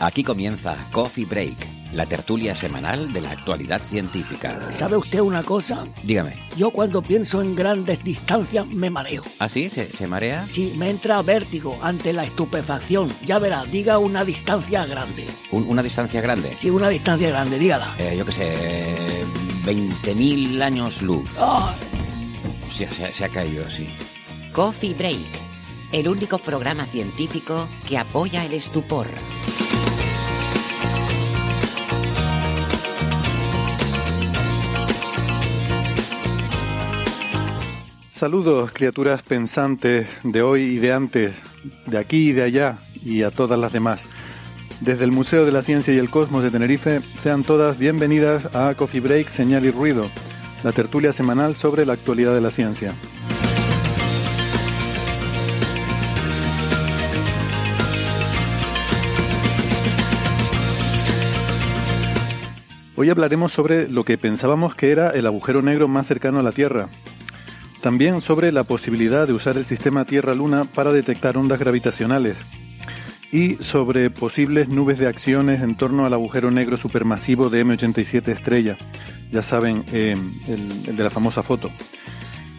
Aquí comienza Coffee Break, la tertulia semanal de la actualidad científica. ¿Sabe usted una cosa? Dígame, Yo cuando pienso en grandes distancias me mareo. ¿así se, se marea? Sí, me entra vértigo ante la estupefacción. Ya verá, diga una distancia grande. Un- una distancia grande. Sí, una distancia grande, dígala. Eh, yo qué sé, 20.000 años luz. Ah, Se, se- se ha caído así. Coffee Break, el único programa científico que apoya el estupor. Saludos, criaturas pensantes de hoy y de antes, de aquí y de allá, y a todas las demás. Desde el Museo de la Ciencia y el Cosmos de Tenerife, sean todas bienvenidas a Coffee Break, Señal y Ruido, la tertulia semanal sobre la actualidad de la ciencia. Hoy hablaremos sobre lo que pensábamos que era el agujero negro más cercano a la Tierra, también sobre la posibilidad de usar el sistema Tierra-Luna para detectar ondas gravitacionales. Y sobre posibles nubes de acciones en torno al agujero negro supermasivo de M87 estrella. Ya saben, eh, el, el de la famosa foto.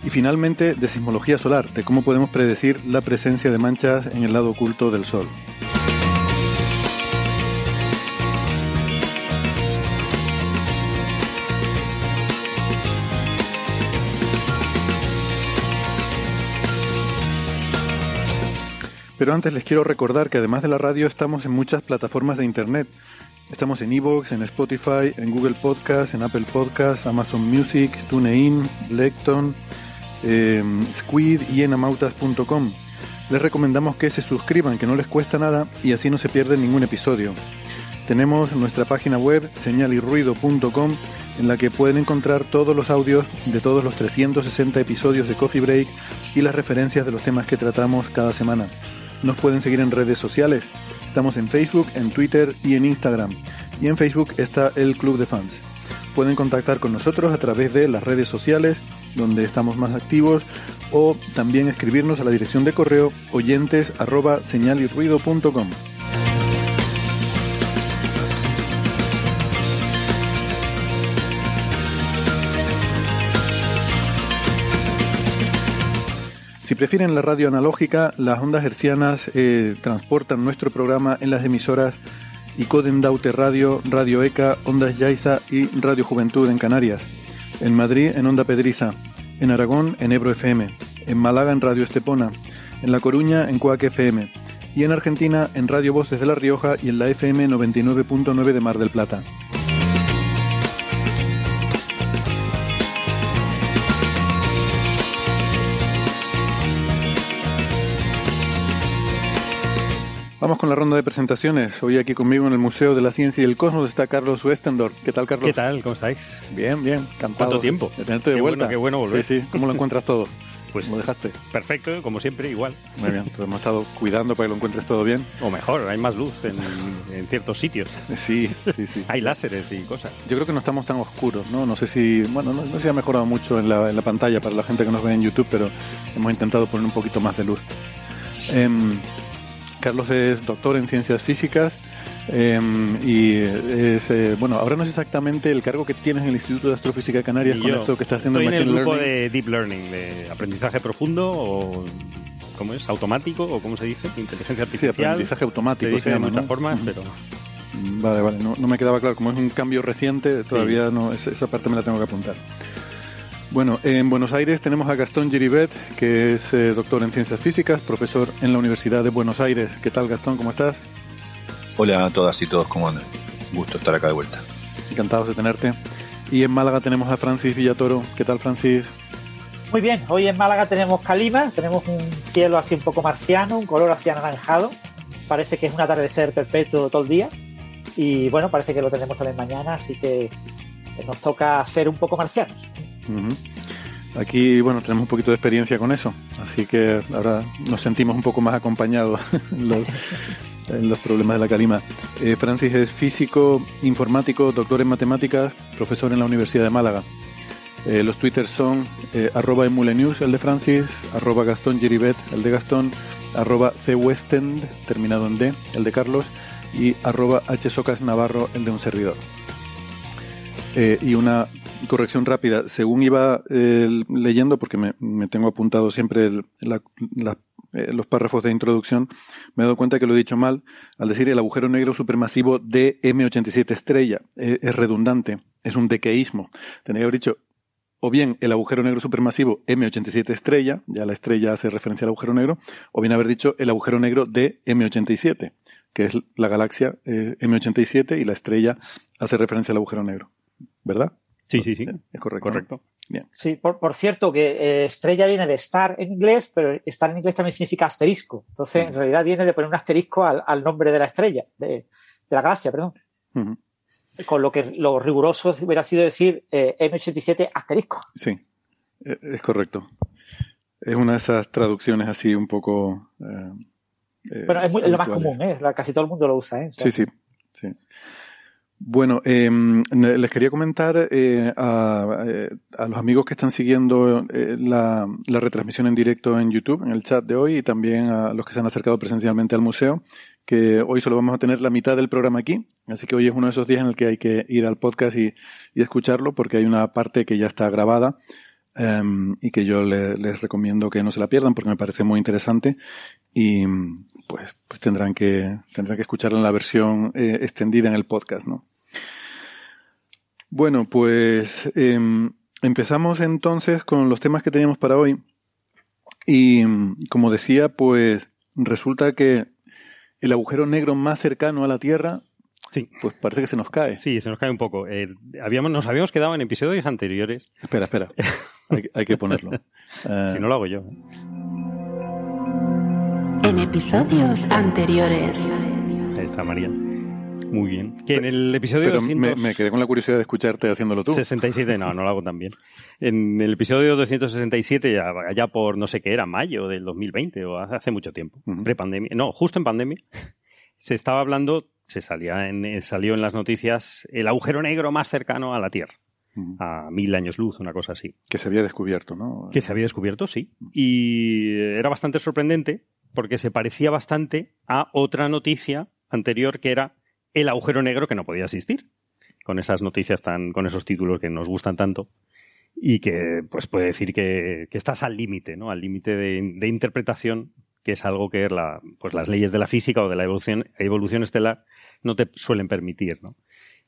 Y finalmente, de sismología solar, de cómo podemos predecir la presencia de manchas en el lado oculto del Sol. Pero antes les quiero recordar que además de la radio estamos en muchas plataformas de internet. Estamos en Evox, en Spotify, en Google Podcast, en Apple Podcast, Amazon Music, TuneIn, Lecton, eh, Squid y en amautas.com. Les recomendamos que se suscriban, que no les cuesta nada y así no se pierden ningún episodio. Tenemos nuestra página web señalirruido.com en la que pueden encontrar todos los audios de todos los 360 episodios de Coffee Break y las referencias de los temas que tratamos cada semana. Nos pueden seguir en redes sociales. Estamos en Facebook, en Twitter y en Instagram. Y en Facebook está el Club de Fans. Pueden contactar con nosotros a través de las redes sociales, donde estamos más activos, o también escribirnos a la dirección de correo oyentes. Si prefieren la radio analógica, las ondas hercianas eh, transportan nuestro programa en las emisoras Icoden Daute Radio, Radio ECA, Ondas Yaiza y Radio Juventud en Canarias. En Madrid, en Onda Pedriza. En Aragón, en Ebro FM. En Málaga, en Radio Estepona. En La Coruña, en Cuac FM. Y en Argentina, en Radio Voces de La Rioja y en la FM 99.9 de Mar del Plata. Vamos con la ronda de presentaciones. Hoy aquí conmigo en el Museo de la Ciencia y el Cosmos está Carlos Westendorf. ¿Qué tal, Carlos? ¿Qué tal? ¿Cómo estáis? Bien, bien. Encantado ¿Cuánto tiempo? De tenerte de Qué vuelta. bueno, qué bueno volver. Sí, sí. ¿Cómo lo encuentras todo? Pues ¿Cómo dejaste? perfecto, como siempre, igual. Muy bien. Pues hemos estado cuidando para que lo encuentres todo bien. O mejor, hay más luz en, en ciertos sitios. Sí, sí, sí. Hay láseres y cosas. Yo creo que no estamos tan oscuros, ¿no? No sé si... Bueno, no, no sé si ha mejorado mucho en la, en la pantalla para la gente que nos ve en YouTube, pero hemos intentado poner un poquito más de luz. Em, Carlos es doctor en ciencias físicas em, y es, eh, bueno, ahora no sé exactamente el cargo que tienes en el Instituto de Astrofísica de Canarias Y con yo esto que está haciendo Estoy en el Machine grupo Learning. de Deep Learning, de aprendizaje profundo o... ¿Cómo es? ¿Automático o cómo se dice? Inteligencia Sí, artificial. aprendizaje se automático dice se de muchas ¿no? formas, Ujú. pero... Vale, vale, no, no me quedaba claro. Como es un cambio reciente, todavía no, esa parte me la tengo que apuntar. Bueno, en Buenos Aires tenemos a Gastón Giribet, que es eh, doctor en ciencias físicas, profesor en la Universidad de Buenos Aires. ¿Qué tal, Gastón? ¿Cómo estás? Hola a todas y todos, ¿cómo andan? Gusto estar acá de vuelta. Encantados de tenerte. Y en Málaga tenemos a Francis Villatoro. ¿Qué tal, Francis? Muy bien, hoy en Málaga tenemos calima, tenemos un cielo así un poco marciano, un color así anaranjado. Parece que es un atardecer perpetuo todo el día. Y bueno, parece que lo tenemos también mañana, así que nos toca ser un poco marcianos. Aquí, bueno, tenemos un poquito de experiencia con eso, así que ahora nos sentimos un poco más acompañados en los, problemas de la calima. Eh, Francis es físico, informático, doctor en matemáticas, profesor en la Universidad de Málaga. Eh, los twitters son eh, arroba emulenews, el de Francis, arroba Gastón Giribet, el de Gastón, arroba cwestend, terminado en D, el de Carlos, y arroba hsocas Navarro, el de un servidor. y una corrección rápida. Según iba eh, leyendo, porque me, tengo apuntado siempre eh, los párrafos de introducción, me he dado cuenta que lo he dicho mal. Al decir el agujero negro supermasivo de M87 estrella, eh, es redundante, es un dequeísmo. Tendría que haber dicho o bien el agujero negro supermasivo M87 estrella, ya la estrella hace referencia al agujero negro, o bien haber dicho el agujero negro de M87, que es la galaxia M87 y la estrella hace referencia al agujero negro. ¿Verdad? Sí, sí, sí. Es correcto. Correcto. Bien. Sí, por, cierto, que eh, estrella viene de star en inglés, pero star en inglés también significa asterisco. Entonces, en realidad viene de poner un asterisco al, nombre de la estrella, de, la galaxia, perdón. Con lo que lo riguroso hubiera sido decir eh, M87 asterisco. Sí, e, es correcto. Es una de esas traducciones así un poco. Eh, bueno, es, lo más común, ¿eh? casi todo el mundo lo usa. ¿eh? sí, sí. sí. Bueno, em, les quería comentar eh, eh, a, los amigos que están siguiendo eh, la, retransmisión en directo en YouTube, en el chat de hoy, y también a los que se han acercado presencialmente al museo, que hoy solo vamos a tener la mitad del programa aquí, así que hoy es uno de esos días en el que hay que ir al podcast y, escucharlo, porque hay una parte que ya está grabada em, y que yo les recomiendo que no se la pierdan, porque me parece muy interesante y pues, pues tendrán que tendrán que escucharla en la versión extendida en el podcast, ¿no? Bueno, pues em, empezamos entonces con los temas que teníamos para hoy. Y como decía, pues resulta que el agujero negro más cercano a la Tierra, sí. pues parece que se nos cae. Sí, se nos cae un poco. Eh, habíamos, nos habíamos quedado en episodios anteriores. Espera, espera. hay, que ponerlo. si no lo hago yo. En episodios anteriores. Ahí está María. Muy bien. Que en el episodio Pero me, quedé con la curiosidad de escucharte haciéndolo tú. 67, no, no lo hago tan bien. En el episodio 267, ya, ya por no sé qué era, mayo del 2020 o hace mucho tiempo, prepandemia, no, justo en pandemia, se estaba hablando, se salía en, salió en las noticias el agujero negro más cercano a la Tierra. A mil años luz, una cosa así. Que se había descubierto, ¿no? Que se había descubierto, sí. Y era bastante sorprendente porque se parecía bastante a otra noticia anterior que era el agujero negro que no podía existir. Con esas noticias tan, con esos títulos que nos gustan tanto. Y que, pues, puede decir que, estás al límite, ¿no? Al límite de, interpretación, que es algo que la, pues las leyes de la física o de la evolución, evolución estelar no te suelen permitir, ¿no?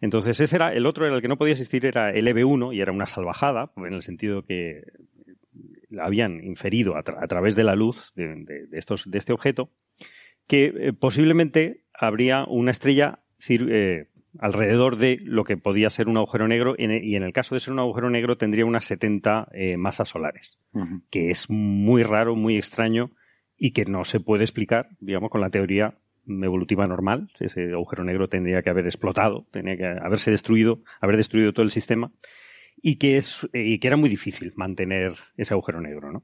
Entonces, ese era, el otro, el que no podía existir era el EB1 y era una salvajada, en el sentido que la habían inferido a, través de la luz de, estos, de este objeto, que eh, posiblemente habría una estrella eh, alrededor de lo que podía ser un agujero negro e, y en el caso de ser un agujero negro tendría unas 70 eh, masas solares, que es muy raro, muy extraño y que no se puede explicar, digamos, con la teoría evolutiva normal. Ese agujero negro tendría que haber explotado, tendría que haberse destruido, haber destruido todo el sistema y que es y que era muy difícil mantener ese agujero negro, ¿no?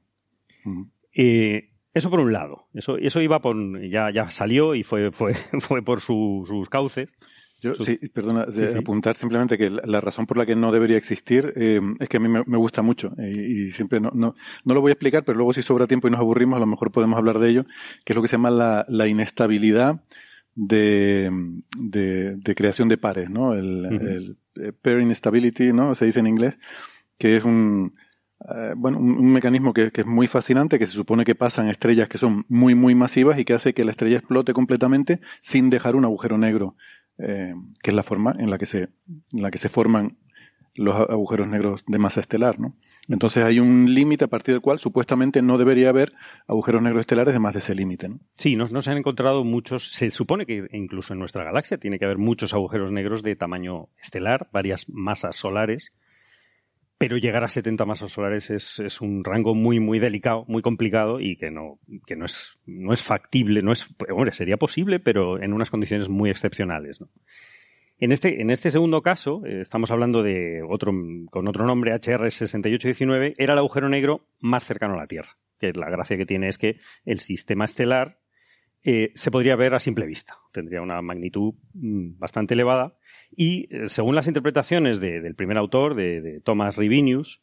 Eso por un lado. Eso, eso iba por. Ya, ya salió y fue, fue, fue por sus cauces. Yo, sí, perdona, apuntar simplemente que la, razón por la que no debería existir eh, es que a mí me, gusta mucho eh, y, siempre no, no, no, lo voy a explicar, pero luego si sobra tiempo y nos aburrimos, a lo mejor podemos hablar de ello, que es lo que se llama la, la inestabilidad de, de, creación de pares, ¿no? El, el eh, pair instability, ¿no? Se dice en inglés, que es un, eh, bueno, un, mecanismo que, es muy fascinante, que se supone que pasan estrellas que son muy, muy masivas y que hace que la estrella explote completamente sin dejar un agujero negro, eh, que es la forma en la que se, en la que se forman los agujeros negros de masa estelar, ¿no? Entonces hay un límite a partir del cual supuestamente no debería haber agujeros negros estelares de más de ese límite, ¿no? Sí, no, no, se han encontrado muchos. Se supone que incluso en nuestra galaxia tiene que haber muchos agujeros negros de tamaño estelar, varias masas solares, pero llegar a 70 masas solares es, un rango muy, muy delicado, muy complicado y que no, que no es, no es factible, no es, hombre, sería posible, pero en unas condiciones muy excepcionales. En este, en este segundo caso, eh, estamos hablando de otro, con otro nombre, HR6819, era el agujero negro más cercano a la Tierra. Que la gracia que tiene es que el sistema estelar eh, se podría ver a simple vista. Tendría una magnitud mm, bastante elevada. Y eh, según las interpretaciones del primer autor, de, Thomas Rivinius,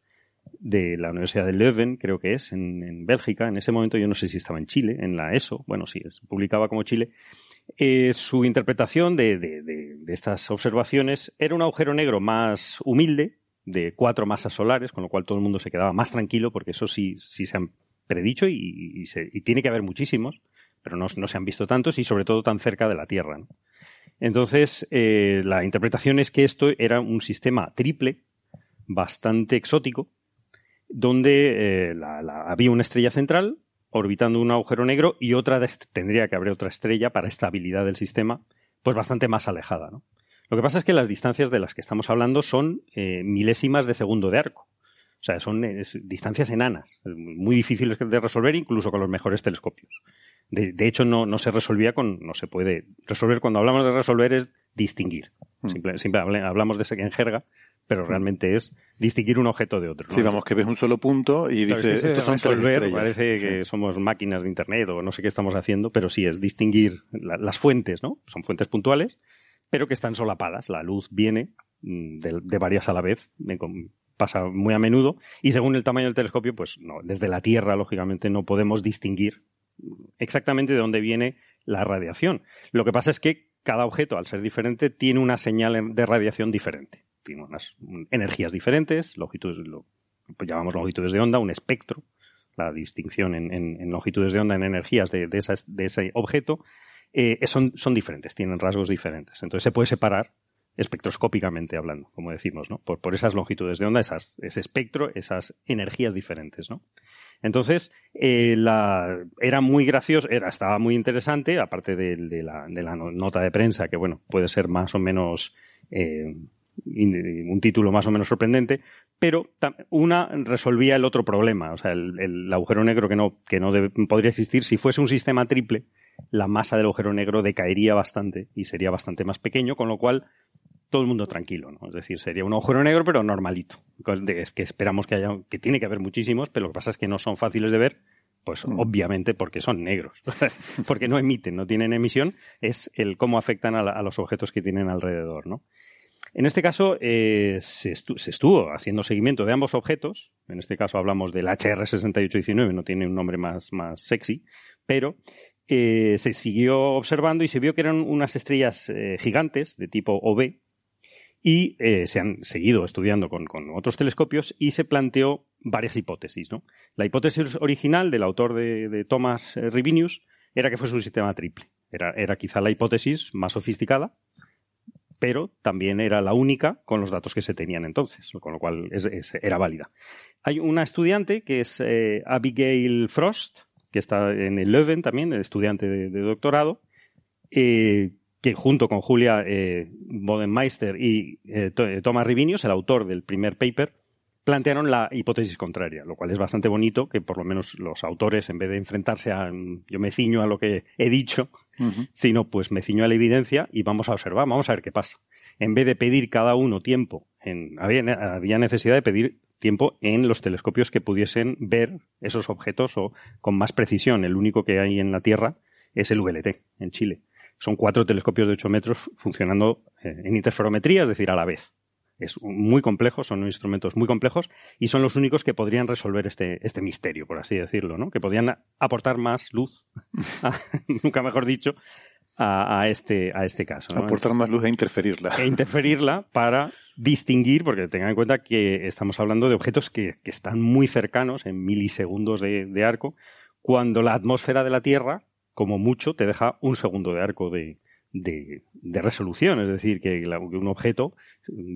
de la Universidad de Leuven, creo que es, en, Bélgica, en ese momento yo no sé si estaba en Chile, en la ESO, bueno, sí, publicaba como Chile, eh, su interpretación de, de, de, estas observaciones era un agujero negro más humilde, de cuatro masas solares, con lo cual todo el mundo se quedaba más tranquilo, porque eso sí, sí se han predicho y tiene que haber muchísimos pero no, se han visto tantos y sobre todo tan cerca de la Tierra. Entonces, eh, la interpretación es que esto era un sistema triple, bastante exótico, donde eh, había una estrella central orbitando un agujero negro y otra tendría que haber otra estrella para estabilidad del sistema, pues bastante más alejada. Lo que pasa es que las distancias de las que estamos hablando son eh, milésimas de segundo de arco. O sea, son distancias enanas, muy difíciles de resolver incluso con los mejores telescopios. De, hecho, no, no se resolvía con, no se puede resolver. Cuando hablamos de resolver es distinguir. Mm. Siempre, hablamos de ese en jerga, pero mm. realmente es distinguir un objeto de otro. Sí, vamos, que ves un solo punto y dices, esto son resolver, parece que somos máquinas de internet o no sé qué estamos haciendo, pero sí es distinguir las fuentes, ¿no? Son fuentes puntuales, pero que están solapadas. La luz viene mm, de, varias a la vez, pasa muy a menudo, y según el tamaño del telescopio, pues no, desde la Tierra, lógicamente, no podemos distinguir exactamente de dónde viene la radiación. Lo que pasa es que cada objeto, al ser diferente, tiene una señal de radiación diferente. Tiene unas energías diferentes, longitudes, lo pues llamamos longitudes de onda, un espectro, la distinción en, longitudes de onda, en energías de, ese objeto, eh, son, diferentes, tienen rasgos diferentes. Entonces se puede separar espectroscópicamente hablando, como decimos, ¿no? Por, por esas longitudes de onda, esas, ese espectro, esas energías diferentes, ¿no? Entonces, eh, era muy gracioso, era, estaba muy interesante, aparte de, la, nota de prensa, que bueno, puede ser más o menos eh, un título más o menos sorprendente, pero una resolvía el otro problema, o sea, el, el agujero negro que no, que no podría existir si fuese un sistema triple, la masa del agujero negro decaería bastante y sería bastante más pequeño, con lo cual todo el mundo tranquilo, ¿no? Es decir, sería un agujero negro, pero normalito. Es que esperamos que haya, que tiene que haber muchísimos, pero lo que pasa es que no son fáciles de ver, pues mm. obviamente porque son negros. porque no emiten, no tienen emisión, es el cómo afectan a, los objetos que tienen alrededor, ¿no? En este caso, eh, se, estuvo haciendo seguimiento de ambos objetos. En este caso hablamos del HR6819, no tiene un nombre más, más sexy, pero eh, se siguió observando y se vio que eran unas estrellas eh, gigantes de tipo OB, y eh, se han seguido estudiando con, otros telescopios y se planteó varias hipótesis. ¿no? La hipótesis original del autor de, Thomas eh, Rivinius era que fuese un sistema triple. Era, era, quizá la hipótesis más sofisticada, pero también era la única con los datos que se tenían entonces, con lo cual era válida. Hay una estudiante que es eh, Abigail Frost, que está en el Leuven también, estudiante de, doctorado, que junto con Julia eh, Bodenmeister y eh, eh, Thomas Rivinius, el autor del primer paper, plantearon la hipótesis contraria, lo cual es bastante bonito que por lo menos los autores, en vez de enfrentarse a yo me ciño a lo que he dicho, sino pues me ciño a la evidencia y vamos a observar, vamos a ver qué pasa. En vez de pedir cada uno tiempo, en, había, había necesidad de pedir tiempo en los telescopios que pudiesen ver esos objetos o con más precisión. El único que hay en la Tierra es el VLT, en Chile. Son cuatro telescopios de 8 metros funcionando eh, en interferometría, es decir, a la vez. Es muy complejo, son instrumentos muy complejos y son los únicos que podrían resolver este, este misterio, por así decirlo, ¿no? Que podrían aportar más luz, nunca mejor dicho, a, este, a este caso. Aportar más luz e interferirla. E interferirla para distinguir, porque tengan en cuenta que estamos hablando de objetos que, están muy cercanos, en milisegundos de, arco, cuando la atmósfera de la Tierra como mucho te deja un segundo de arco de, de, resolución, es decir, que, un objeto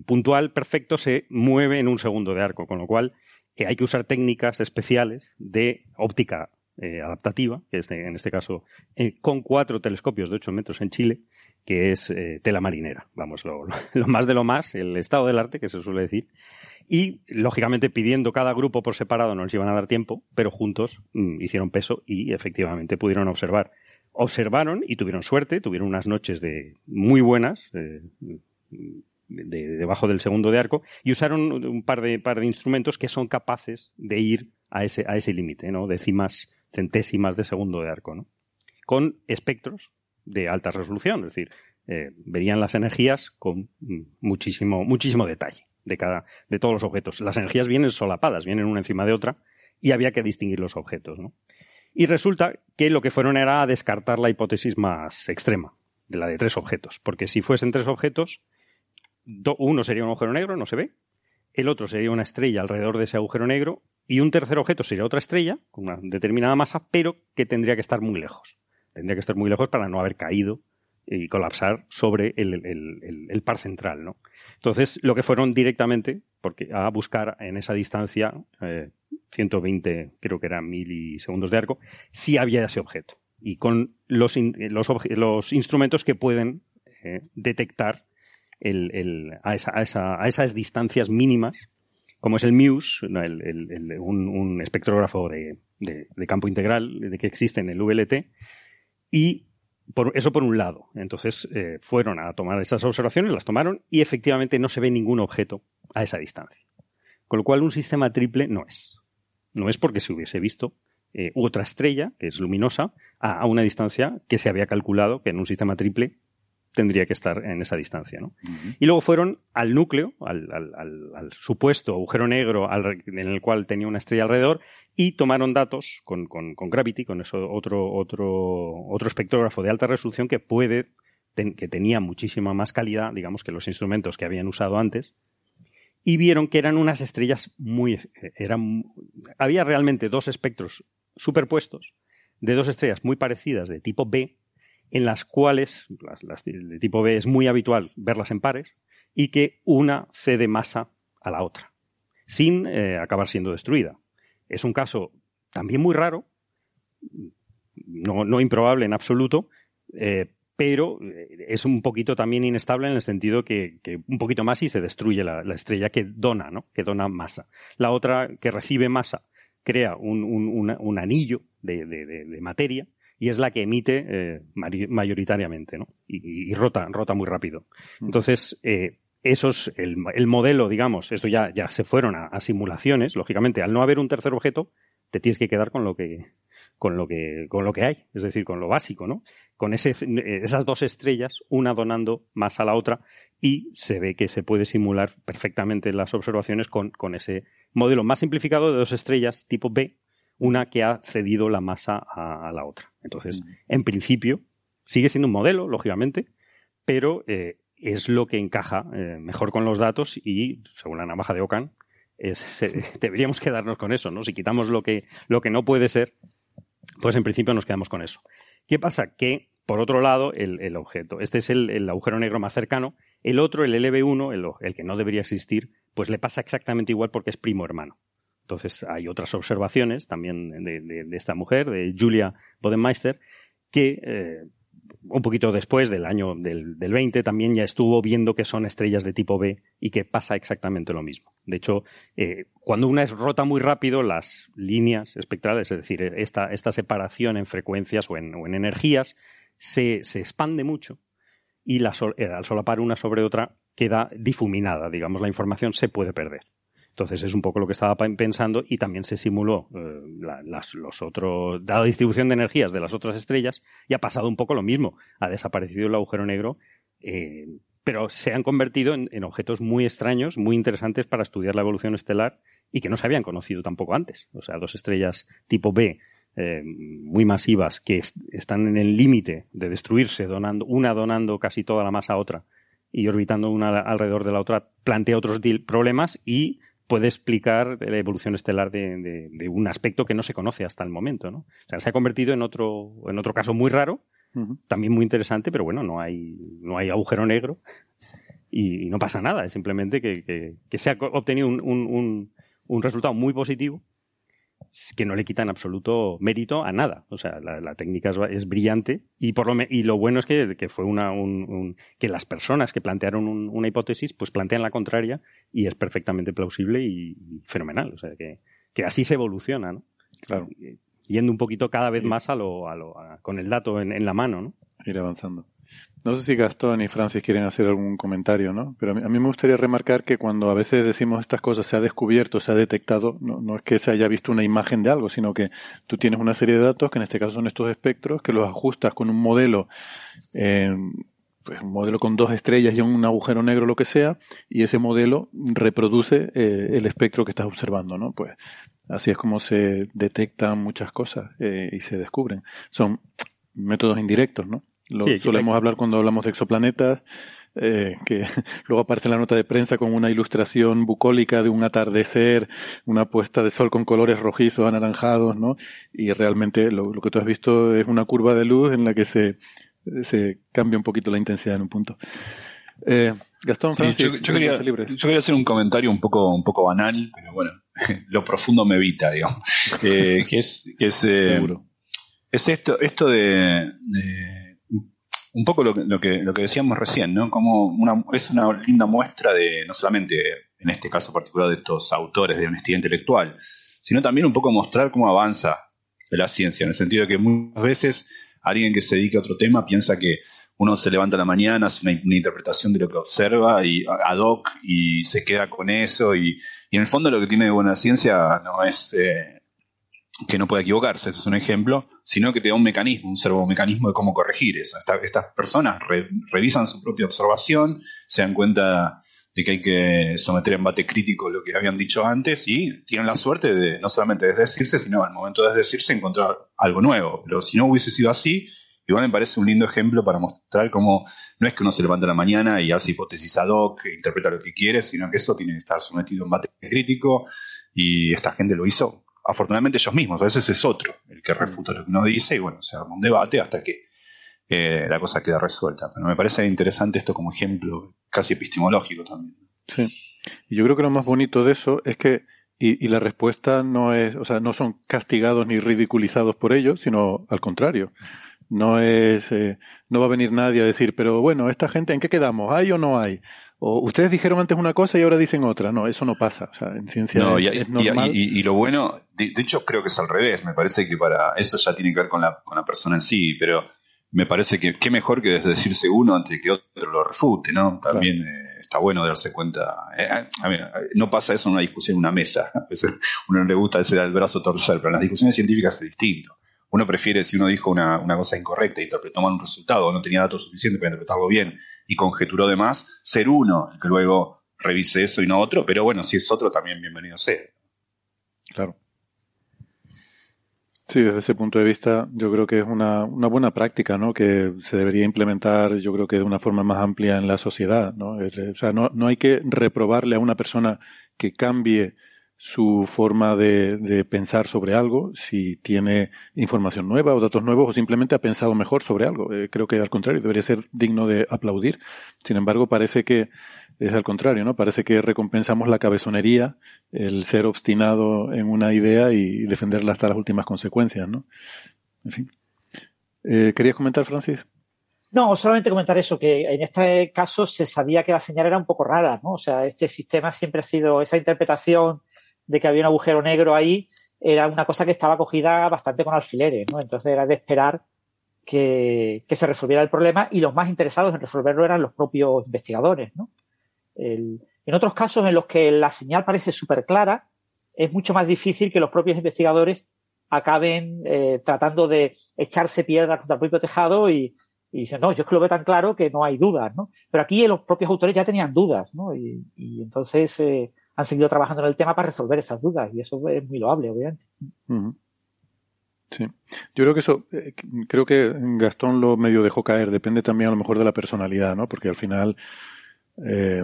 puntual perfecto se mueve en un segundo de arco, con lo cual eh, hay que usar técnicas especiales de óptica eh, adaptativa, que es en este caso eh, con cuatro telescopios de 8 metros en Chile, que es tela marinera, vamos, lo, más de lo más, el estado del arte, que se suele decir, y lógicamente pidiendo cada grupo por separado no nos iban a dar tiempo, pero juntos mm, hicieron peso y efectivamente pudieron observar observaron y tuvieron suerte, tuvieron unas noches de muy buenas, de, debajo del segundo de arco, y usaron un par de, par de instrumentos que son capaces de ir a ese, a ese límite, ¿no? Décimas, centésimas de segundo de arco, ¿no? Con espectros de alta resolución, es decir, eh, verían las energías con muchísimo, muchísimo detalle de cada, de todos los objetos. Las energías vienen solapadas, vienen una encima de otra, y había que distinguir los objetos, ¿no? Y resulta que lo que fueron era descartar la hipótesis más extrema, de la de tres objetos. Porque si fuesen tres objetos, uno sería un agujero negro, no se ve, el otro sería una estrella alrededor de ese agujero negro, y un tercer objeto sería otra estrella, con una determinada masa, pero que tendría que estar muy lejos. Tendría que estar muy lejos para no haber caído y colapsar sobre el, par central, ¿no? Entonces, lo que fueron directamente, porque a buscar en esa distancia eh, 120, creo que eran milisegundos de arco, si había ese objeto. Y con los, los, instrumentos que pueden eh, detectar a, esas distancias mínimas, como es el MUSE, un, espectrógrafo de, campo integral de que existe en el VLT, y por, eso por un lado. Entonces eh, fueron a tomar esas observaciones, las tomaron y efectivamente no se ve ningún objeto a esa distancia. Con lo cual un sistema triple no es. No es porque se hubiese visto eh, otra estrella, que es luminosa, a, una distancia que se había calculado que en un sistema triple tendría que estar en esa distancia. ¿no? Y luego fueron al núcleo, al, supuesto agujero negro en el cual tenía una estrella alrededor, y tomaron datos con, Gravity, con eso otro, otro, otro espectrógrafo de alta resolución que puede, que tenía muchísima más calidad, digamos, que los instrumentos que habían usado antes, y vieron que eran unas estrellas muy... Eran, había realmente dos espectros superpuestos de dos estrellas muy parecidas de tipo B, en las cuales, las, de tipo B es muy habitual verlas en pares, y que una cede masa a la otra, sin eh, acabar siendo destruida. Es un caso también muy raro, no, improbable en absoluto, eh, pero eh, es un poquito también inestable en el sentido que, un poquito más y se destruye la, estrella que dona, ¿no? Que dona masa. La otra que recibe masa crea un, anillo de, materia y es la que emite eh, mayoritariamente, ¿no? Y, rota, rota muy rápido. Mm. Entonces, eh, eso es el, modelo, digamos, esto ya, ya se fueron a, a simulaciones, lógicamente, al no haber un tercer objeto, te tienes que quedar con lo que, con lo que, con lo que hay, es decir, con lo básico, ¿no? Con ese, esas dos estrellas, una donando más a la otra, y se ve que se puede simular perfectamente las observaciones con, con ese modelo más simplificado de dos estrellas tipo B, una que ha cedido la masa a, la otra. Entonces, en principio, sigue siendo un modelo, lógicamente, pero eh, es lo que encaja eh, mejor con los datos y, según la navaja de Ocan, es, deberíamos quedarnos con eso, ¿no? Si quitamos lo que, lo que no puede ser, pues en principio nos quedamos con eso. ¿Qué pasa? Que, por otro lado, el, objeto, este es el, agujero negro más cercano, el otro, el LB1, el, que no debería existir, pues le pasa exactamente igual porque es primo hermano. Entonces hay otras observaciones también de, esta mujer, de Julia Bodenmeister, que eh, un poquito después del año del, 20 también ya estuvo viendo que son estrellas de tipo B y que pasa exactamente lo mismo. De hecho, eh, cuando una es rota muy rápido, las líneas espectrales, es decir, esta, esta separación en frecuencias o en, energías, se, se, expande mucho y eh, al solapar una sobre otra queda difuminada, digamos, la información se puede perder. Entonces es un poco lo que estaba pensando y también se simuló eh, las, los otros, la distribución de energías de las otras estrellas y ha pasado un poco lo mismo. Ha desaparecido el agujero negro, eh, pero se han convertido en, objetos muy extraños, muy interesantes para estudiar la evolución estelar y que no se habían conocido tampoco antes. O sea, dos estrellas tipo B eh, muy masivas que están en el límite de destruirse, donando, una donando casi toda la masa a otra y orbitando una alrededor de la otra, plantea otros problemas y puede explicar la evolución estelar de, un aspecto que no se conoce hasta el momento. ¿no? O sea, se ha convertido en otro, en otro caso muy raro, también muy interesante, pero bueno, no hay, no hay agujero negro y, no pasa nada, es simplemente que, se ha obtenido un, un resultado muy positivo que no le quita en absoluto mérito a nada. O sea, la, técnica es, brillante y por lo y lo bueno es que, fue una un, que las personas que plantearon una hipótesis pues plantean la contraria y es perfectamente plausible y, fenomenal. O sea, que, que, así se evoluciona, ¿no? Claro. Yendo un poquito cada vez más a lo, a lo con el dato en, en la mano, ¿no? Ir avanzando. No sé si Gastón y Francis quieren hacer algún comentario, ¿no? Pero a mí, me gustaría remarcar que cuando a veces decimos estas cosas, se ha descubierto, se ha detectado, no, es que se haya visto una imagen de algo, sino que tú tienes una serie de datos, que en este caso son estos espectros, que los ajustas con un modelo, eh, pues un modelo con dos estrellas y un agujero negro, lo que sea, y ese modelo reproduce eh, el espectro que estás observando, ¿no? Pues así es como se detectan muchas cosas eh, y se descubren. Son métodos indirectos, ¿no? Lo solemos hablar cuando hablamos de exoplanetas, eh, que luego aparece en la nota de prensa con una ilustración bucólica de un atardecer, una puesta de sol con colores rojizos, anaranjados, ¿no? Y realmente lo, que tú has visto es una curva de luz en la que se, se cambia un poquito la intensidad en un punto. Eh, Gastón, Francis, yo, quería, yo, quería, hacer un comentario un poco, un poco banal, pero bueno, lo profundo me evita, digamos. Eh, que es, que es, eh, es esto, esto de un poco lo que, lo que, lo que decíamos recién, ¿no? Como una, es una linda muestra de, no solamente en este caso particular de estos autores de honestidad intelectual, sino también un poco mostrar cómo avanza la ciencia, en el sentido de que muchas veces alguien que se dedica a otro tema piensa que uno se levanta a la mañana, hace una, interpretación de lo que observa y ad hoc y se queda con eso y, y en el fondo lo que tiene de buena ciencia no es eh, que no puede equivocarse, ese es un ejemplo, sino que te da un mecanismo, un servomecanismo de cómo corregir eso. estas personas revisan su propia observación, se dan cuenta de que hay que someter a embate crítico lo que habían dicho antes y tienen la suerte de no solamente desdecirse, sino al momento de desdecirse encontrar algo nuevo. Pero si no hubiese sido así, igual me parece un lindo ejemplo para mostrar cómo no es que uno se levanta a la mañana y hace hipótesis ad hoc, e interpreta lo que quiere, sino que eso tiene que estar sometido a embate crítico y esta gente lo hizo afortunadamente ellos mismos, a veces es otro el que refuta lo que uno dice y bueno, se arma un debate hasta que la cosa queda resuelta. Pero me parece interesante esto como ejemplo casi epistemológico también. Sí, y yo creo que lo más bonito de eso es que, y, la respuesta no es, o sea, no son castigados ni ridiculizados por ello, sino al contrario. No es, eh, no va a venir nadie a decir, pero bueno, esta gente, ¿en qué quedamos? ¿Hay o no hay? O ustedes dijeron antes una cosa y ahora dicen otra. No, eso no pasa. O sea, en ciencia no, y, normal. Y, lo bueno, de, hecho creo que es al revés. Me parece que para eso ya tiene que ver con la, con la persona en sí, pero me parece que qué mejor que decirse uno antes de que otro lo refute, ¿no? También eh, está bueno darse cuenta. Eh, a ver, no pasa eso en una discusión en una mesa. A veces uno no le gusta ese el brazo torcer, pero en las discusiones científicas es distinto uno prefiere, si uno dijo una, cosa incorrecta, interpretó mal un resultado, no tenía datos suficientes para interpretarlo bien y conjeturó de más, ser uno el que luego revise eso y no otro, pero bueno, si es otro también bienvenido sea. Claro. Sí, desde ese punto de vista yo creo que es una, una, buena práctica, ¿no? Que se debería implementar, yo creo que de una forma más amplia en la sociedad, ¿no? o sea, no, no hay que reprobarle a una persona que cambie su forma de, pensar sobre algo, si tiene información nueva o datos nuevos o simplemente ha pensado mejor sobre algo. Eh, creo que al contrario, debería ser digno de aplaudir. Sin embargo, parece que es al contrario, ¿no? Parece que recompensamos la cabezonería, el ser obstinado en una idea y defenderla hasta las últimas consecuencias, ¿no? En fin. Eh, ¿Querías comentar, Francis? No, solamente comentar eso, que en este caso se sabía que la señal era un poco rara, ¿no? O sea, este sistema siempre ha sido esa interpretación de que había un agujero negro ahí era una cosa que estaba cogida bastante con alfileres, ¿no? Entonces era de esperar que, se resolviera el problema y los más interesados en resolverlo eran los propios investigadores, ¿no? en otros casos en los que la señal parece súper clara, es mucho más difícil que los propios investigadores acaben eh, tratando de echarse piedras contra el propio tejado y, dicen, no, yo es que lo veo tan claro que no hay dudas, ¿no? Pero aquí los propios autores ya tenían dudas, ¿no? Y, entonces eh, han seguido trabajando en el tema para resolver esas dudas y eso es muy loable, obviamente. Sí, yo creo que eso, eh, creo que Gastón lo medio dejó caer, depende también a lo mejor de la personalidad, ¿no? Porque al final eh,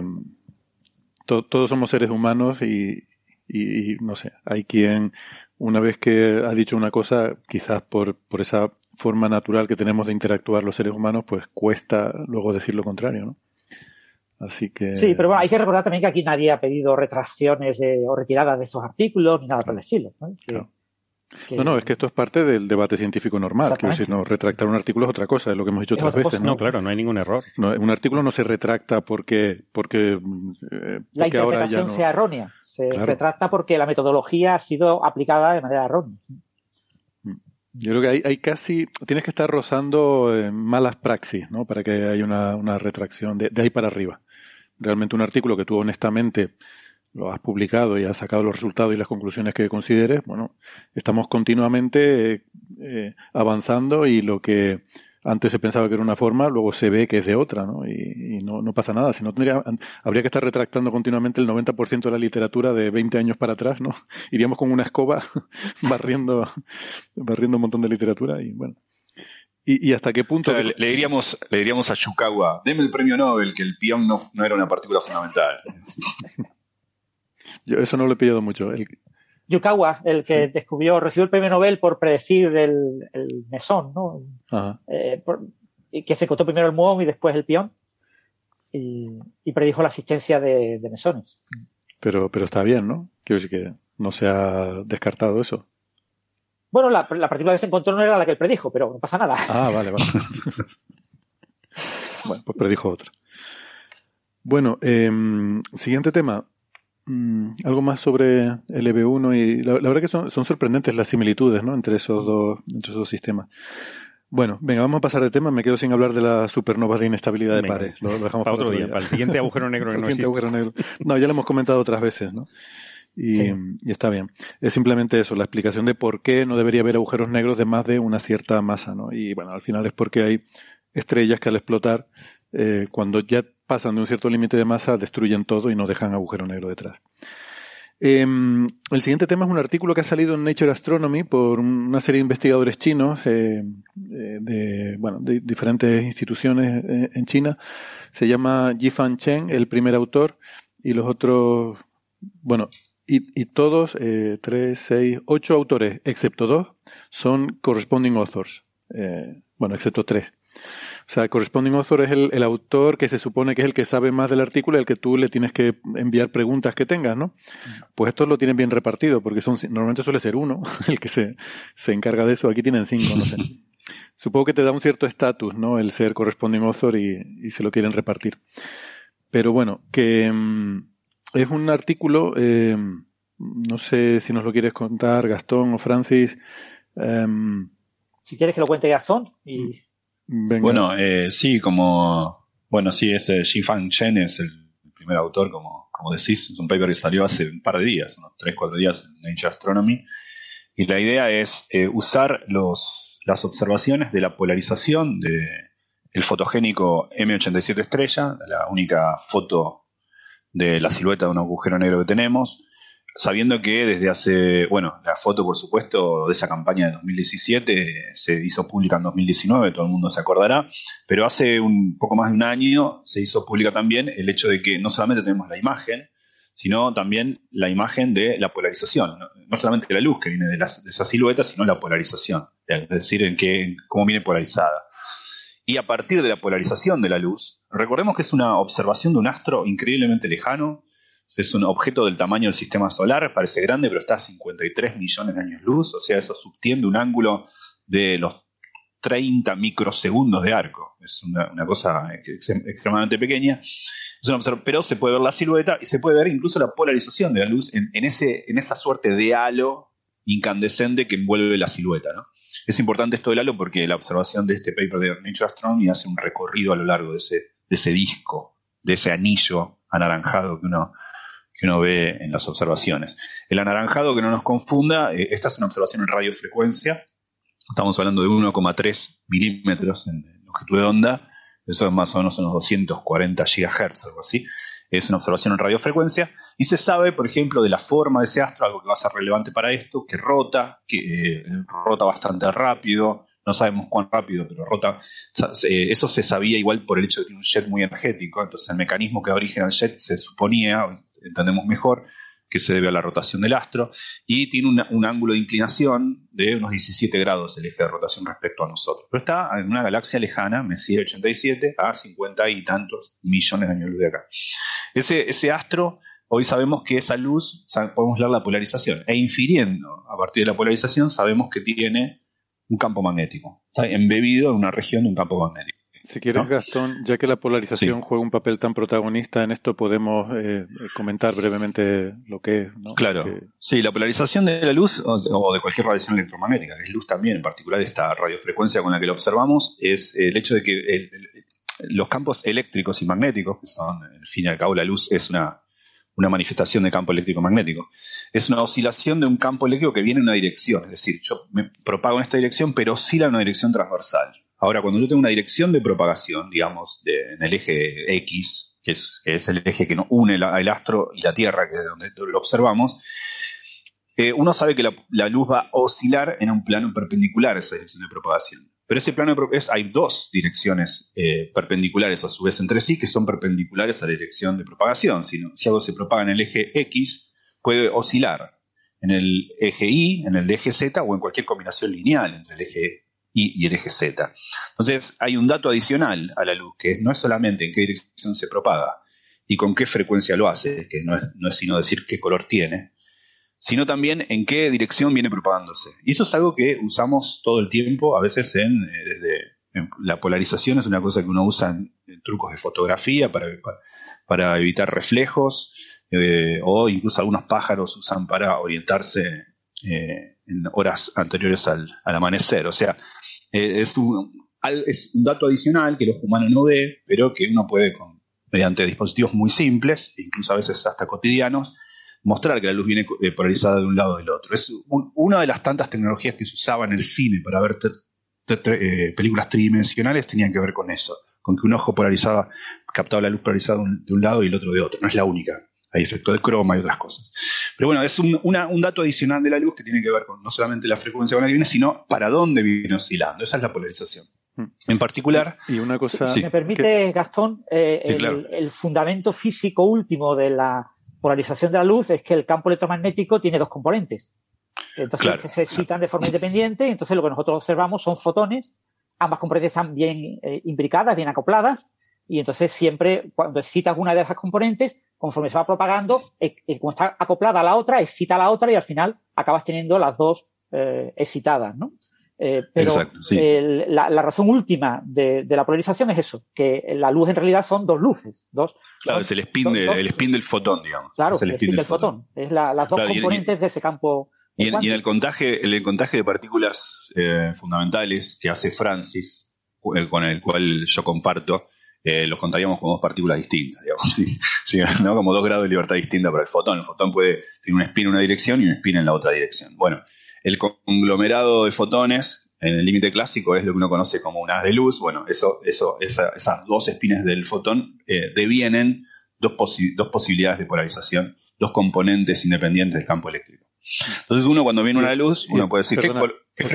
todos somos seres humanos y, y, no sé, hay quien una vez que ha dicho una cosa, quizás por, por esa forma natural que tenemos de interactuar los seres humanos, pues cuesta luego decir lo contrario, ¿no? Así que... Sí, pero bueno, hay que recordar también que aquí nadie ha pedido retracciones o retiradas de estos artículos ni nada por el estilo. ¿no? No, no, es que esto es parte del debate científico normal. Quiero decir, no, retractar un artículo es otra cosa, es lo que hemos dicho otras veces. ¿no? claro, no hay ningún error. un artículo no se retracta porque. porque, eh, la interpretación sea errónea. Se retracta porque la metodología ha sido aplicada de manera errónea. Mm. Yo creo que hay, hay casi. Tienes que estar rozando eh, malas praxis, ¿no? Para que haya una, una retracción de, de ahí para arriba. Realmente un artículo que tú honestamente lo has publicado y has sacado los resultados y las conclusiones que consideres, bueno, estamos continuamente eh, avanzando y lo que antes se pensaba que era una forma, luego se ve que es de otra, ¿no? Y, no, no, pasa nada. Si no tendría, habría que estar retractando continuamente el 90% de la literatura de 20 años para atrás, ¿no? Iríamos con una escoba barriendo, barriendo un montón de literatura y bueno. ¿Y, hasta qué punto? le, diríamos, le diríamos a Shukawa, deme el premio Nobel, que el peón no, no era una partícula fundamental. Yo eso no lo he pillado mucho. El... Yukawa, el que descubrió, recibió el premio Nobel por predecir el, mesón, ¿no? Eh, y que se encontró primero el muón y después el peón. Y, predijo la existencia de, mesones. Pero, pero está bien, ¿no? Quiero decir que no se ha descartado eso. Bueno, la, la partícula que se encontró no era la que él predijo, pero no pasa nada. Ah, vale, vale. bueno, pues predijo otra. Bueno, em, siguiente tema. Mm, algo más sobre el EV1 y la, verdad que son, sorprendentes las similitudes ¿no? entre, esos dos, entre esos dos sistemas. Bueno, venga, vamos a pasar de tema. Me quedo sin hablar de las supernovas de inestabilidad de pares. Lo, dejamos para, otro día, para el siguiente agujero negro que no Agujero negro. No, ya lo hemos comentado otras veces, ¿no? Y, y, está bien. Es simplemente eso, la explicación de por qué no debería haber agujeros negros de más de una cierta masa, ¿no? Y bueno, al final es porque hay estrellas que al explotar, eh, cuando ya pasan de un cierto límite de masa, destruyen todo y no dejan agujero negro detrás. Em, el siguiente tema es un artículo que ha salido en Nature Astronomy por una serie de investigadores chinos eh, eh, de, bueno, de diferentes instituciones eh, en China. Se llama Yifan Chen, el primer autor, y los otros, bueno, y, y todos, tres, seis, ocho autores, excepto dos, son corresponding authors. bueno, excepto tres. O sea, corresponding author es el, autor que se supone que es el que sabe más del artículo y al que tú le tienes que enviar preguntas que tengas, ¿no? Pues esto lo tienen bien repartido, porque son, normalmente suele ser uno el que se, se encarga de eso. Aquí tienen cinco, no sé. Supongo que te da un cierto estatus, ¿no? El ser corresponding author y, se lo quieren repartir. Pero bueno, que mm, es un artículo, eh, no sé si nos lo quieres contar, Gastón o Francis. Em, si quieres que lo cuente Gastón y bueno, eh, sí, como. Bueno, sí, ese Xifan Chen es el primer autor, como, como decís. Es un paper que salió hace un par de días, unos 3, 4 días en Nature Astronomy. Y la idea es eh, usar los, las observaciones de la polarización de el fotogénico M87 estrella, la única foto de la silueta de un agujero negro que tenemos, sabiendo que desde hace, bueno, la foto por supuesto de esa campaña de 2017 se hizo pública en 2019, todo el mundo se acordará, pero hace un poco más de un año se hizo pública también el hecho de que no solamente tenemos la imagen, sino también la imagen de la polarización, no, solamente la luz que viene de, esa silueta, sino la polarización, es decir, en qué, cómo viene polarizada. Y a partir de la polarización de la luz, recordemos que es una observación de un astro increíblemente lejano, es un objeto del tamaño del sistema solar, parece grande, pero está a 53 millones de años luz, o sea, eso subtiende un ángulo de los 30 microsegundos de arco. Es una, cosa extremadamente pequeña. pero se puede ver la silueta y se puede ver incluso la polarización de la luz en, ese, en esa suerte de halo incandescente que envuelve la silueta. Es importante esto del halo porque la observación de este paper de Nature Astronomy hace un recorrido a lo largo de ese, disco, de ese anillo anaranjado que uno, que uno ve en las observaciones. El anaranjado, que no nos confunda, eh, esta es una observación en radiofrecuencia. Estamos hablando de 1,3 milímetros en longitud de onda. Eso es más o menos unos 240 gigahertz, algo así. Es una observación en radiofrecuencia. Y se sabe, por ejemplo, de la forma de ese astro, algo que va a ser relevante para esto, que rota, que eh, rota bastante rápido, no sabemos cuán rápido, pero rota. Eso se sabía igual por el hecho de que tiene un jet muy energético. Entonces, el mecanismo que da origen al jet se suponía, entendemos mejor, que se debe a la rotación del astro, y tiene un ángulo de inclinación de unos 17 grados el eje de rotación respecto a nosotros. Pero está en una galaxia lejana, Messier 87, a 50 y tantos millones de años luz de acá. Ese, ese astro, hoy sabemos que esa luz, podemos leer la polarización, e infiriendo a partir de la polarización, sabemos que tiene un campo magnético. Está embebido en una región de un campo magnético. Si quieres, Gastón, ya que la polarización juega un papel tan protagonista en esto, podemos eh, comentar brevemente lo que es. ¿no? Claro. Sí, la polarización de la luz o de cualquier radiación electromagnética, que es luz también, en particular esta radiofrecuencia con la que lo observamos, es el hecho de que los campos eléctricos y magnéticos, que son, al fin y al cabo, la luz es una, una manifestación de campo eléctrico magnético. Es una oscilación de un campo eléctrico que viene en una dirección, es decir, yo me propago en esta dirección, pero oscila en una dirección transversal. Ahora, cuando yo tengo una dirección de propagación, digamos, en el eje X, que es, el eje que nos une el astro y la Tierra, que es donde lo observamos, eh, uno sabe que la, luz va a oscilar en un plano perpendicular a esa dirección de propagación. Pero ese plano de hay dos direcciones eh, perpendiculares a su vez entre sí que son perpendiculares a la dirección de propagación. Si, si algo se propaga en el eje X, puede oscilar en el eje Y, en el eje Z o en cualquier combinación lineal entre el eje y, el eje Z. Entonces, hay un dato adicional a la luz, que no es solamente en qué dirección se propaga y con qué frecuencia lo hace, que no es, no es sino decir qué color tiene, sino también en qué dirección viene propagándose. Y eso es algo que usamos todo el tiempo, a veces en, eh, desde la polarización es una cosa que uno usa en, trucos de fotografía para, para, evitar reflejos, eh, o incluso algunos pájaros usan para orientarse eh, en horas anteriores al, al, amanecer. O sea, eh, es, un, es, un, dato adicional que los humanos no ve, pero que uno puede, con, mediante dispositivos muy simples, incluso a veces hasta cotidianos, mostrar que la luz viene eh, polarizada de un lado o del otro. Es una de las tantas tecnologías que se usaba en el cine para ver eh, películas tridimensionales tenían que ver con eso, con que un ojo polarizaba, captaba la luz polarizada de un lado y el otro de otro. No es la única. Hay efecto de croma y otras cosas. Pero bueno, es un, un, dato adicional de la luz que tiene que ver con no solamente la frecuencia con la que viene, sino para dónde viene oscilando. Esa es la polarización. Mm. En particular. Y una cosa. Si me permite, Gastón, eh, el, fundamento físico último de la polarización de la luz es que el campo electromagnético tiene dos componentes. Entonces, se excitan de forma independiente, y entonces lo que nosotros observamos son fotones, ambas componentes están bien eh, imbricadas, bien acopladas, y entonces siempre cuando excitas una de esas componentes, conforme se va propagando, eh, eh, como está acoplada a la otra, excita a la otra y al final acabas teniendo las dos eh, excitadas, ¿no? pero la, razón última de, la polarización es eso, que la luz en realidad son dos luces. Dos, claro, es el spin, el spin del fotón, digamos. Claro, el, spin, del, fotón. Es las dos componentes de ese campo. Y en, el contaje, el contaje de partículas fundamentales que hace Francis, con el cual yo comparto, eh, los contaríamos como dos partículas distintas, digamos, ¿no? como dos grados de libertad distinta para el fotón. El fotón puede tener un spin en una dirección y un spin en la otra dirección. Bueno, el conglomerado de fotones en el límite clásico es lo que uno conoce como un haz de luz. Bueno, eso, eso, esas dos spines del fotón eh, devienen dos, dos posibilidades de polarización, dos componentes independientes del campo eléctrico. Entonces uno cuando viene una luz, uno puede decir,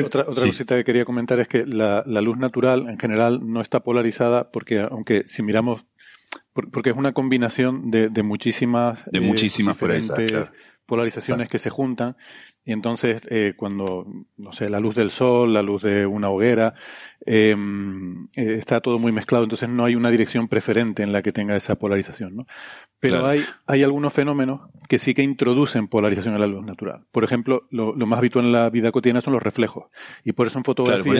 otra, cosita que quería comentar es que la, luz natural en general no está polarizada porque aunque si miramos, porque es una combinación de, muchísimas, de muchísimas eh, polarizaciones que se juntan. Y entonces, eh, cuando, no sé, la luz del sol, la luz de una hoguera, em, eh, está todo muy mezclado, entonces no hay una dirección preferente en la que tenga esa polarización, ¿no? Pero hay, hay algunos fenómenos que sí que introducen polarización en la luz natural. Por ejemplo, lo, más habitual en la vida cotidiana son los reflejos. Y por eso en fotografía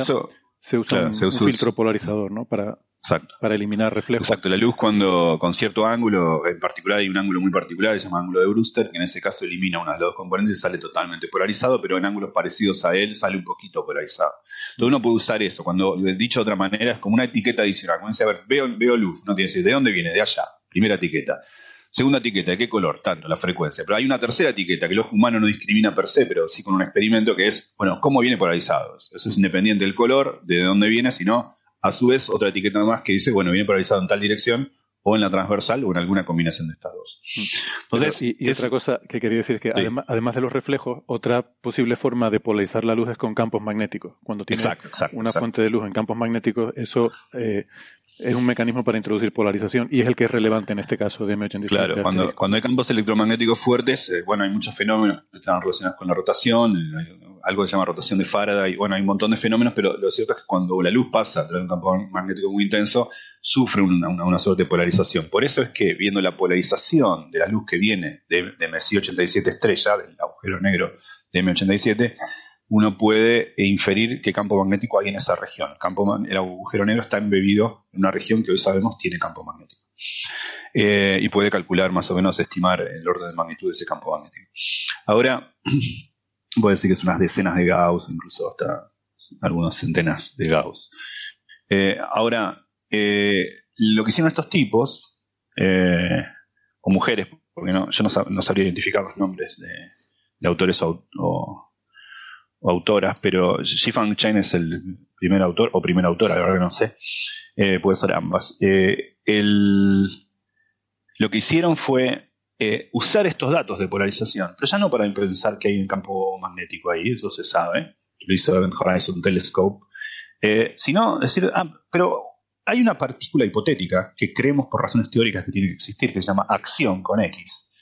se usa un, filtro polarizador, ¿no? Para, Exacto. Para eliminar reflejos. Exacto, la luz cuando con cierto ángulo, en particular hay un ángulo muy particular, se llama ángulo de Brewster, que en ese caso elimina una de las dos componentes y sale totalmente polarizado, pero en ángulos parecidos a él sale un poquito polarizado. Entonces uno puede usar eso, cuando dicho de otra manera, es como una etiqueta adicional. Como dice, a ver, veo, veo luz, no tiene que decir, ¿de dónde viene? De allá. Primera etiqueta. Segunda etiqueta, ¿de qué color? Tanto, la frecuencia. Pero hay una tercera etiqueta que el ojo humano no discrimina per se, pero sí con un experimento que es, bueno, ¿cómo viene polarizado? Eso es independiente del color, de dónde viene, sino a su vez, otra etiqueta más que dice, bueno, viene polarizado en tal dirección o en la transversal o en alguna combinación de estas dos. Entonces, y, otra cosa que quería decir es que además, de los reflejos, otra posible forma de polarizar la luz es con campos magnéticos. Cuando tienes una fuente de luz en campos magnéticos, eso eh, es un mecanismo para introducir polarización y es el que es relevante en este caso de M87. Claro, cuando, cuando hay campos electromagnéticos fuertes, eh, bueno, hay muchos fenómenos que están relacionados con la rotación, eh, algo que se llama rotación de Faraday, bueno, hay un montón de fenómenos, pero lo cierto es que cuando la luz pasa a través de un campo magnético muy intenso, sufre una, una, suerte de polarización. Por eso es que viendo la polarización de la luz que viene de, de MSI 87 estrella, del agujero negro de M87, uno puede inferir qué campo magnético hay en esa región. El, campo, el agujero negro está embebido en una región que hoy sabemos tiene campo magnético. Eh, y puede calcular más o menos, estimar el orden de magnitud de ese campo magnético. Ahora, voy a decir que es unas decenas de Gauss, incluso hasta algunas centenas de Gauss. Eh, ahora, eh, lo que hicieron estos tipos, o mujeres, porque no, yo no, sabría identificar los nombres de, autores o autoras, pero Xifang Chen es el primer autor, o primera autora, la verdad que no sé, eh, puede ser ambas. Eh, lo que hicieron fue eh, usar estos datos de polarización, pero ya no para pensar que hay un campo magnético ahí, eso se sabe, lo hizo Event Horizon Telescope, sino decir, ah, pero hay una partícula hipotética que creemos por razones teóricas que tiene que existir, que se llama acción con X.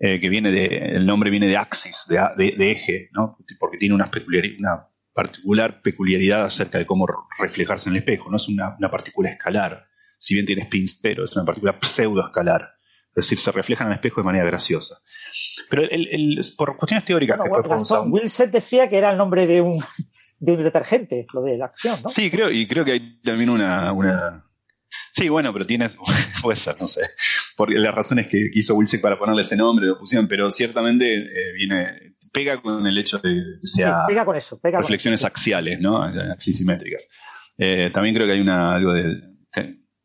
Eh, que viene de, el nombre viene de axis, de, eje, ¿no? porque tiene una, una, particular peculiaridad acerca de cómo reflejarse en el espejo, no es una, partícula escalar, si bien tiene spins, pero es una partícula pseudoescalar, es decir, se refleja en el espejo de manera graciosa. Pero el, por cuestiones teóricas... Wilson decía que era el nombre de un, de un detergente, lo de la acción, ¿no? Sí, creo, y creo que hay también una, una Sí, bueno, pero tienes, puede ser, no sé, porque las razones que quiso Wilson para ponerle ese nombre de pusieron, pero ciertamente eh, viene, pega con el hecho de que sea pega con eso, pega reflexiones axiales, ¿no? Axisimétricas. Eh, también creo que hay una, algo de,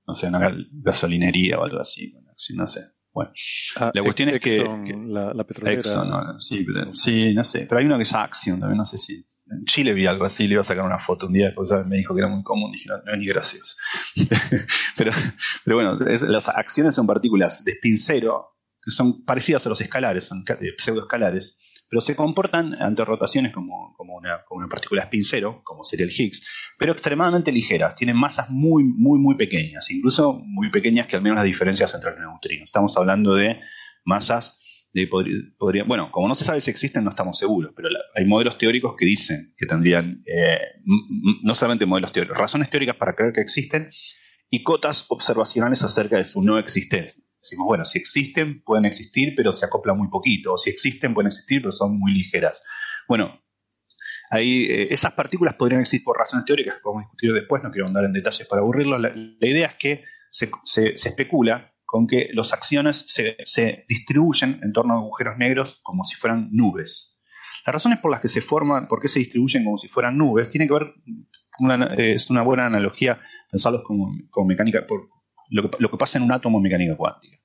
no sé, una gasolinería o algo así, no sé. Bueno, ah, la cuestión es que, la, la petrolera. Exxon, sí, sí, no sé, pero hay uno que es Axion también, no sé si en Chile vi algo así, le iba a sacar una foto un día, después me dijo que era muy común, dije, no, es ni gracioso. pero, bueno, las acciones son partículas de spin cero, que son parecidas a los escalares, son pseudoescalares, pero se comportan ante rotaciones como, como, una, como una partícula spin cero, como sería el Higgs, pero extremadamente ligeras, tienen masas muy, muy, muy pequeñas, incluso muy pequeñas que al menos las diferencias entre los neutrinos. Estamos hablando de masas podría, bueno, como no se sabe si existen, no estamos seguros, pero hay modelos teóricos que dicen que tendrían, eh, no solamente modelos teóricos, razones teóricas para creer que existen y cotas observacionales acerca de su no existencia. Decimos, bueno, si existen, pueden existir, pero se acoplan muy poquito, o si existen, pueden existir, pero son muy ligeras. Bueno, ahí, eh, esas partículas podrían existir por razones teóricas que podemos discutir después, no quiero andar en detalles para aburrirlo. La, idea es que se, se especula con que las acciones se, distribuyen en torno a agujeros negros como si fueran nubes. Las razones por las que se forman, por qué se distribuyen como si fueran nubes, tiene que ver, eh, es una buena analogía pensarlos como, mecánica, por lo que, pasa en un átomo en mecánica cuántica.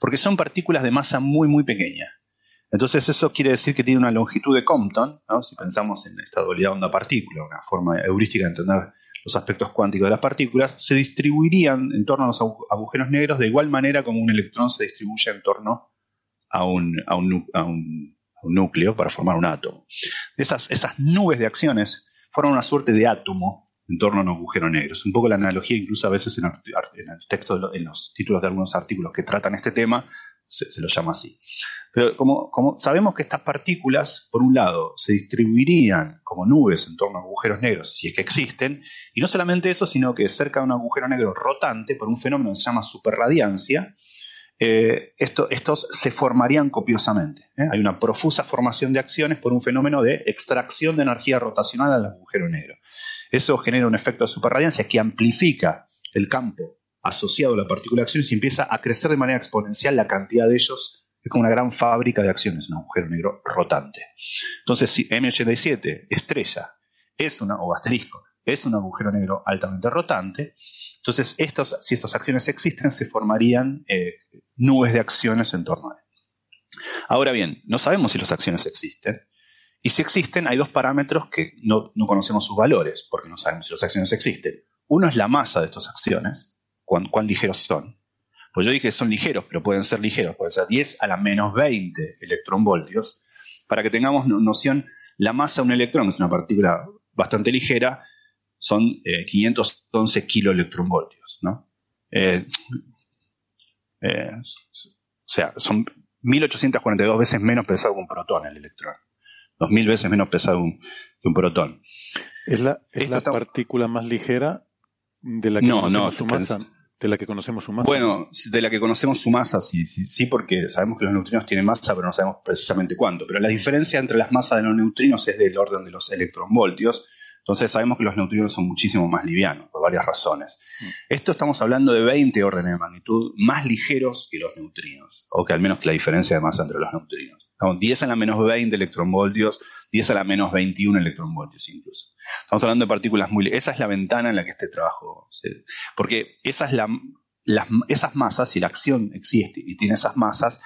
Porque son partículas de masa muy, muy pequeña. Entonces eso quiere decir que tiene una longitud de Compton, si pensamos en esta dualidad onda-partícula, una forma heurística de entender los aspectos cuánticos de las partículas, se distribuirían en torno a los agujeros negros de igual manera como un electrón se distribuye en torno a un, núcleo para formar un átomo. Esas, esas nubes de acciones forman una suerte de átomo en torno a un agujero negro. Un poco la analogía, incluso a veces en, el texto, en los títulos de algunos artículos que tratan este tema, se, lo llama así. Pero como, sabemos que estas partículas, por un lado, se distribuirían como nubes en torno a agujeros negros, si es que existen, y no solamente eso, sino que cerca de un agujero negro rotante, por un fenómeno que se llama superradiancia, eh, estos se formarían copiosamente. ¿eh? Hay una profusa formación de acciones por un fenómeno de extracción de energía rotacional al agujero negro. Eso genera un efecto de superradiancia que amplifica el campo asociado a la partícula de acciones y empieza a crecer de manera exponencial la cantidad de ellos es como una gran fábrica de acciones, un agujero negro rotante. Entonces, si M87, estrella, es una, o asterisco, es un agujero negro altamente rotante, entonces estos, si estas acciones existen, se formarían eh, nubes de acciones en torno a él. Ahora bien, no sabemos si las acciones existen. Y si existen, hay dos parámetros que no, conocemos sus valores, porque no sabemos si las acciones existen. Uno es la masa de estas acciones, cuán ligeros son. Pues yo dije que son ligeros, pero pueden ser ligeros, pueden ser 10 a la menos 20 electronvoltios. Para que tengamos noción, la masa de un electrón, que es una partícula bastante ligera, son 511 eh, kiloelectronvoltios. ¿no? Eh, eh, o sea, son 1842 veces menos pesado que un protón el electrón. 2000 veces menos pesado que un protón. ¿Es la, es la partícula más ligera de la que no, no, su masa? De la que conocemos su masa. Bueno, de la que conocemos su masa, sí, sí, sí, porque sabemos que los neutrinos tienen masa, pero no sabemos precisamente cuánto. Pero la diferencia entre las masas de los neutrinos es del orden de los electronvoltios. Entonces sabemos que los neutrinos son muchísimo más livianos, por varias razones. Mm. Esto estamos hablando de 20 órdenes de magnitud más ligeros que los neutrinos, o que al menos que la diferencia de masa entre los neutrinos. 10 a la menos 20 electronvoltios, 10 a la menos 21 electronvoltios incluso. Estamos hablando de partículas muy... Esa es la ventana en la que este trabajo... porque esas, la, esas masas, si la acción existe y tiene esas masas,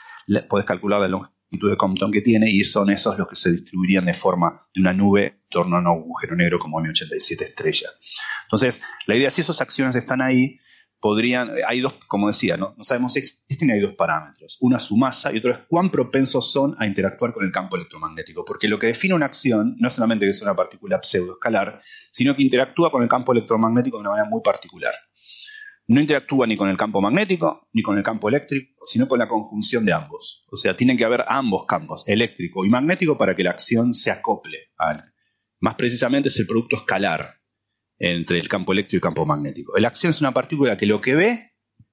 puedes calcular la longitud de Compton que tiene y son esos los que se distribuirían de forma de una nube en torno a un agujero negro como M87 estrella. Entonces, la idea, si esas acciones están ahí, podrían, hay dos, como decía, ¿no? no sabemos si existen, hay dos parámetros. Una es su masa y otro es cuán propensos son a interactuar con el campo electromagnético. Porque lo que define una acción no es solamente que es una partícula pseudoescalar, sino que interactúa con el campo electromagnético de una manera muy particular. No interactúa ni con el campo magnético ni con el campo eléctrico, sino con la conjunción de ambos. O sea, tienen que haber ambos campos, eléctrico y magnético, para que la acción se acople. A Más precisamente es el producto escalar entre el campo eléctrico y el campo magnético. La acción es una partícula que lo que ve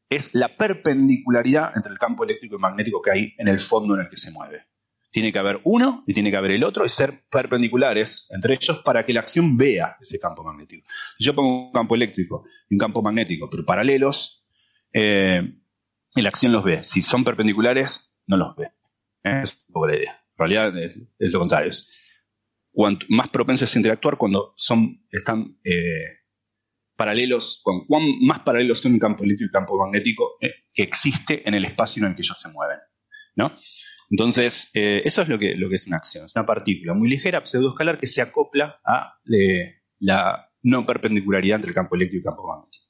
es la perpendicularidad entre el campo eléctrico y magnético que hay en el fondo en el que se mueve. Tiene que haber uno y tiene que haber el otro y ser perpendiculares entre ellos para que la acción vea ese campo magnético. Si yo pongo un campo eléctrico y un campo magnético, pero paralelos, eh, la acción los ve. Si son perpendiculares, no los ve. Es un la idea. En realidad es, lo contrario. Cuanto más propensos a interactuar cuando son, están eh, paralelos, cuán, más paralelos son el campo eléctrico y el campo magnético eh, que existe en el espacio en el que ellos se mueven. ¿no? Entonces, eh, eso es lo que, lo que es una acción. Es una partícula muy ligera, pseudoescalar, que se acopla a la no perpendicularidad entre el campo eléctrico y el campo magnético.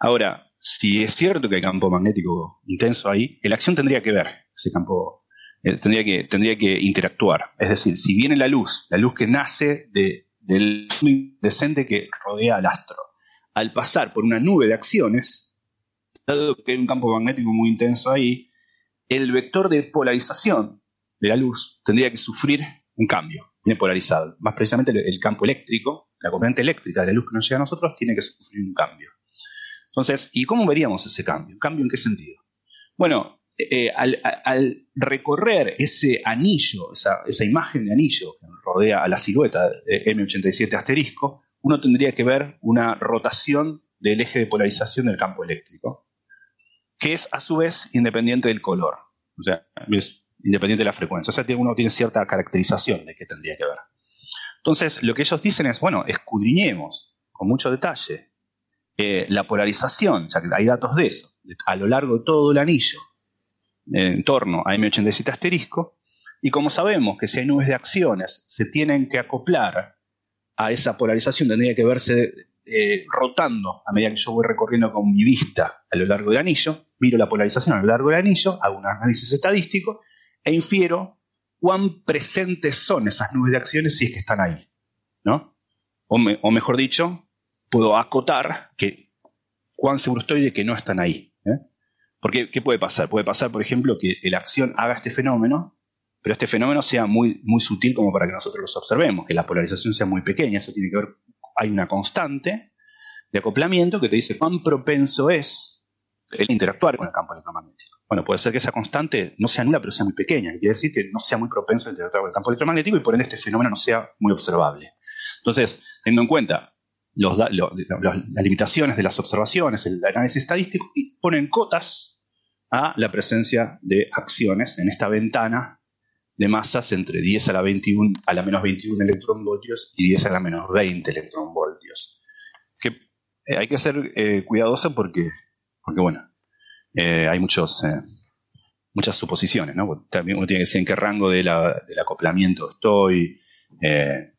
Ahora, si es cierto que hay campo magnético intenso ahí, la acción tendría que ver ese campo eh, tendría, que, tendría que interactuar. Es decir, si viene la luz, la luz que nace de, del decente que rodea al astro, al pasar por una nube de acciones, dado que hay un campo magnético muy intenso ahí, el vector de polarización de la luz tendría que sufrir un cambio, polarizado. Más precisamente el, campo eléctrico, la corriente eléctrica de la luz que nos llega a nosotros, tiene que sufrir un cambio. Entonces, ¿y cómo veríamos ese cambio? ¿Cambio en qué sentido? Bueno, eh, al, recorrer ese anillo, esa, imagen de anillo que rodea a la silueta de M87 asterisco, uno tendría que ver una rotación del eje de polarización del campo eléctrico, que es a su vez independiente del color, o sea, es independiente de la frecuencia. O sea, uno tiene cierta caracterización de qué tendría que ver. Entonces, lo que ellos dicen es, bueno, escudriñemos con mucho detalle eh, la polarización, ya que hay datos de eso, a lo largo de todo el anillo, en torno a M87 asterisco, y como sabemos que si hay nubes de acciones se tienen que acoplar a esa polarización, tendría que verse eh, rotando a medida que yo voy recorriendo con mi vista a lo largo del anillo, miro la polarización a lo largo del anillo, hago un análisis estadístico e infiero cuán presentes son esas nubes de acciones si es que están ahí. ¿no? O, mejor dicho, puedo acotar que cuán seguro estoy de que no están ahí. Porque, ¿qué puede pasar? Puede pasar, por ejemplo, que la acción haga este fenómeno, pero este fenómeno sea muy, muy sutil como para que nosotros los observemos, que la polarización sea muy pequeña. Eso tiene que ver, hay una constante de acoplamiento que te dice cuán propenso es el interactuar con el campo electromagnético. Bueno, puede ser que esa constante no sea nula, pero sea muy pequeña. Quiere decir que no sea muy propenso a interactuar con el campo electromagnético y por ende este fenómeno no sea muy observable. Entonces, teniendo en cuenta las limitaciones de las observaciones, el análisis estadístico, y ponen cotas a la presencia de acciones en esta ventana de masas entre 10 a la, 21, a la menos 21 electronvoltios y 10 a la menos 20 electronvoltios. Que eh, hay que ser eh, cuidadoso porque, porque bueno, eh, hay muchos, muchas suposiciones, ¿no? También uno tiene que decir en qué rango de la, del acoplamiento estoy,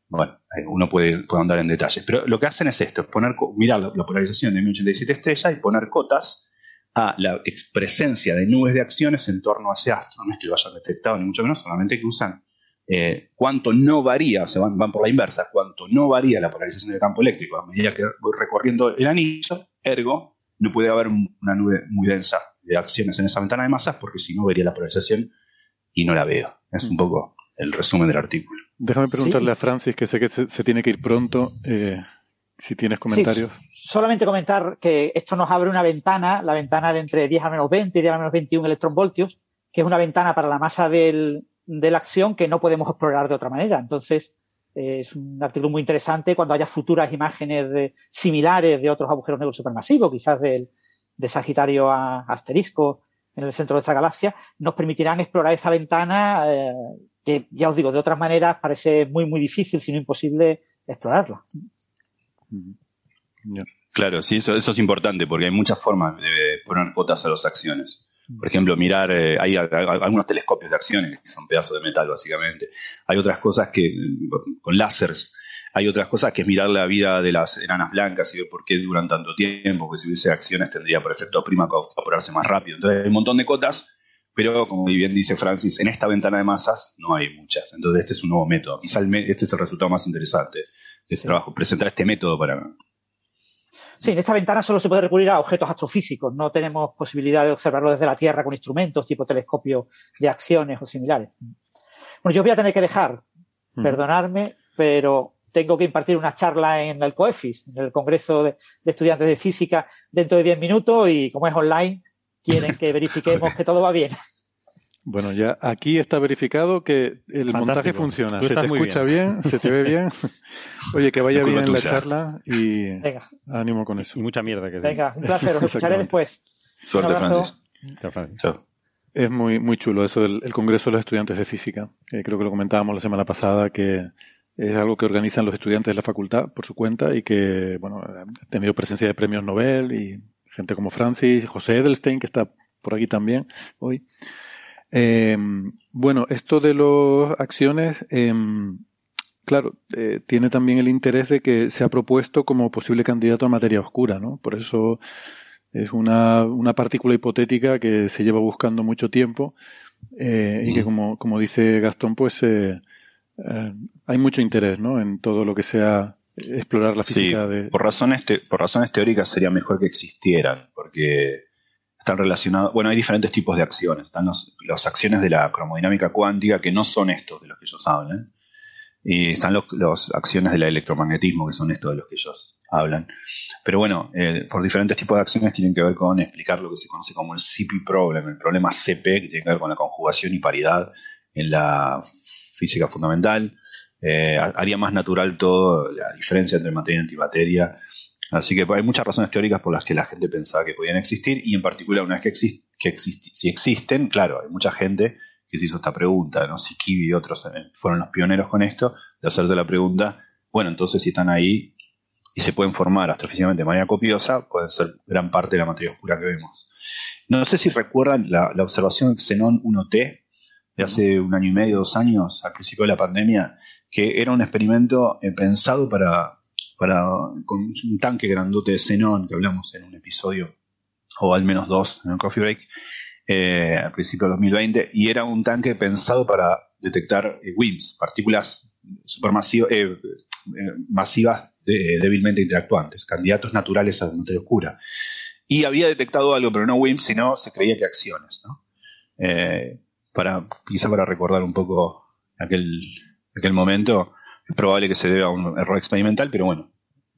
bueno, uno puede, andar en detalles. Pero lo que hacen es esto, es poner, mirar la, polarización de 1087 estrellas y poner cotas a la presencia de nubes de acciones en torno a ese astro. No es que lo hayan detectado, ni mucho menos, solamente que usan eh, cuánto no varía, o sea, van, van, por la inversa, cuánto no varía la polarización del campo eléctrico a medida que voy recorriendo el anillo, ergo, no puede haber una nube muy densa de acciones en esa ventana de masas porque si no vería la polarización y no la veo. Es un poco el resumen del artículo. Déjame preguntarle a Francis, que sé que se, tiene que ir pronto, eh, si tienes comentarios. solamente comentar que esto nos abre una ventana, la ventana de entre 10 a menos 20 y 10 a menos 21 electronvoltios, que es una ventana para la masa de la acción que no podemos explorar de otra manera. Entonces, eh, es un artículo muy interesante cuando haya futuras imágenes similares de otros agujeros negros supermasivos, quizás del, de Sagitario a Asterisco en el centro de nuestra galaxia, nos permitirán explorar esa ventana eh, que, ya os digo, de otras maneras parece muy, muy difícil, si no imposible, explorarla. Claro, sí, eso, eso es importante porque hay muchas formas de poner cuotas a las acciones. Por ejemplo, mirar, eh, hay, algunos telescopios de acciones que son pedazos de metal, básicamente. Hay otras cosas que, con láseres, hay otras cosas que es mirar la vida de las enanas blancas y ver por qué duran tanto tiempo, que si hubiese acciones tendría por efecto prima evaporarse más rápido. Entonces hay un montón de cotas, pero como bien dice Francis, en esta ventana de masas no hay muchas. Entonces este es un nuevo método. Quizá este es el resultado más interesante de este trabajo, presentar este método para, Sí, en esta ventana solo se puede recurrir a objetos astrofísicos. No tenemos posibilidad de observarlo desde la Tierra con instrumentos tipo telescopio de acciones o similares. Bueno, yo voy a tener que dejar, perdonarme, pero tengo que impartir una charla en el COEFIS, en el Congreso de, de Estudiantes de Física, dentro de 10 minutos y como es online, quieren que verifiquemos que todo va bien. Bueno, ya aquí está verificado que el montaje funciona. Se te escucha bien. se te ve bien. Oye, que vaya bien la charla y ánimo con eso. mucha mierda que Venga, un placer. Os escucharé después. Suerte, Francis. Chao, Es muy, muy chulo eso del Congreso de los Estudiantes de Física. creo que lo comentábamos la semana pasada que es algo que organizan los estudiantes de la facultad por su cuenta y que, bueno, ha tenido presencia de premios Nobel y gente como Francis, José Edelstein, que está por aquí también hoy. Eh, bueno, esto de las acciones, eh, claro, eh, tiene también el interés de que se ha propuesto como posible candidato a materia oscura, ¿no? Por eso es una, una partícula hipotética que se lleva buscando mucho tiempo eh, y que, como, como dice Gastón, pues eh, hay mucho interés, ¿no? En todo lo que sea explorar la física de... Por razones, por razones teóricas sería mejor que existieran, porque están relacionados, bueno, hay diferentes tipos de acciones. Están las acciones de la cromodinámica cuántica, que no son estos de los que ellos hablan. Y están las acciones del electromagnetismo, que son estos de los que ellos hablan. Pero bueno, eh, por diferentes tipos de acciones tienen que ver con explicar lo que se conoce como el CP problem, el problema CP, que tiene que ver con la conjugación y paridad en la física fundamental. Eh, haría más natural todo la diferencia entre materia y antimateria Así que hay muchas razones teóricas por las que la gente pensaba que podían existir y en particular una vez que, exist que si existen, claro, hay mucha gente que se hizo esta pregunta, ¿no? Si Kiwi y otros fueron los pioneros con esto, de hacerte la pregunta, bueno, entonces si están ahí y se pueden formar astrofísicamente de manera copiosa, pueden ser gran parte de la materia oscura que vemos. No sé si recuerdan la, observación Xenon 1T de hace un año y medio, dos años, al principio de la pandemia, que era un experimento eh, pensado para para, con un tanque grandote de xenón que hablamos en un episodio, o al menos dos en el Coffee Break, eh, al principio de 2020, y era un tanque pensado para detectar eh, WIMPs, partículas supermasivas, eh, masivas débilmente interactuantes, candidatos naturales a la materia oscura. Y había detectado algo, pero no WIMPs, sino se creía que acciones. ¿no? para, quizá para recordar un poco aquel, aquel momento, probable que se deba a un error experimental, pero bueno,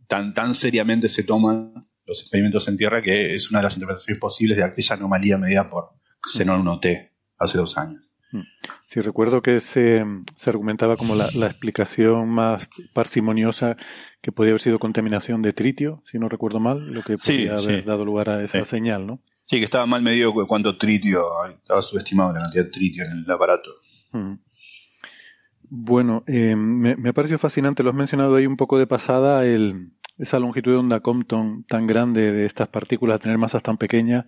tan, tan seriamente se toman los experimentos en tierra que es una de las interpretaciones posibles de aquella anomalía medida por Xenon 1T hace dos años. Hmm. Sí, recuerdo que se, se argumentaba como la, explicación más parsimoniosa que podía haber sido contaminación de tritio, si no recuerdo mal, lo que podría haber dado lugar a esa señal, ¿no? Sí, que estaba mal medido cuánto tritio, estaba subestimado la cantidad de tritio en el aparato. Hmm. Bueno, eh, me, ha parecido fascinante, lo has mencionado ahí un poco de pasada, el, esa longitud de onda Compton tan grande de estas partículas tener masas tan pequeñas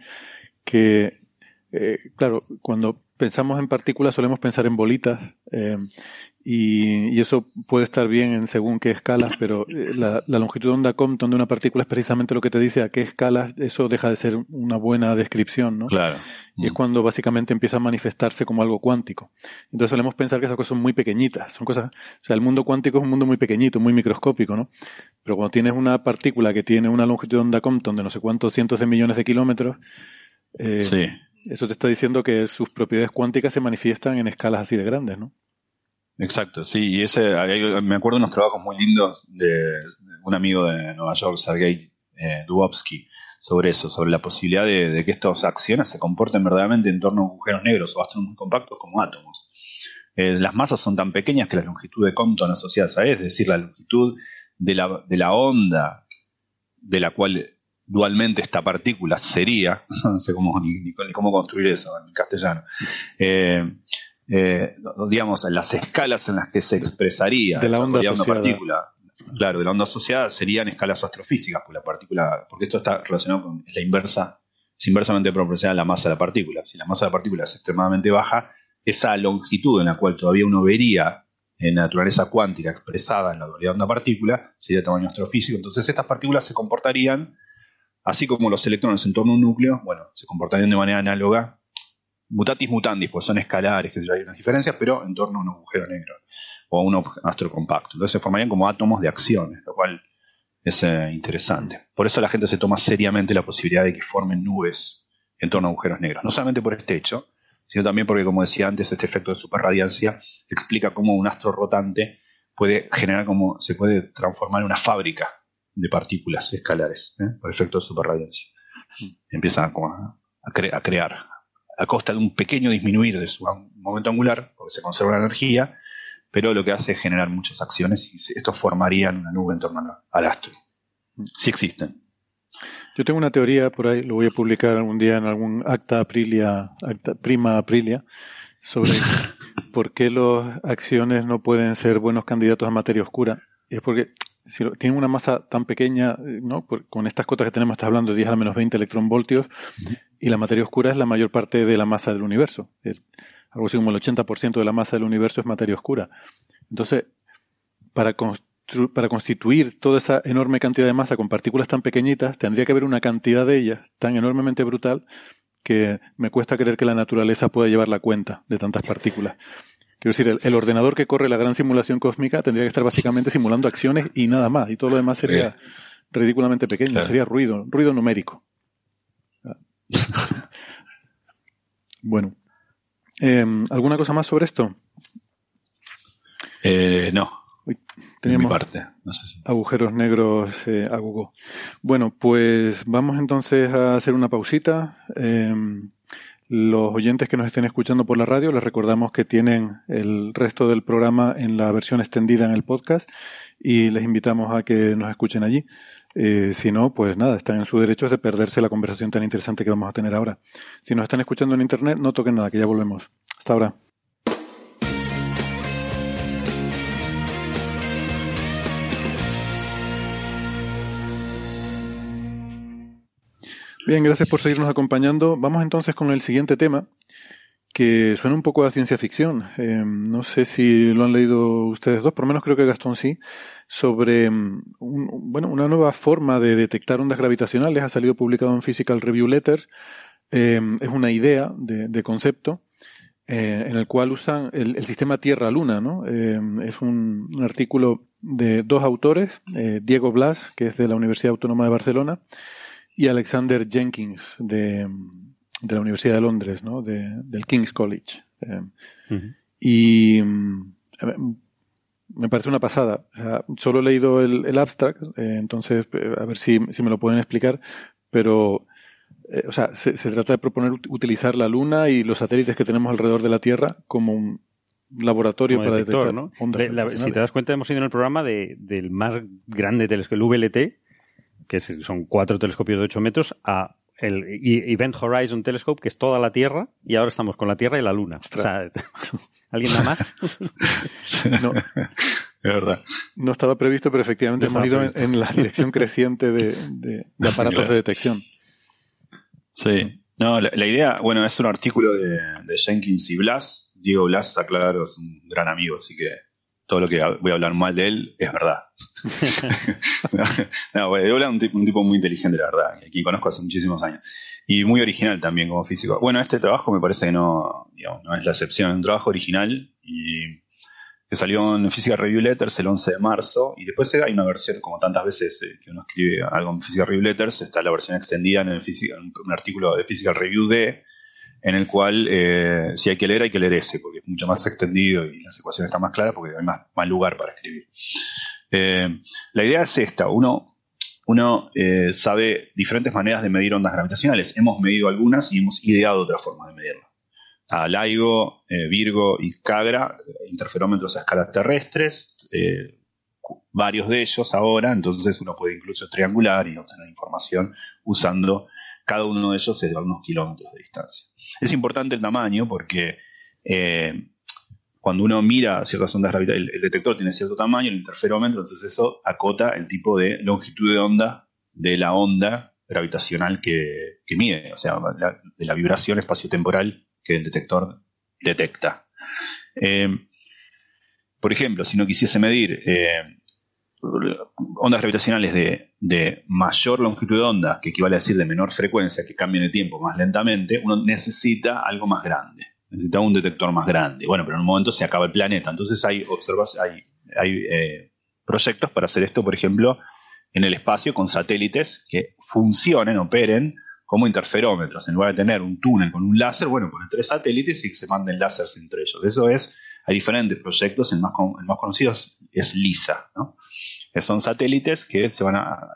que eh, claro, cuando pensamos en partículas solemos pensar en bolitas eh, y, eso puede estar bien en según qué escalas, pero eh, la, longitud de onda Compton de una partícula es precisamente lo que te dice a qué escalas eso deja de ser una buena descripción, ¿no? Claro. Y es mm. cuando básicamente empieza a manifestarse como algo cuántico. Entonces solemos pensar que esas cosas son muy pequeñitas, son cosas, o sea, el mundo cuántico es un mundo muy pequeñito, muy microscópico, ¿no? Pero cuando tienes una partícula que tiene una longitud de onda Compton de no sé cuántos cientos de millones de kilómetros, eh, sí eso te está diciendo que sus propiedades cuánticas se manifiestan en escalas así de grandes, ¿no? Exacto, sí, y ese, me acuerdo de unos trabajos muy lindos de, un amigo de Nueva York, Sergei eh, sobre eso, sobre la posibilidad de, que estas acciones se comporten verdaderamente en torno a agujeros negros o astros muy compactos como átomos. Eh, las masas son tan pequeñas que la longitud de Compton asociada a es decir, la longitud de la, de la onda de la cual dualmente esta partícula sería, no sé cómo, ni, cómo construir eso en castellano, eh, eh, digamos, las escalas en las que se expresaría de la onda asociada. partícula, claro, de la onda asociada serían escalas astrofísicas, porque la partícula, porque esto está relacionado con la inversa, es inversamente proporcional a la masa de la partícula. Si la masa de la partícula es extremadamente baja, esa longitud en la cual todavía uno vería en naturaleza cuántica expresada en la dualidad onda-partícula sería de tamaño astrofísico. Entonces estas partículas se comportarían Así como los electrones en torno a un núcleo, bueno, se comportarían de manera análoga, mutatis mutandis, pues son escalares, que hay unas diferencias, pero en torno a un agujero negro o a un astro compacto. Entonces se formarían como átomos de acciones, lo cual es eh, interesante. Por eso la gente se toma seriamente la posibilidad de que formen nubes en torno a agujeros negros. No solamente por este hecho, sino también porque, como decía antes, este efecto de superradiancia explica cómo un astro rotante puede generar como se puede transformar en una fábrica de partículas escalares ¿eh? por efecto de superradiancia. Empiezan a, a, crear a costa de un pequeño disminuir de su momento angular, porque se conserva la energía, pero lo que hace es generar muchas acciones y esto formaría una nube en torno al astro. Sí existen. Yo tengo una teoría por ahí, lo voy a publicar algún día en algún acta aprilia, acta prima aprilia, sobre por qué las acciones no pueden ser buenos candidatos a materia oscura. Y es porque si tienen una masa tan pequeña, ¿no? con estas cotas que tenemos, estás hablando de 10 a menos 20 electronvoltios, y la materia oscura es la mayor parte de la masa del universo. algo así como el 80% de la masa del universo es materia oscura. Entonces, para, para constituir toda esa enorme cantidad de masa con partículas tan pequeñitas, tendría que haber una cantidad de ellas tan enormemente brutal que me cuesta creer que la naturaleza pueda llevar la cuenta de tantas partículas. Quiero decir, el, ordenador que corre la gran simulación cósmica tendría que estar básicamente simulando acciones y nada más. Y todo lo demás sería ridículamente pequeño, sería ruido, ruido numérico. bueno. Em, ¿Alguna cosa más sobre esto? Eh, no. tenemos parte. agujeros negros eh, a Google. Bueno, pues vamos entonces a hacer una pausita. Los oyentes que nos estén escuchando por la radio, les recordamos que tienen el resto del programa en la versión extendida en el podcast y les invitamos a que nos escuchen allí. Eh, si no, pues nada, están en su derecho de perderse la conversación tan interesante que vamos a tener ahora. Si nos están escuchando en Internet, no toquen nada, que ya volvemos. Hasta ahora. Bien, gracias por seguirnos acompañando. Vamos entonces con el siguiente tema, que suena un poco a ciencia ficción. Eh, no sé si lo han leído ustedes dos, por lo menos creo que Gastón sí, sobre mm, bueno, una nueva forma de detectar ondas gravitacionales. Ha salido publicado en Physical Review Letters. Eh, es una idea de, concepto eh, en el cual usan el, sistema Tierra-Luna. ¿no? es un, un, artículo de dos autores, Diego Blas, que es de la Universidad Autónoma de Barcelona, y Alexander Jenkins de, de la Universidad de Londres, ¿no? De, del King's College. Eh, y me parece una pasada. solo he leído el, el abstract, eh, entonces eh, a ver si, si, me lo pueden explicar, pero o sea, se, se, trata de proponer utilizar la Luna y los satélites que tenemos alrededor de la Tierra como un laboratorio para detectar ¿no? ondas Si te das cuenta, hemos ido en el programa de, del más grande telescopio, el VLT, que son cuatro telescopios de 8 metros, a el Event Horizon Telescope, que es toda la Tierra, y ahora estamos con la Tierra y la Luna. O sea, ¿Alguien nada más? no. Es verdad. No estaba previsto, pero efectivamente hemos ido en, la dirección creciente de, aparatos de detección. Sí. No, la, idea, bueno, es un artículo de, Jenkins y Blas. Diego Blas, aclaro, es un gran amigo, así que todo lo que voy a hablar mal de él es verdad. no, bueno, es un tipo, un tipo, muy inteligente, la verdad, a quien conozco hace muchísimos años. Y muy original también como físico. Bueno, este trabajo me parece que no, digamos, no es la excepción, es un trabajo original y que salió en Physical Review Letters el 11 de marzo, y después hay una versión, como tantas veces eh, que uno escribe algo en Physical Review Letters, está la versión extendida en, el un artículo de Physical Review D, en el cual eh, si hay que leer, hay que leer ese, porque es mucho más extendido y las ecuaciones están más claras porque hay más, lugar para escribir. Eh, la idea es esta, uno, uno sabe diferentes maneras de medir ondas gravitacionales, hemos medido algunas y hemos ideado otras formas de medirlas a LIGO, eh, Virgo y Cagra, interferómetros a escalas terrestres, eh, varios de ellos ahora, entonces uno puede incluso triangular y obtener información usando cada uno de ellos desde algunos kilómetros de distancia. Es importante el tamaño porque eh, cuando uno mira ciertas ondas gravitacionales, el, detector tiene cierto tamaño, el interferómetro, entonces eso acota el tipo de longitud de onda de la onda gravitacional que, mide, o sea, de la vibración espaciotemporal que el detector detecta. Eh, por ejemplo, si no quisiese medir eh, ondas gravitacionales de, mayor longitud de onda, que equivale a decir de menor frecuencia, que cambian el tiempo más lentamente, uno necesita algo más grande. Necesita un detector más grande. Bueno, pero en un momento se acaba el planeta. Entonces hay, hay, hay eh, proyectos para hacer esto, por ejemplo, en el espacio con satélites que funcionen, operen como interferómetros. En lugar de tener un túnel con un láser, bueno, ponen tres satélites y se manden láseres entre ellos. Eso es, hay diferentes proyectos, el más, el más conocido es LISA, ¿no? que son satélites que se van a.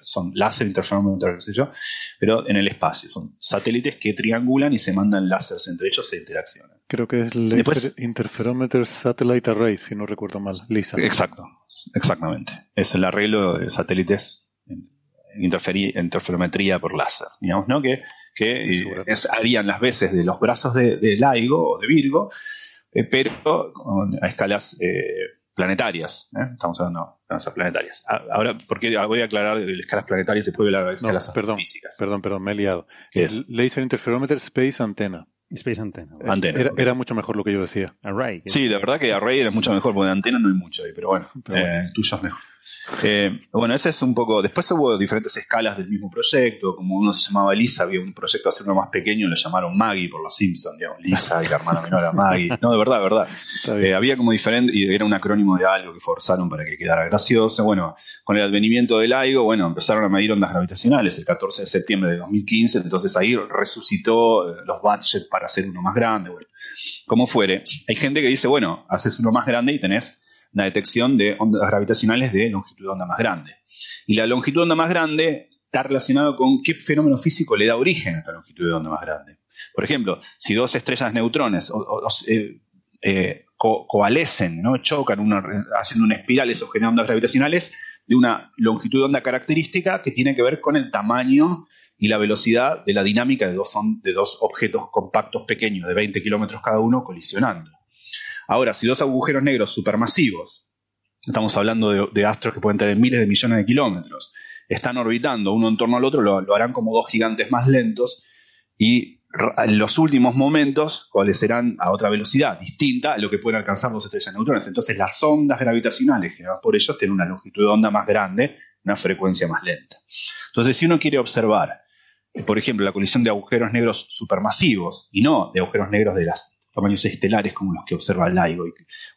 son láser, interferómetro, qué sé yo, pero en el espacio. Son satélites que triangulan y se mandan láseres entre ellos e interaccionan. Creo que es el Interferometer Satellite Array, si no recuerdo mal, LISA. Exacto, exactamente. Es el arreglo de satélites interferometría por láser, digamos, ¿no? Que, que harían las veces de los brazos de, de LIGO o de Virgo, eh, pero a escalas eh, planetarias. ¿eh? Estamos hablando de escalas planetarias. Ahora, porque voy a aclarar escalas planetarias y después de escalas perdón, físicas. Perdón, perdón, me he liado. Es Laser Interferometer Space Antenna. Space Antenna. era, mucho mejor lo que yo decía. Array. Sí, de verdad que Array era mucho mejor, porque de antena no hay mucho ahí, pero bueno, tuyo es mejor. Eh, bueno, ese es un poco. Después hubo diferentes escalas del mismo proyecto. Como uno se llamaba Lisa, había un proyecto hacer uno más pequeño, lo llamaron Maggie por los Simpsons, digamos. Lisa y la hermana menor era Maggie. No, de verdad, de verdad. Eh, había como diferente, y era un acrónimo de algo que forzaron para que quedara gracioso. Bueno, con el advenimiento del LIGO, bueno, empezaron a medir ondas gravitacionales el 14 de septiembre de 2015. Entonces ahí resucitó eh, los budgets para hacer uno más grande. Bueno, como fuere, hay gente que dice, bueno, haces uno más grande y tenés una detección de ondas gravitacionales de longitud de onda más grande. Y la longitud de onda más grande está relacionado con qué fenómeno físico le da origen a esta longitud de onda más grande. Por ejemplo, si dos estrellas neutrones eh, eh, coalescen, ¿no? chocan haciendo una espiral, eso genera ondas gravitacionales de una longitud de onda característica que tiene que ver con el tamaño y la velocidad de la dinámica de dos, de dos objetos compactos pequeños de 20 kilómetros cada uno colisionando. Ahora, si dos agujeros negros supermasivos, estamos hablando de, astros que pueden tener miles de millones de kilómetros, están orbitando uno en torno al otro, lo, harán como dos gigantes más lentos y en los últimos momentos serán a otra velocidad distinta a lo que pueden alcanzar dos estrellas neutrones. Entonces las ondas gravitacionales generadas por ellos tienen una longitud de onda más grande, una frecuencia más lenta. Entonces si uno quiere observar, por ejemplo, la colisión de agujeros negros supermasivos y no de agujeros negros de las tamaños estelares como los que observa LIGO.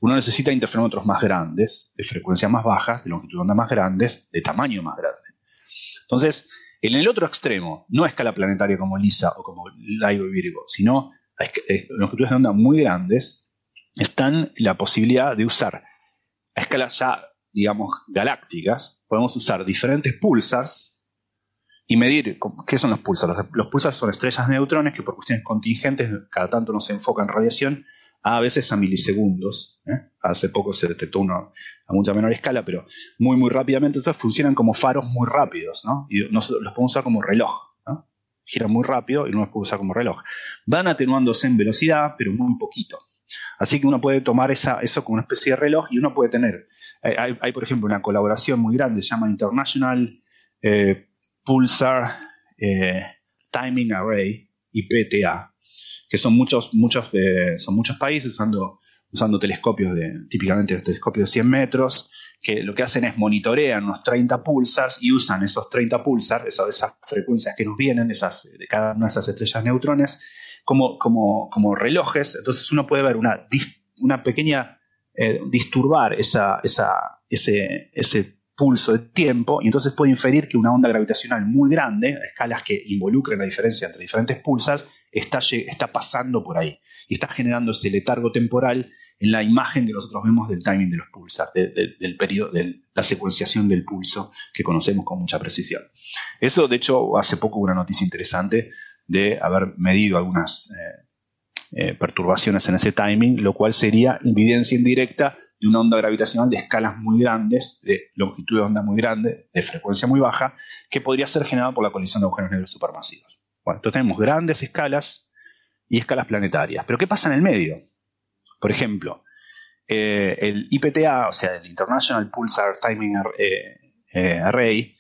Uno necesita interferómetros más grandes, de frecuencia más bajas, de longitud de onda más grandes, de tamaño más grande. Entonces, en el otro extremo, no a escala planetaria como LISA o como LIGO y Virgo, sino a longitudes de onda muy grandes, están la posibilidad de usar a escalas ya, digamos, galácticas, podemos usar diferentes pulsars y medir qué son los pulsars. Los, pulsars son estrellas de neutrones que por cuestiones contingentes cada tanto no se enfocan en radiación, a veces a milisegundos. ¿eh? Hace poco se detectó uno a mucha menor escala, pero muy, muy rápidamente. Entonces funcionan como faros muy rápidos, ¿no? Y los podemos usar como reloj. ¿no? Giran muy rápido y no los podemos usar como reloj. Van atenuándose en velocidad, pero muy poquito. Así que uno puede tomar esa, eso como una especie de reloj y uno puede tener. Hay, por ejemplo, una colaboración muy grande, se llama International eh, Pulsar eh, Timing Array, IPTA, que son muchos, muchos, eh, son muchos países usando, usando telescopios de, típicamente telescopios de 100 metros, que lo que hacen es monitorean unos 30 pulsars y usan esos 30 pulsars, esas, esas frecuencias que nos vienen, esas, de cada una de esas estrellas neutrones, como, como, como relojes. Entonces uno puede ver una, una pequeña eh, disturbar esa, esa, ese, ese pulso de tiempo y entonces puede inferir que una onda gravitacional muy grande, a escalas que involucren la diferencia entre diferentes pulsars, está, está pasando por ahí y está generando ese letargo temporal en la imagen que nosotros vemos del timing de los pulsars, del periodo, de la secuenciación del pulso que conocemos con mucha precisión. Eso, de hecho, hace poco una noticia interesante de haber medido algunas eh, eh, perturbaciones en ese timing, lo cual sería evidencia indirecta de una onda gravitacional de escalas muy grandes, de longitud de onda muy grande, de frecuencia muy baja, que podría ser generada por la colisión de agujeros negros supermasivos. Bueno, entonces tenemos grandes escalas y escalas planetarias. Pero ¿qué pasa en el medio? Por ejemplo, eh, el IPTA, o sea, el International Pulsar Timing eh, eh, Array,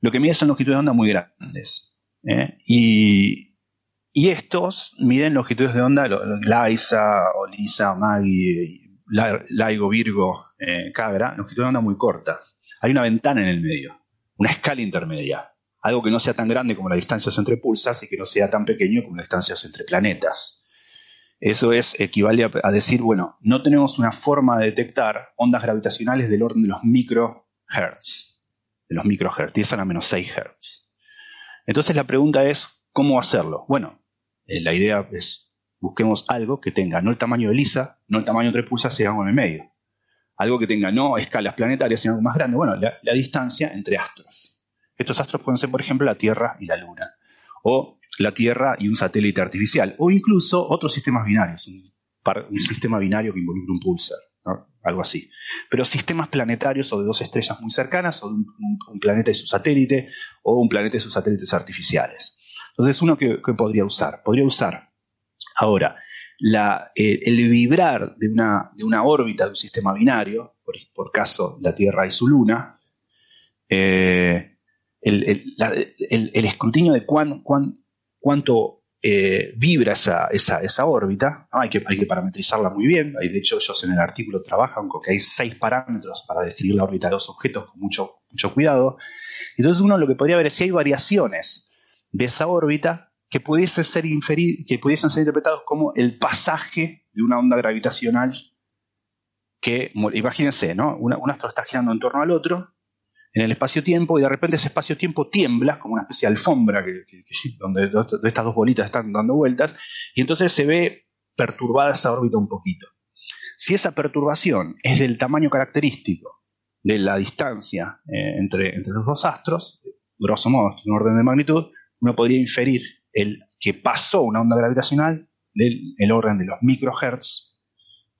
lo que mide son longitudes de onda muy grandes. Y, estos miden longitudes de onda, LISA, o LISA, MAGI, LIGO, Virgo, Cagra, longitudes de onda muy cortas. Hay una ventana en el medio, una escala intermedia. Algo que no sea tan grande como las distancias entre pulsas y que no sea tan pequeño como las distancias entre planetas. Eso es, equivale a, decir, bueno, no tenemos una forma de detectar ondas gravitacionales del orden de los microhertz, de los microhertz, y es a la menos 6 hertz. Entonces la pregunta es, ¿cómo hacerlo? Bueno, eh, la idea es, busquemos algo que tenga no el tamaño de LISA, no el tamaño de tres pulsas, sino en el medio. Algo que tenga no escalas planetarias, sino algo más grande. Bueno, la, distancia entre astros. Estos astros pueden ser, por ejemplo, la Tierra y la Luna. O la Tierra y un satélite artificial, o incluso otros sistemas binarios, un, sistema binario que involucra un pulsar, algo así. Pero sistemas planetarios o de dos estrellas muy cercanas, o un, planeta y su satélite, o un planeta y sus satélites artificiales. Entonces, uno que, podría usar, podría usar ahora eh, el vibrar de una, de una, órbita de un sistema binario, por, caso la Tierra y su Luna, eh, el, escrutinio de cuán, cuán, cuánto eh, vibra esa, esa, órbita, hay, que, hay que parametrizarla muy bien, de hecho ellos en el artículo trabajan con que hay seis parámetros para describir la órbita de los objetos con mucho, mucho cuidado. Entonces uno lo que podría ver es si hay variaciones de esa órbita que pudiesen ser, que pudiesen ser interpretados como el pasaje de una onda gravitacional que, imagínense, ¿no? un astro está girando en torno al otro en el espacio-tiempo y de repente ese espacio-tiempo tiembla como una especie de alfombra donde estas dos bolitas están dando vueltas y entonces se ve perturbada esa órbita un poquito. Si esa perturbación es del tamaño característico de la distancia eh, entre, entre, los dos astros, grosso modo, en orden de magnitud, uno podría inferir el que pasó una onda gravitacional del orden de los microhertz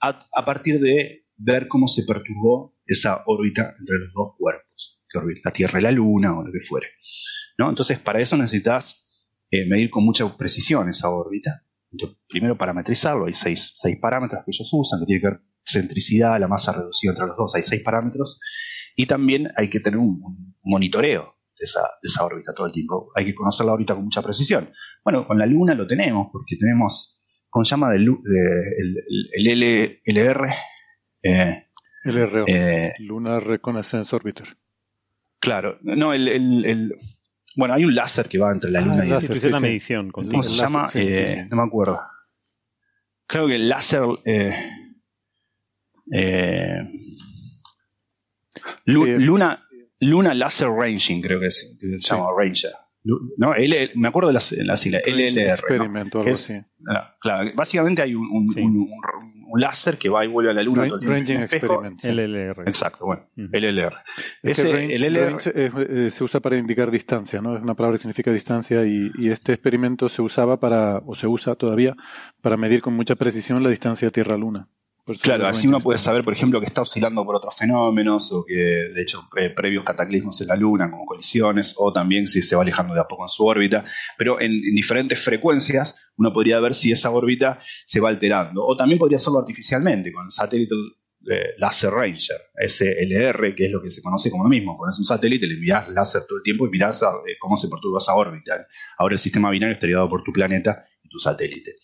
a, a partir de ver cómo se perturbó esa órbita entre los dos cuerpos la Tierra y la Luna o lo que fuere. ¿no? Entonces, para eso necesitas eh, medir con mucha precisión esa órbita. primero parametrizarlo, hay seis, parámetros que ellos usan, que tiene que ver centricidad, la masa reducida entre los dos, hay seis parámetros. Y también hay que tener un, monitoreo de esa, órbita todo el tiempo. Hay que conocer la órbita con mucha precisión. Bueno, con la Luna lo tenemos, porque tenemos, ¿cómo se llama? El, el, LR. Eh, LRO, eh, Lunar Reconnaissance Orbiter. Claro, no, el, el, bueno, hay un láser que va entre la luna ah, y el láser, la medición. ¿Cómo se llama? Eh, no me acuerdo. Creo que el láser. Eh, eh, luna, Luna Laser Ranging, creo que, es, que se llama Ranger. No, me acuerdo de la, la sigla, LLR. Experimento, algo así. Ah, claro, básicamente hay un, un, un, un, láser que va y vuelve a la luna. ranging Experiment. LLR. Exacto, bueno, LLR. Ese, range, eh, se usa para indicar distancia, ¿no? Es una palabra que significa distancia y, y, este experimento se usaba para, o se usa todavía, para medir con mucha precisión la distancia Tierra-Luna. Claro, así uno puede saber, por ejemplo, que está oscilando por otros fenómenos o que, de hecho, eh, previos cataclismos en la Luna, como colisiones, o también si se va alejando de a poco en su órbita. Pero en, diferentes frecuencias uno podría ver si esa órbita se va alterando. O también podría hacerlo artificialmente, con satélites eh, Laser Ranger, SLR, que es lo que se conoce como lo mismo. Pones un satélite, le envías láser todo el tiempo y mirás eh, cómo se perturba esa órbita. Ahora el sistema binario estaría dado por tu planeta y tu satélite.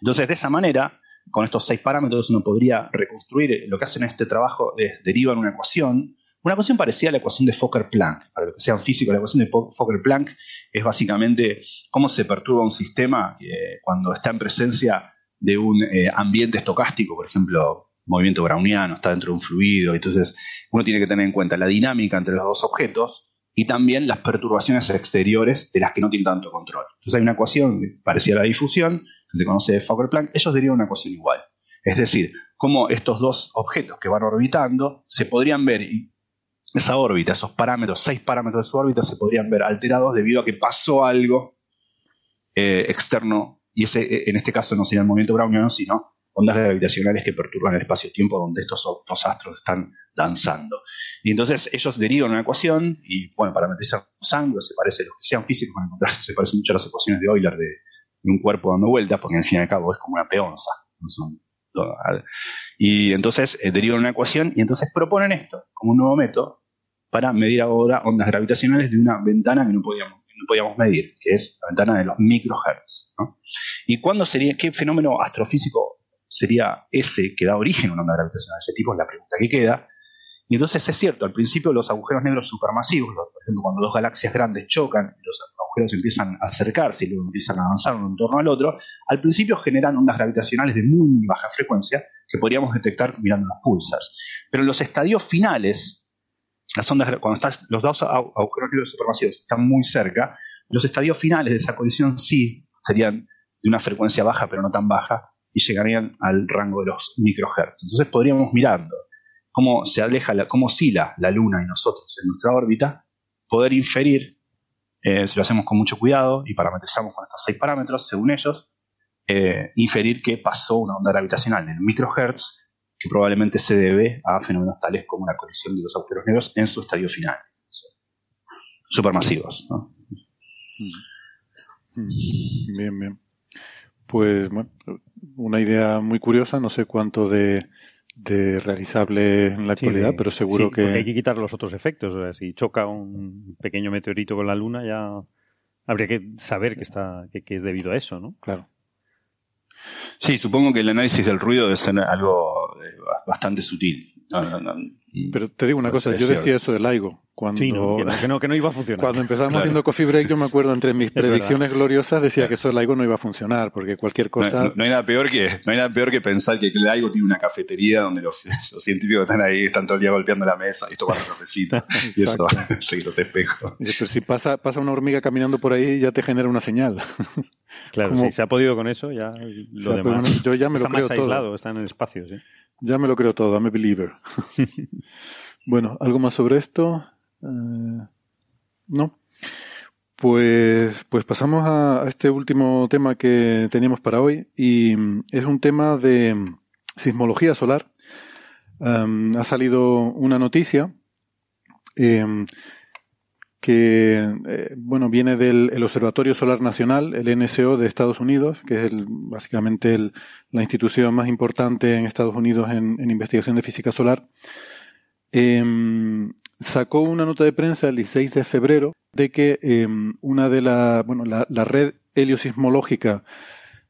Entonces, de esa manera, con estos seis parámetros, uno podría reconstruir lo que hacen en este trabajo, es derivan una ecuación una ecuación parecida a la ecuación de Fokker-Planck. Para los que sean físicos, la ecuación de Fokker-Planck es básicamente cómo se perturba un sistema eh, cuando está en presencia de un eh, ambiente estocástico, por ejemplo, movimiento browniano, está dentro de un fluido. Entonces, uno tiene que tener en cuenta la dinámica entre los dos objetos y también las perturbaciones exteriores de las que no tiene tanto control. Entonces, hay una ecuación parecida a la difusión, que se conoce de Fokker-Planck, ellos derivan una ecuación igual. Es decir, cómo estos dos objetos que van orbitando se podrían ver esa órbita, esos parámetros, seis parámetros de su órbita se podrían ver alterados debido a que pasó algo eh, externo, y ese eh, en este caso no sería el movimiento browniano, sino ondas gravitacionales que perturban el espacio-tiempo donde estos dos astros están danzando. Y entonces ellos derivan una ecuación, y bueno, para meterse los ángulos, se parece, los que sean físicos van a encontrar, se parece mucho a las ecuaciones de Euler de, un cuerpo dando vueltas, porque al fin y al cabo es como una peonza. y entonces eh, derivan una ecuación y entonces proponen esto como un nuevo método para medir ahora ondas gravitacionales de una ventana que no podíamos, no podíamos medir, que es la ventana de los microhertz. ¿Y cuándo sería, qué fenómeno astrofísico sería ese que da origen a una onda gravitacional? Ese tipo es la pregunta que queda. Y entonces es cierto, al principio los agujeros negros supermasivos, por ejemplo, cuando dos galaxias grandes chocan, los agujeros empiezan a acercarse y luego empiezan a avanzar uno en torno al otro, al principio generan ondas gravitacionales de muy, baja frecuencia que podríamos detectar mirando los pulsars. Pero los estadios finales las ondas, cuando estás, los dos agujeros negros supermasivos están muy cerca, los estadios finales de esa colisión sí serían de una frecuencia baja, pero no tan baja, y llegarían al rango de los microhertz. Entonces podríamos mirando cómo se aleja, cómo oscila la Luna y nosotros en nuestra órbita, poder inferir, eh, si lo hacemos con mucho cuidado y parametrizamos con estos seis parámetros, según ellos, eh, inferir que pasó una onda gravitacional en microhertz que probablemente se debe a fenómenos tales como la colisión de los agujeros negros en su estadio final. Supermasivos. ¿no? Mm. Bien, bien. Pues bueno, una idea muy curiosa, no sé cuánto de, realizable en la actualidad, pero seguro que... hay que quitar los otros efectos. si choca un pequeño meteorito con la Luna, ya habría que saber que, está, que es debido a eso, ¿no? Claro. Sí, supongo que el análisis del ruido debe ser algo eh, bastante sutil. Pero te digo una cosa, yo decía eso del LIGO. Cuando, sí, que, no, que, no, iba a funcionar. Cuando empezamos haciendo Coffee Break, yo me acuerdo entre mis predicciones gloriosas decía que eso del LIGO no iba a funcionar, porque cualquier cosa. No, hay nada peor que, no hay nada peor que pensar que el LIGO tiene una cafetería donde los, científicos están ahí, están todo el día golpeando la mesa y tomando cafecito. y eso seguir los espejos. Pero si pasa, pasa una hormiga caminando por ahí, ya te genera una señal. Claro, si se ha podido con eso, ya lo demás. yo ya me está lo creo más aislado, está en el espacio, sí. Ya me lo creo todo, I'm a believer. bueno, ¿algo más sobre esto? Eh, no. Pues, pues pasamos a, este último tema que teníamos para hoy y mm, es un tema de mm, sismología solar. Em, ha salido una noticia em, que eh, bueno viene del Observatorio Solar Nacional, el NSO de Estados Unidos, que es el, básicamente la institución más importante en Estados Unidos en, investigación de física solar. Em, sacó una nota de prensa el 16 de febrero de que em, una de la, bueno, la, red heliosismológica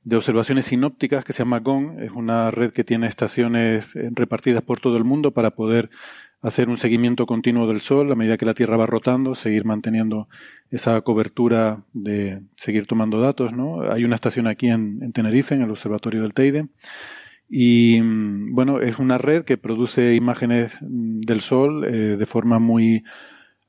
de observaciones sinópticas que se llama GON, es una red que tiene estaciones eh, repartidas por todo el mundo para poder hacer un seguimiento continuo del Sol a medida que la Tierra va rotando, seguir manteniendo esa cobertura de seguir tomando datos, ¿no? Hay una estación aquí en, Tenerife, en el Observatorio del Teide, y mm, bueno, es una red que produce imágenes mm, del Sol eh, de forma muy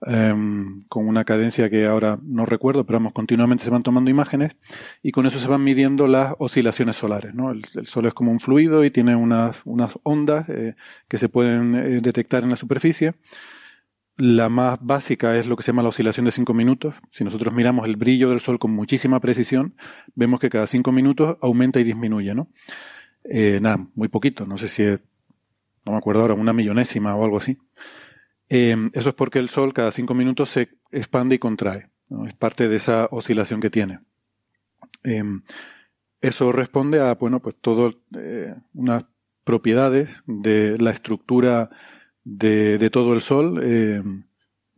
Em, con una cadencia que ahora no recuerdo, pero vamos, continuamente se van tomando imágenes y con eso se van midiendo las oscilaciones solares. ¿no? El, Sol es como un fluido y tiene unas, unas ondas eh, que se pueden eh, detectar en la superficie. La más básica es lo que se llama la oscilación de 5 minutos. Si nosotros miramos el brillo del Sol con muchísima precisión, vemos que cada 5 minutos aumenta y disminuye, ¿no? Eh, nada, muy poquito, no sé si es, no me acuerdo ahora, una millonésima o algo así. Em, eso es porque el Sol cada cinco minutos se expande y contrae. Es parte de esa oscilación que tiene. Em, eso responde a, bueno, pues todo, eh, unas propiedades de la estructura de, todo el Sol. Eh,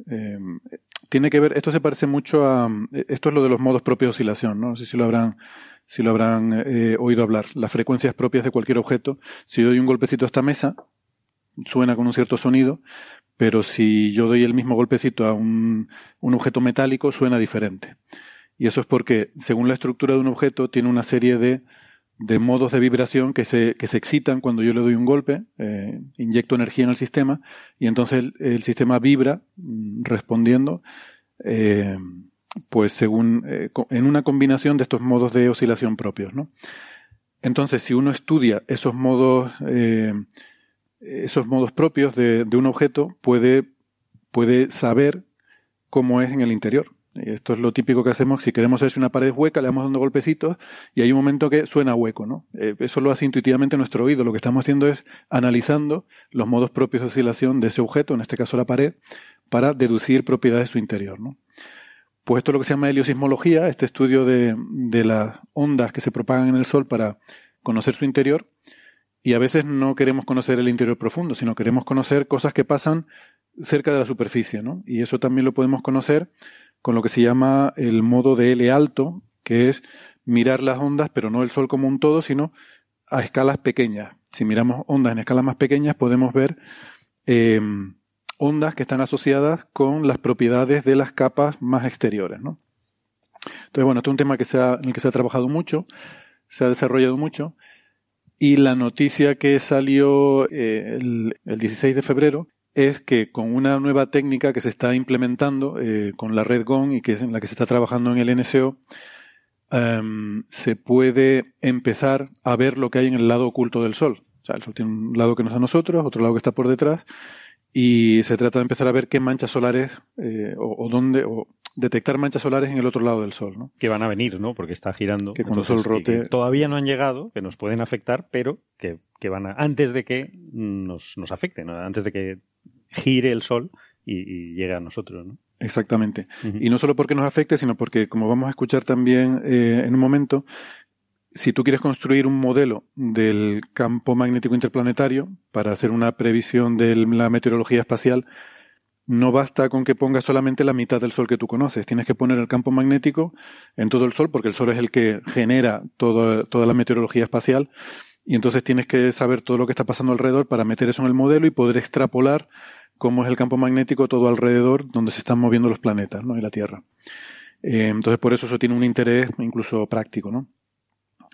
eh, tiene que ver, esto se parece mucho a, esto es lo de los modos propios de oscilación, ¿no? No sé si lo habrán, si lo habrán eh, oído hablar. Las frecuencias propias de cualquier objeto. Si doy un golpecito a esta mesa, suena con un cierto sonido, pero si yo doy el mismo golpecito a un, un objeto metálico, suena diferente. Y eso es porque, según la estructura de un objeto, tiene una serie de de modos de vibración que se, que se excitan cuando yo le doy un golpe, eh, inyecto energía en el sistema y entonces el, sistema vibra mm, respondiendo eh, pues según eh, en una combinación de estos modos de oscilación propios. ¿no? Entonces, si uno estudia esos modos, esos modos propios de, de un objeto, puede, puede saber cómo es en el interior. Esto es lo típico que hacemos. Si queremos hacer una pared hueca, le damos dando golpecitos y hay un momento que suena hueco, ¿no? Eh, eso lo hace intuitivamente nuestro oído. Lo que estamos haciendo es analizando los modos propios de oscilación de ese objeto, en este caso la pared, para deducir propiedades de su interior, ¿no? Pues esto es lo que se llama heliosismología, este estudio de, las ondas que se propagan en el Sol para conocer su interior. Y a veces no queremos conocer el interior profundo, sino queremos conocer cosas que pasan cerca de la superficie, ¿no? Y eso también lo podemos conocer con lo que se llama el modo de L alto, que es mirar las ondas, pero no el Sol como un todo, sino a escalas pequeñas. Si miramos ondas en escalas más pequeñas, podemos ver eh, ondas que están asociadas con las propiedades de las capas más exteriores. ¿no? Entonces, bueno, esto es un tema que se ha, en el que se ha trabajado mucho, se ha desarrollado mucho, y la noticia que salió eh, el, el 16 de febrero es que con una nueva técnica que se está implementando eh, con la red GON y que es en la que se está trabajando en el NSO, em, se puede empezar a ver lo que hay en el lado oculto del Sol. O sea, el Sol tiene un lado que no es a nosotros, otro lado que está por detrás, y se trata de empezar a ver qué manchas solares eh, o, dónde, o detectar manchas solares en el otro lado del Sol, ¿no? Que van a venir, ¿no? Porque está girando. Que cuando el Sol rote... todavía no han llegado, que nos pueden afectar, pero que, que van a, antes de que nos, nos afecten, antes de que gire el Sol y, llegue a nosotros, ¿no? Exactamente. Y no solo porque nos afecte, sino porque, como vamos a escuchar también eh, en un momento, si tú quieres construir un modelo del campo magnético interplanetario para hacer una previsión de la meteorología espacial, no basta con que pongas solamente la mitad del Sol que tú conoces. Tienes que poner el campo magnético en todo el Sol, porque el Sol es el que genera toda la meteorología espacial. Y entonces tienes que saber todo lo que está pasando alrededor para meter eso en el modelo y poder extrapolar cómo es el campo magnético todo alrededor donde se están moviendo los planetas ¿no? y la Tierra. Eh, entonces, por eso eso tiene un interés incluso práctico. ¿no?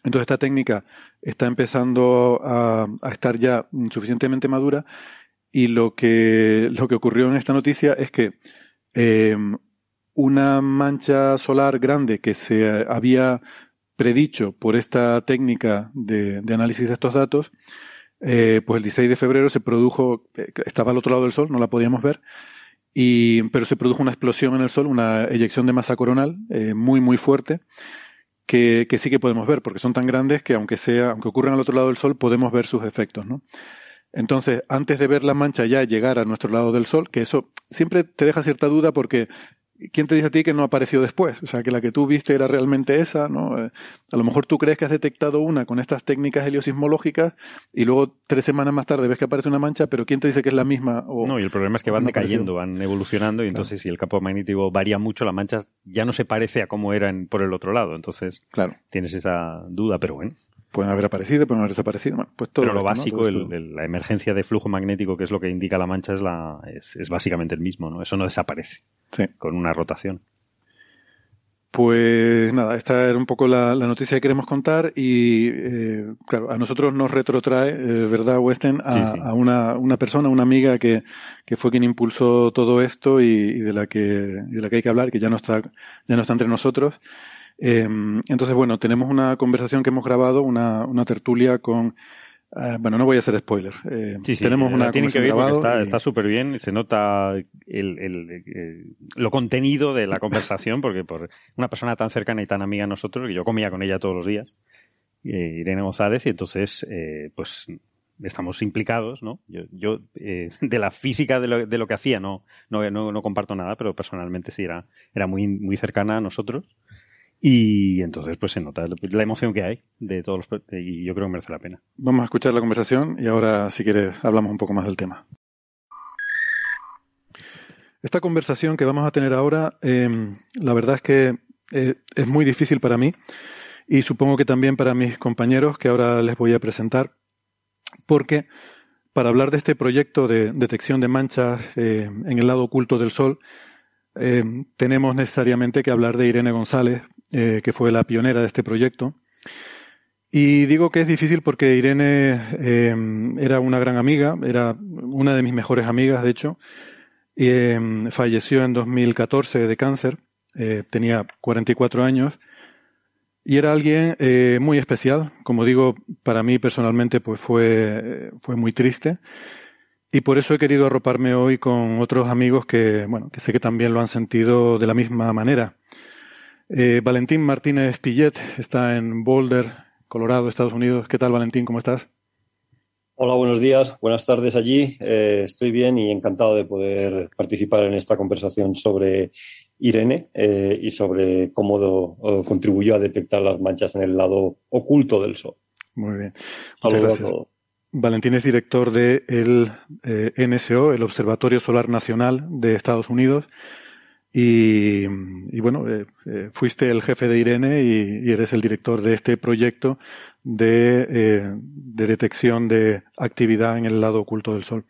Entonces, esta técnica está empezando a, estar ya suficientemente madura y lo que, lo que ocurrió en esta noticia es que eh, una mancha solar grande que se había predicho por esta técnica de, de análisis de estos datos eh, pues el 16 de febrero se produjo, eh, estaba al otro lado del Sol, no la podíamos ver, y, pero se produjo una explosión en el Sol, una eyección de masa coronal eh, muy, muy fuerte, que, sí que podemos ver, porque son tan grandes que aunque sea, aunque ocurran al otro lado del Sol, podemos ver sus efectos, ¿no? Entonces, antes de ver la mancha ya llegar a nuestro lado del Sol, que eso siempre te deja cierta duda porque ¿quién te dice a ti que no apareció después? O sea, que la que tú viste era realmente esa, ¿no? Eh, a lo mejor tú crees que has detectado una con estas técnicas heliosismológicas y luego tres semanas más tarde ves que aparece una mancha, pero ¿quién te dice que es la misma? O, no, y el problema es que van decayendo, van evolucionando y entonces si el campo magnético varía mucho, la mancha ya no se parece a cómo era por el otro lado. Entonces, claro. tienes esa duda, pero bueno pueden haber aparecido, pueden haber desaparecido. pues todo Pero lo básico, la emergencia de flujo magnético, que es lo que indica la mancha, es, la, es, es básicamente el mismo, ¿no? Eso no desaparece con una rotación. Pues nada, esta era un poco la, noticia que queremos contar y, eh, claro, a nosotros nos retrotrae, eh, ¿verdad, Westen? A, una, una, persona, una amiga que, que, fue quien impulsó todo esto y, de la que, de la que hay que hablar, que ya no está, ya no está entre nosotros. Eh, entonces, bueno, tenemos una conversación que hemos grabado, una, una tertulia con Ah, bueno, no voy a hacer spoilers. Eh, sí, sí, tenemos una tienen que ver porque está súper bien, se nota el, el, lo contenido de la conversación, porque por una persona tan cercana y tan amiga a nosotros, que yo comía con ella todos los días, eh, Irene González, y entonces, eh, pues estamos implicados, ¿no? Yo, yo eh, de la física de lo, de lo que hacía no, no, no, no, comparto nada, pero personalmente sí era, era muy, muy cercana a nosotros Y entonces pues se nota la emoción que hay de todos los y yo creo que merece la pena. Vamos a escuchar la conversación y ahora si quieres hablamos un poco más del tema. Esta conversación que vamos a tener ahora, em, la verdad es que eh, es muy difícil para mí y supongo que también para mis compañeros que ahora les voy a presentar, porque para hablar de este proyecto de detección de manchas eh, en el lado oculto del Sol, em, tenemos necesariamente que hablar de Irene González, eh, que fue la pionera de este proyecto. Y digo que es difícil porque Irene em, era una gran amiga, era una de mis mejores amigas, de hecho, eh, falleció en 2014 de cáncer, eh, tenía 44 años y era alguien eh, muy especial. Como digo, para mí personalmente pues fue, fue muy triste y por eso he querido arroparme hoy con otros amigos que, bueno, que sé que también lo han sentido de la misma manera. Eh, Valentín Martínez Pillet está en Boulder, Colorado, Estados Unidos. ¿Qué tal, Valentín? ¿Cómo estás? Hola, buenos días, buenas tardes allí. Eh, estoy bien y encantado de poder participar en esta conversación sobre Irene eh, y sobre cómo contribuyó a detectar las manchas en el lado oculto del Sol. Muy bien. Muchas gracias. Valentín es director del de eh, NSO, el Observatorio Solar Nacional de Estados Unidos. Y, bueno, fuiste el jefe de Irene y, eres el director de este proyecto eh, de, detección de actividad en el lado oculto del Sol.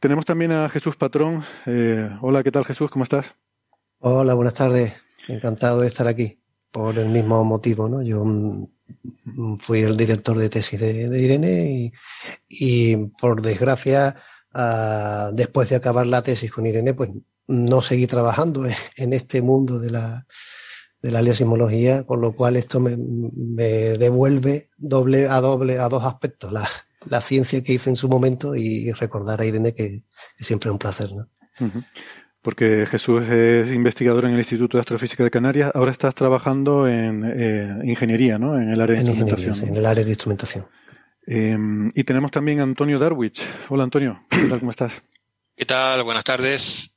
Tenemos también a Jesús Patrón. Eh, hola, ¿qué tal Jesús? ¿Cómo estás? Hola, buenas tardes. Encantado de estar aquí por el mismo motivo, ¿no? Yo mm, fui el director de tesis de, Irene y, por desgracia, ah, después de acabar la tesis con Irene, pues no seguí trabajando en este mundo de la, de la leosismología, con lo cual esto me, devuelve doble a doble a dos aspectos, la, la, ciencia que hice en su momento y recordar a Irene que, siempre es un placer. ¿no? Porque Jesús es investigador en el Instituto de Astrofísica de Canarias, ahora estás trabajando en eh, ingeniería, ¿no? En el área de instrumentación. En el área de instrumentación. Em, y tenemos también a Antonio Darwich. Hola Antonio, ¿qué tal? ¿Cómo estás? ¿Qué tal? Buenas tardes.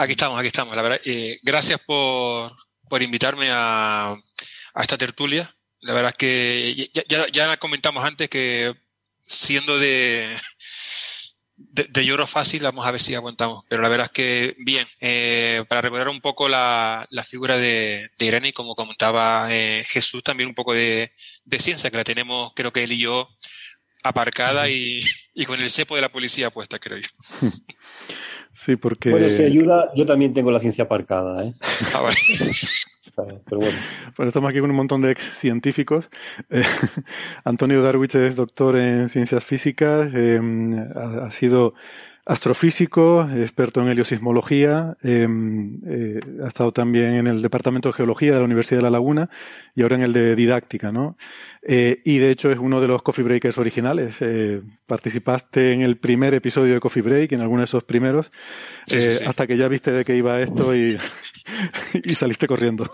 Aquí estamos, aquí estamos. La verdad, eh, gracias por, por invitarme a, esta tertulia. La verdad es que ya, comentamos antes que siendo de, de, lloro fácil, vamos a ver si aguantamos. Pero la verdad es que bien, eh, para recordar un poco la, figura de, Irene y como comentaba eh, Jesús, también un poco de, ciencia, que la tenemos, creo que él y yo, aparcada y, con el cepo de la policía puesta, creo yo. Sí, porque. Bueno, si ayuda, yo también tengo la ciencia aparcada, ¿eh? Ah, Pero bueno. estamos aquí con un montón de ex científicos. Eh, Antonio Darwich es doctor en ciencias físicas, eh, ha, sido astrofísico, experto en heliosismología, em, eh, ha estado también en el Departamento de Geología de la Universidad de La Laguna y ahora en el de Didáctica, ¿no? Eh, y de hecho es uno de los Coffee Breakers originales. Eh, participaste en el primer episodio de Coffee Break, en alguno de esos primeros, hasta que ya viste de qué iba esto y, y saliste corriendo.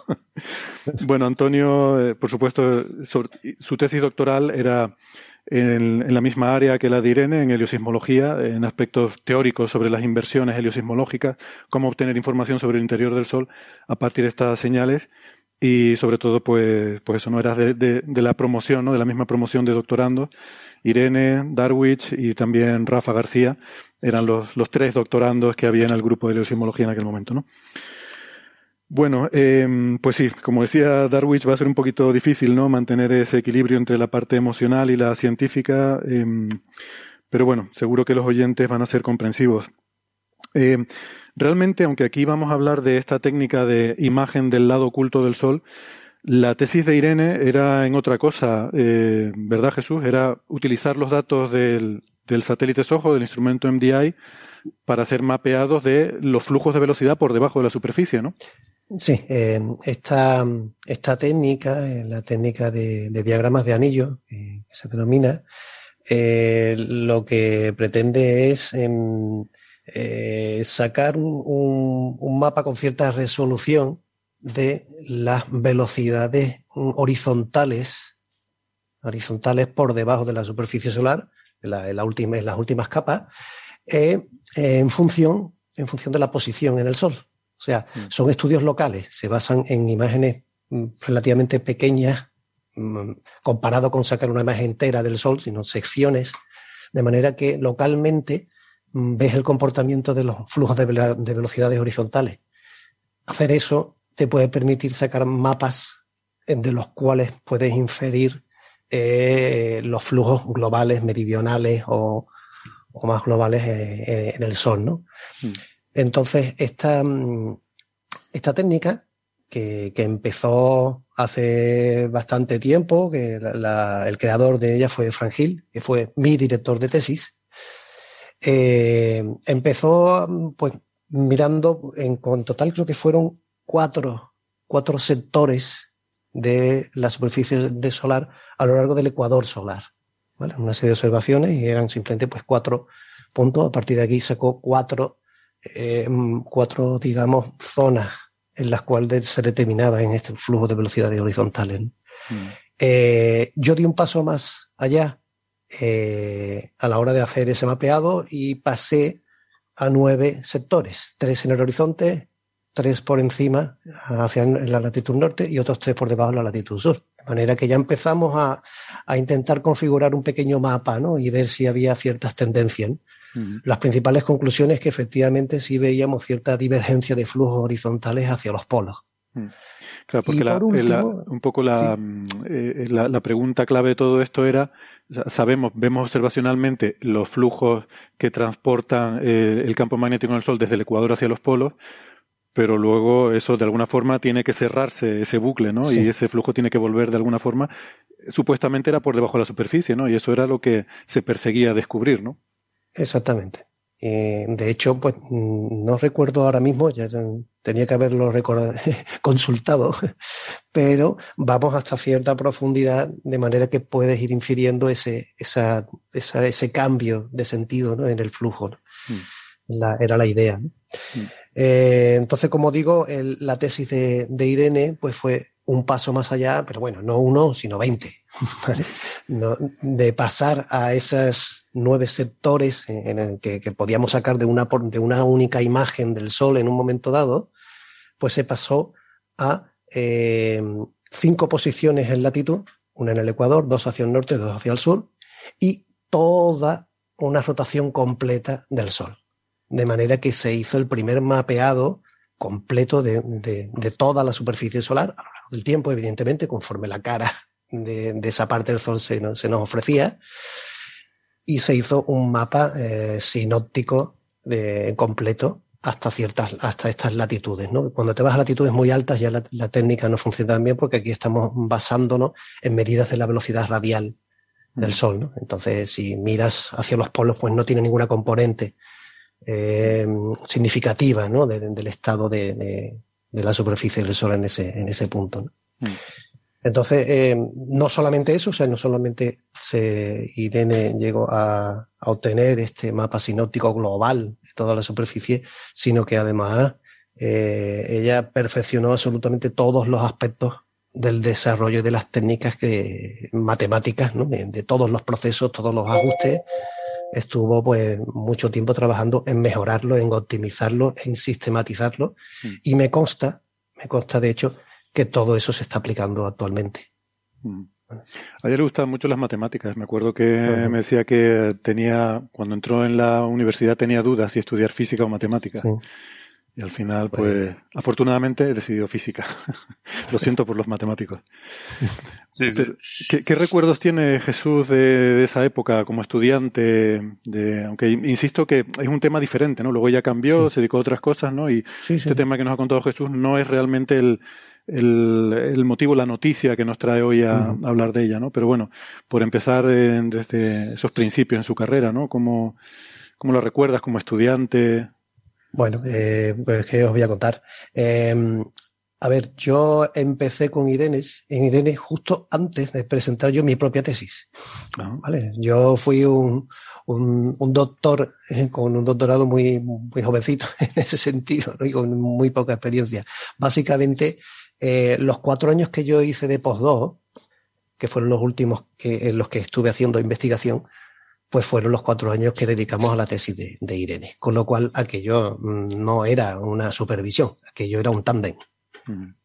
bueno, Antonio, por supuesto, su tesis doctoral era en, la misma área que la de Irene, en heliosismología, en aspectos teóricos sobre las inversiones heliosismológicas, cómo obtener información sobre el interior del Sol a partir de estas señales y sobre todo, pues, pues eso no era de, de, la promoción, ¿no? de la misma promoción de doctorando. Irene, Darwich y también Rafa García eran los, los tres doctorandos que había en el grupo de heliosismología en aquel momento, ¿no? Bueno, eh, pues sí, como decía Darwich, va a ser un poquito difícil, ¿no? Mantener ese equilibrio entre la parte emocional y la científica, eh, pero bueno, seguro que los oyentes van a ser comprensivos. Eh, realmente, aunque aquí vamos a hablar de esta técnica de imagen del lado oculto del Sol, la tesis de Irene era en otra cosa, eh, ¿verdad, Jesús? Era utilizar los datos del, del satélite SOHO, del instrumento MDI, para ser mapeados de los flujos de velocidad por debajo de la superficie, ¿no? Sí, eh, esta, esta, técnica, eh, la técnica de, diagramas de anillo, que se denomina, lo que pretende es em, sacar un, un, mapa con cierta resolución de las velocidades horizontales, horizontales por debajo de la superficie solar, en, la, en, la última, en las últimas capas, en, función, en función de la posición en el Sol. O sea, mm. son estudios locales, se basan en imágenes mm, relativamente pequeñas mm, comparado con sacar una imagen entera del Sol, sino secciones, de manera que localmente ves el comportamiento de los flujos de, velocidades horizontales. Hacer eso te puede permitir sacar mapas de los cuales puedes inferir eh, los flujos globales, meridionales o, más globales eh, en el Sol, ¿no? Entonces, esta, esta técnica que, empezó hace bastante tiempo, que el creador de ella fue Frank Hill, que fue mi director de tesis. Eh, empezó pues mirando, en, total creo que fueron cuatro, cuatro sectores de la superficie de solar a lo largo del ecuador solar. Una serie de observaciones y eran simplemente pues cuatro puntos. A partir de aquí sacó cuatro, eh, cuatro digamos, zonas en las cuales se determinaba en este flujo de velocidades horizontales. Mm. Eh, yo di un paso más allá eh, a la hora de hacer ese mapeado y pasé a nueve sectores, tres en el horizonte, tres por encima hacia la latitud norte y otros tres por debajo de la latitud sur. De manera que ya empezamos a, a intentar configurar un pequeño mapa ¿no? y ver si había ciertas tendencias. Las principales conclusiones que efectivamente sí veíamos cierta divergencia de flujos horizontales hacia los polos. Mm. Claro, porque un poco mm, eh, la, la, pregunta clave de todo esto era, sabemos, vemos observacionalmente los flujos que transportan eh, el campo magnético en el Sol desde el Ecuador hacia los polos, pero luego eso de alguna forma tiene que cerrarse ese bucle, ¿no? Y ese flujo tiene que volver de alguna forma. Supuestamente era por debajo de la superficie, ¿no? Y eso era lo que se perseguía descubrir, ¿no? Exactamente. Eh, de hecho, pues no recuerdo ahora mismo, ya tenía que haberlo consultado, pero vamos hasta cierta profundidad de manera que puedes ir infiriendo ese, esa, ese cambio de sentido en el flujo. Mm. era la idea. Mm. Eh, entonces, como digo, la tesis de, de Irene pues fue un paso más allá, pero bueno, no uno, sino veinte, de pasar a esos nueve sectores en el que, podíamos sacar de una, de una única imagen del Sol en un momento dado, pues se pasó a eh, cinco posiciones en latitud, una en el Ecuador, dos hacia el norte, dos hacia el sur, y toda una rotación completa del Sol. De manera que se hizo el primer mapeado completo de, de toda la superficie solar del tiempo, evidentemente, conforme la cara de, esa parte del Sol se, nos ofrecía. Y se hizo un mapa eh, sinóptico de, completo hasta ciertas, hasta estas latitudes, ¿no? Cuando te vas a latitudes muy altas ya la, técnica no funciona tan bien porque aquí estamos basándonos en medidas de la velocidad radial del mm. Sol, ¿no? Entonces, si miras hacia los polos, pues no tiene ninguna componente eh, significativa, ¿no? del estado de, de la superficie del Sol en ese, en ese punto. Mm. Entonces, eh, no solamente eso, o sea, no solamente se, Irene llegó a, obtener este mapa sinóptico global de toda la superficie, sino que además eh, ella perfeccionó absolutamente todos los aspectos del desarrollo de las técnicas que, matemáticas, ¿no? de, de, todos los procesos, todos los ajustes. Estuvo pues mucho tiempo trabajando en mejorarlo, en optimizarlo, en sistematizarlo. Mm. Y me consta, me consta de hecho, que todo eso se está aplicando actualmente. Mm. A ella le gustaban mucho las matemáticas. Me acuerdo que me decía que tenía, cuando entró en la universidad tenía dudas si estudiar física o matemáticas. Y al final, pues, pues, afortunadamente he decidido física. Lo siento por los matemáticos. Sí, ¿qué, recuerdos tiene Jesús de, esa época como estudiante? De, aunque insisto que es un tema diferente, ¿no? Luego ya cambió, se dedicó a otras cosas, ¿no? Y este tema que nos ha contado Jesús no es realmente el, el, motivo, la noticia que nos trae hoy a, hablar de ella, ¿no? Pero bueno, por empezar desde esos principios en su carrera, ¿no? ¿Cómo, cómo lo recuerdas como estudiante? Bueno, eh, pues que os voy a contar. Em, a ver, yo empecé con Irene, en Irene justo antes de presentar yo mi propia tesis. Ah. ¿Vale? Yo fui un, un, un, doctor eh, con un doctorado muy, muy jovencito en ese sentido, ¿no? y con muy poca experiencia. Básicamente, eh, los cuatro años que yo hice de postdoc, que fueron los últimos que, en los que estuve haciendo investigación, pues fueron los cuatro años que dedicamos a la tesis de, Irene. Con lo cual, aquello mm, no era una supervisión, aquello era un tándem.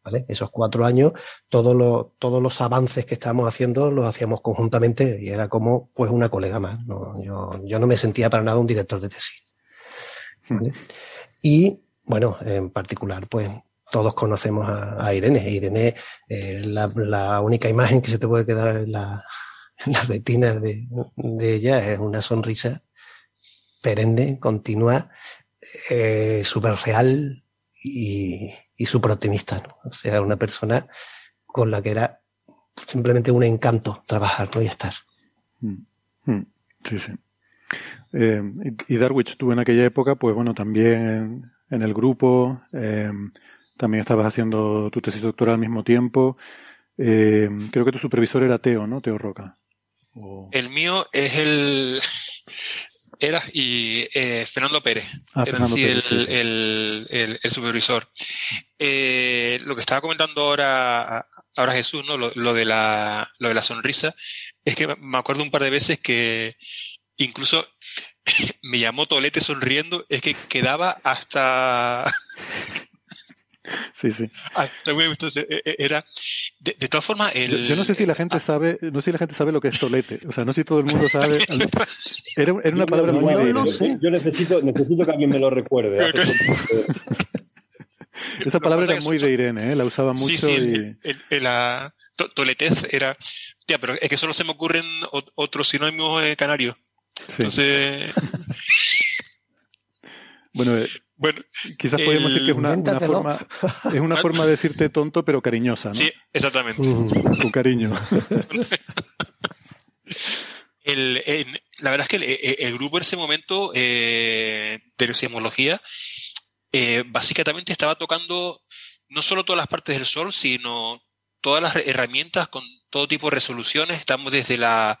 ¿Vale? Esos cuatro años, todos los, todos los avances que estábamos haciendo los hacíamos conjuntamente y era como pues una colega más. yo, yo, no me sentía para nada un director de tesis. Y bueno, en particular, pues todos conocemos a, Irene. Irene, eh, la, la, única imagen que se te puede quedar en la, la retina de, ella es una sonrisa perenne, continua, eh, súper real y, y súper optimista. ¿no? O sea, una persona con la que era simplemente un encanto trabajar ¿no? y estar. Mm, mm, sí, sí. Eh, y Darwich, tú en aquella época, pues bueno, también en, el grupo, eh, también estabas haciendo tu tesis doctoral al mismo tiempo. Eh, creo que tu supervisor era Teo, ¿no? Teo Roca. El mío es el. Era y Fernando Pérez. Ah, era sí, el, el, el, supervisor. lo que estaba comentando ahora, ahora Jesús, ¿no? Lo, lo, de la, lo de la sonrisa, es que me acuerdo un par de veces que incluso me llamó Tolete sonriendo, es que quedaba hasta... Sí, sí. E, e, era, de, todas formas, el... yo, no sé si la gente sabe, no sé si la gente sabe lo que es tolete. O sea, no sé si todo el mundo sabe. Era, era una palabra muy no, Yo necesito, necesito que alguien me lo recuerde. Esa palabra era muy de Irene, ¿eh? la usaba mucho. Sí, sí, y... la toletez era. Tía, pero es que solo se me ocurren otros sinónimos eh, canarios. Entonces. bueno, eh, bueno, quizás podemos decir que es una, forma, es una forma de decirte tonto, pero cariñosa, ¿no? Sí, exactamente. con cariño. El, la verdad es que el, grupo en ese momento eh, de sismología eh, básicamente estaba tocando no solo todas las partes del sol, sino todas las herramientas con todo tipo de resoluciones. Estamos desde la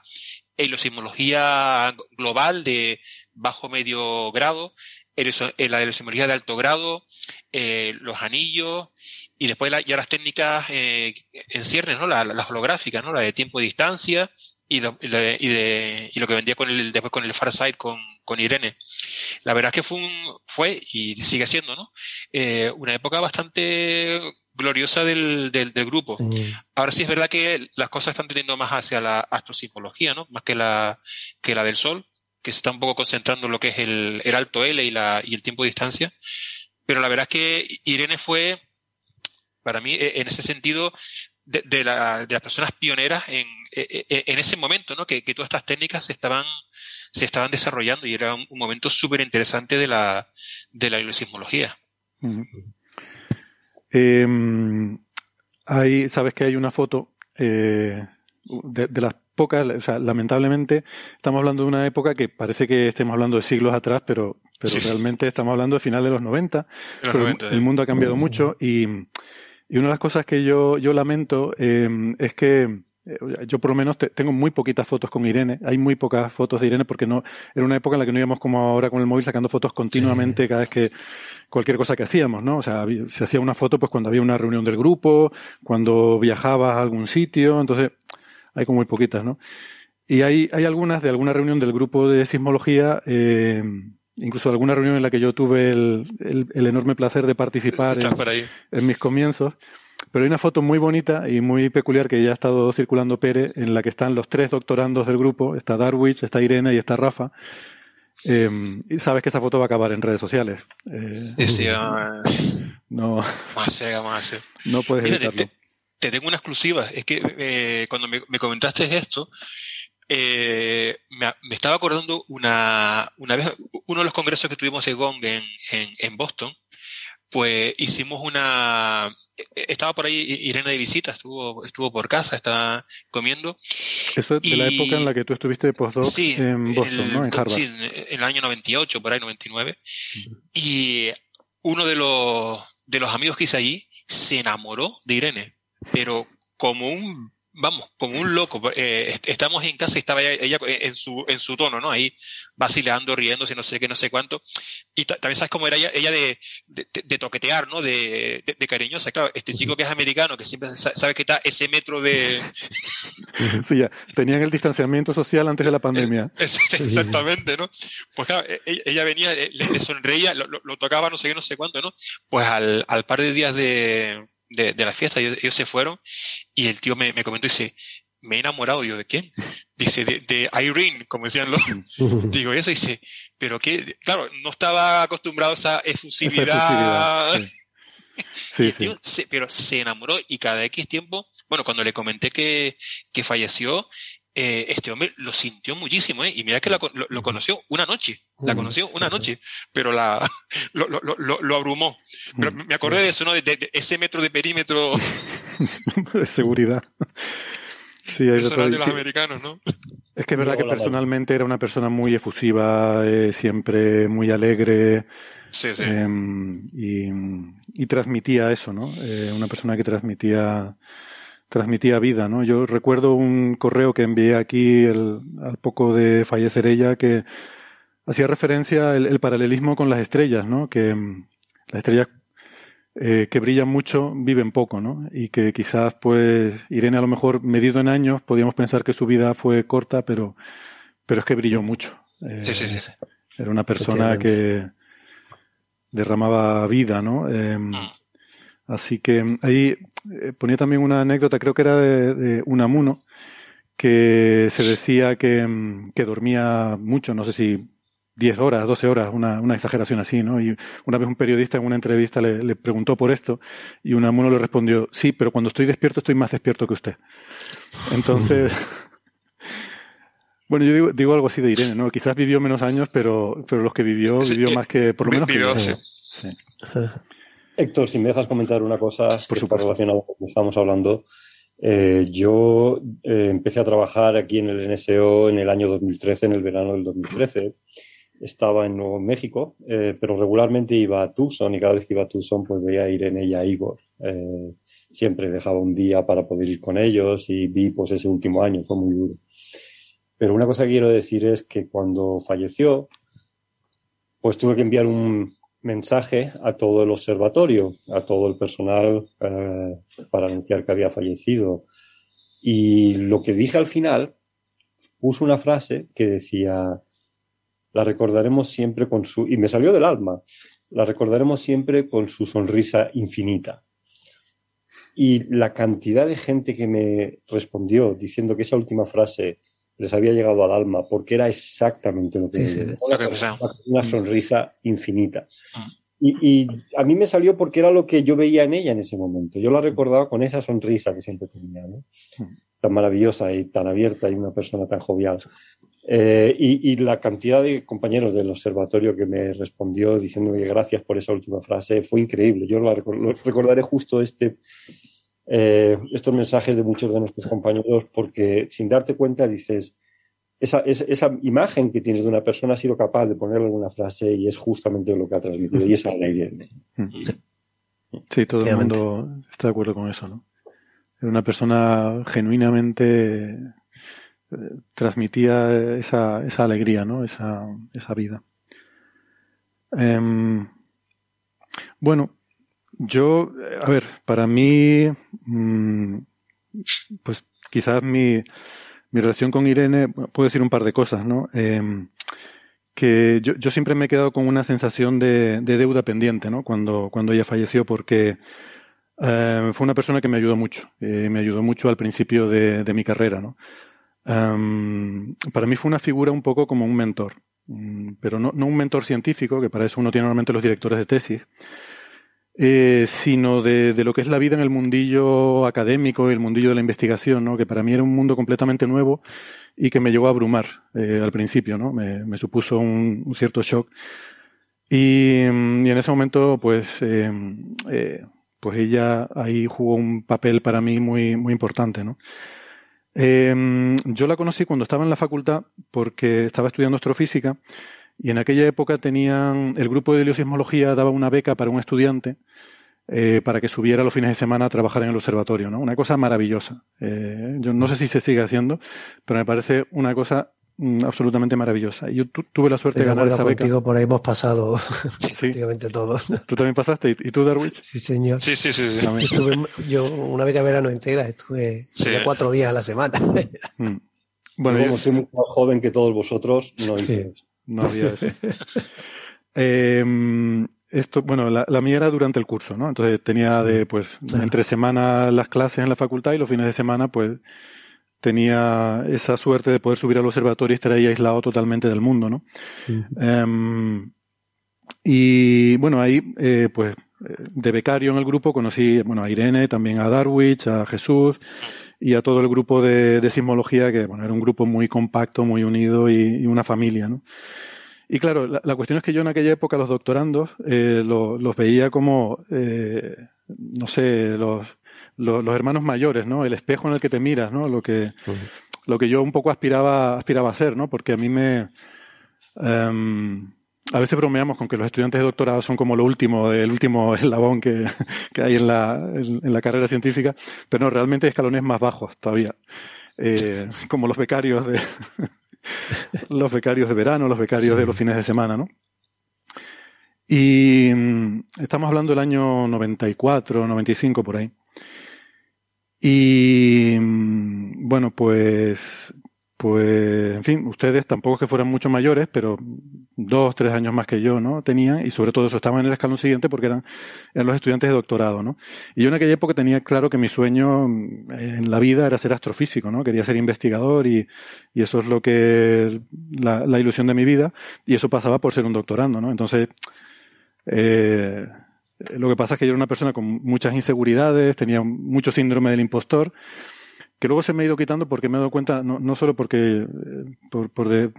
heliosimología global de bajo medio grado, la heliosimología de alto grado, eh, los anillos y después ya las técnicas eh, en ciernes, ¿no? La, las holográficas, ¿no? La de tiempo y distancia y lo, y, de, y lo que vendía con el, después con el Farsight con, con Irene. La verdad es que fue un, fue y sigue siendo, ¿no? Eh, una época bastante gloriosa del, del, grupo. Ahora sí es verdad que las cosas están teniendo más hacia la astrosipología, ¿no? Más que la, que la del Sol, que se está un poco concentrando en lo que es el, el alto L y, la, y el tiempo de distancia. Pero la verdad es que Irene fue, para mí, e, en ese sentido, de, de, la, de las personas pioneras en, e, e, en ese momento, ¿no? Que, que todas estas técnicas se estaban, se estaban desarrollando y era un, momento súper interesante de la, de la sismología. Eh, hay, sabes que hay una foto eh, de, las pocas, o sea, lamentablemente estamos hablando de una época que parece que estemos hablando de siglos atrás, pero, pero realmente estamos hablando de final de los 90. el, mundo ha cambiado mucho y, y, una de las cosas que yo, yo lamento eh, es que eh, yo por lo menos tengo muy poquitas fotos con Irene. Hay muy pocas fotos de Irene porque no era una época en la que no íbamos como ahora con el móvil sacando fotos continuamente cada vez que cualquier cosa que hacíamos, ¿no? O sea, se hacía una foto pues cuando había una reunión del grupo, cuando viajabas a algún sitio, entonces hay como muy poquitas, ¿no? Y hay, hay algunas de alguna reunión del grupo de sismología, eh, incluso alguna reunión en la que yo tuve el, el, enorme placer de participar en mis comienzos pero hay una foto muy bonita y muy peculiar que ya ha estado circulando Pérez, en la que están los tres doctorandos del grupo. Está Darwich, está Irene y está Rafa. Em, y sabes que esa foto va a acabar en redes sociales. Eh, sí, no, más no puedes evitarlo. Te, tengo una exclusiva. Es que eh, cuando me, comentaste esto, eh, me, estaba acordando una, una vez, uno de los congresos que tuvimos en Gong en, en Boston, pues hicimos una, e-, estaba por ahí Irene de visita, estuvo, estuvo por casa, estaba comiendo. Eso es de la época en la que tú estuviste de postdoc en Boston, ¿no? En Harvard. Sí, en el año 98, por ahí 99. Y uno de los, de los amigos que hice allí se enamoró de Irene, pero como un vamos, como un loco. Eh, estamos en casa y estaba ella, en, su, en su tono, ¿no? Ahí vacilando, riéndose, no sé qué, no sé cuánto. Y también sabes cómo era ella, ella de, de, toquetear, ¿no? De, de, cariñosa. Claro, este chico que es americano, que siempre sabe que está ese metro de... Sí, ya. Tenían el distanciamiento social antes de la pandemia. Exactamente, ¿no? Pues claro, e, e, ella venía, le, sonreía, lo, tocaba, no sé qué, no sé cuánto, ¿no? Pues al, al par de días de, de, la fiesta, ellos, se fueron y el tío me, me comentó y dice, me he enamorado. yo, ¿de quién? Dice, de, de Irene, como decían los. Digo, eso dice, pero que, claro, no estaba acostumbrado a esa efusividad. sí. sí, pero se enamoró y cada X tiempo, bueno, cuando le comenté que, que falleció, eh, este hombre lo sintió muchísimo, ¿eh? Y mira que lo, conoció una noche, la conoció una noche, pero la, lo, lo, lo abrumó. Pero me acordé de eso, ¿no? De, ese metro de perímetro. de seguridad. Sí, hay de los americanos, ¿no? Es que es verdad que personalmente era una persona muy efusiva, eh, siempre muy alegre. Sí, sí. Em, y, transmitía eso, ¿no? Eh, una persona que transmitía transmitía vida, ¿no? Yo recuerdo un correo que envié aquí al poco de fallecer ella que hacía referencia el, paralelismo con las estrellas, ¿no? Que mm, las estrellas eh, que brillan mucho viven poco, ¿no? Y que quizás, pues, Irene a lo mejor medido en años, podríamos pensar que su vida fue corta, pero, pero es que brilló mucho. Eh, sí, sí, sí. Era una persona que derramaba vida, ¿no? Eh, Así que ahí eh, ponía también una anécdota, creo que era de, de Unamuno, que se decía que, mm, que, dormía mucho, no sé si 10 horas, 12 horas, una, una, exageración así, ¿no? Y una vez un periodista en una entrevista le, le, preguntó por esto y Unamuno le respondió, sí, pero cuando estoy despierto estoy más despierto que usted. Entonces, bueno, yo digo, digo, algo así de Irene, ¿no? Quizás vivió menos años, pero, pero los que vivió, vivió más que, por lo menos que sí. Héctor, si me dejas comentar una cosa por relacionada con lo que estamos hablando. Eh, yo eh, empecé a trabajar aquí en el NSO en el año 2013, en el verano del 2013. Estaba en Nuevo México, eh, pero regularmente iba a Tucson y cada vez que iba a Tucson pues veía a Irene y a Igor. siempre dejaba un día para poder ir con ellos y vi pues ese último año, fue muy duro. Pero una cosa que quiero decir es que cuando falleció, pues tuve que enviar un, mensaje a todo el observatorio, a todo el personal eh, para anunciar que había fallecido. Y lo que dije al final, puso una frase que decía, la recordaremos siempre con su, y me salió del alma, la recordaremos siempre con su sonrisa infinita. Y la cantidad de gente que me respondió diciendo que esa última frase les había llegado al alma, porque era exactamente lo que, sí, una, sonrisa infinita. Ah. Y, a mí me salió porque era lo que yo veía en ella en ese momento. Yo la recordaba con esa sonrisa que siempre tenía, ¿no? tan maravillosa y tan abierta y una persona tan jovial. Eh, y, la cantidad de compañeros del observatorio que me respondió diciéndome gracias por esa última frase fue increíble. Yo la recordaré justo este, eh, estos mensajes de muchos de nuestros compañeros porque sin darte cuenta dices, esa, esa, imagen que tienes de una persona ha sido capaz de ponerle alguna frase y es justamente lo que ha transmitido y esa alegría. Sí, todo el mundo está de acuerdo con eso, ¿no? Era una persona genuinamente eh, transmitía esa, esa alegría, ¿no? Esa, esa vida. Em, bueno, yo, a ver, para mí, mm, pues quizás mi, mi relación con Irene, puedo decir un par de cosas, ¿no? Em, que yo, yo, siempre me he quedado con una sensación de, de deuda pendiente, ¿no? Cuando, cuando ella falleció, porque eh, fue una persona que me ayudó mucho, eh, me ayudó mucho al principio de, de mi carrera, ¿no? Um, para mí fue una figura un poco como un mentor, mm, pero no un mentor científico, que para eso uno tiene normalmente los directores de tesis, eh, sino de, de, lo que es la vida en el mundillo académico y el mundillo de la investigación, ¿no? que para mí era un mundo completamente nuevo y que me llegó a abrumar eh, al principio, ¿no? me, supuso un, cierto shock. Y, y, en ese momento, pues, eh, pues ella ahí jugó un papel para mí muy, muy importante. ¿no? Eh, yo la conocí cuando estaba en la facultad porque estaba estudiando astrofísica y en aquella época tenían, el grupo de heliosismología daba una beca para un estudiante eh, para que subiera los fines de semana a trabajar en el observatorio, ¿no? Una cosa maravillosa. Eh, yo no sé si se sigue haciendo, pero me parece una cosa mm, absolutamente maravillosa. Y yo tuve la suerte de ganar esa beca. contigo, por ahí hemos pasado prácticamente todos. ¿Tú también pasaste? ¿Y tú, Darwich? Sí, señor. Sí, sí, sí. Estuve, yo una beca verano entera, estuve cuatro días a la semana. Mm. Bueno, yo, como soy mucho más joven que todos vosotros, no hice no había eso. Em, esto, bueno, la, mía era durante el curso, ¿no? Entonces tenía de, pues, entre semanas las clases en la facultad y los fines de semana, pues, tenía esa suerte de poder subir al observatorio y estar ahí aislado totalmente del mundo, ¿no? Em, y bueno, ahí, eh, pues, de becario en el grupo conocí, bueno, a Irene, también a Darwich, a Jesús y a todo el grupo de, sismología, que, bueno, era un grupo muy compacto, muy unido y, y una familia, ¿no? Y claro, la, cuestión es que yo en aquella época los doctorandos eh, los veía como, eh, no sé, los, los, hermanos mayores, ¿no? El espejo en el que te miras, ¿no? Lo que, lo que yo un poco aspiraba, aspiraba a ser, ¿no? Porque a mí me... Em, a veces bromeamos con que los estudiantes de doctorado son como lo último, el último eslabón que, que hay en la, en, la carrera científica, pero no, realmente escalones más bajos todavía. Eh, como los becarios de, los becarios de verano, los becarios de los fines de semana, ¿no? Y mm, estamos hablando del año 94, 95 por ahí. Y mm, bueno, pues pues, en fin, ustedes tampoco es que fueran mucho mayores, pero dos, tres años más que yo, ¿no? Tenían, y sobre todo eso, estaban en el escalón siguiente porque eran, eran los estudiantes de doctorado, ¿no? Y yo en aquella época tenía claro que mi sueño mm, en la vida era ser astrofísico, ¿no? Quería ser investigador y, y eso es lo que, la, la ilusión de mi vida, y eso pasaba por ser un doctorando, ¿no? Entonces, eh, lo que pasa es que yo era una persona con muchas inseguridades, tenía mucho síndrome del impostor, que luego se me ha ido quitando porque me he dado cuenta, no, no solo porque, eh, por, por, de,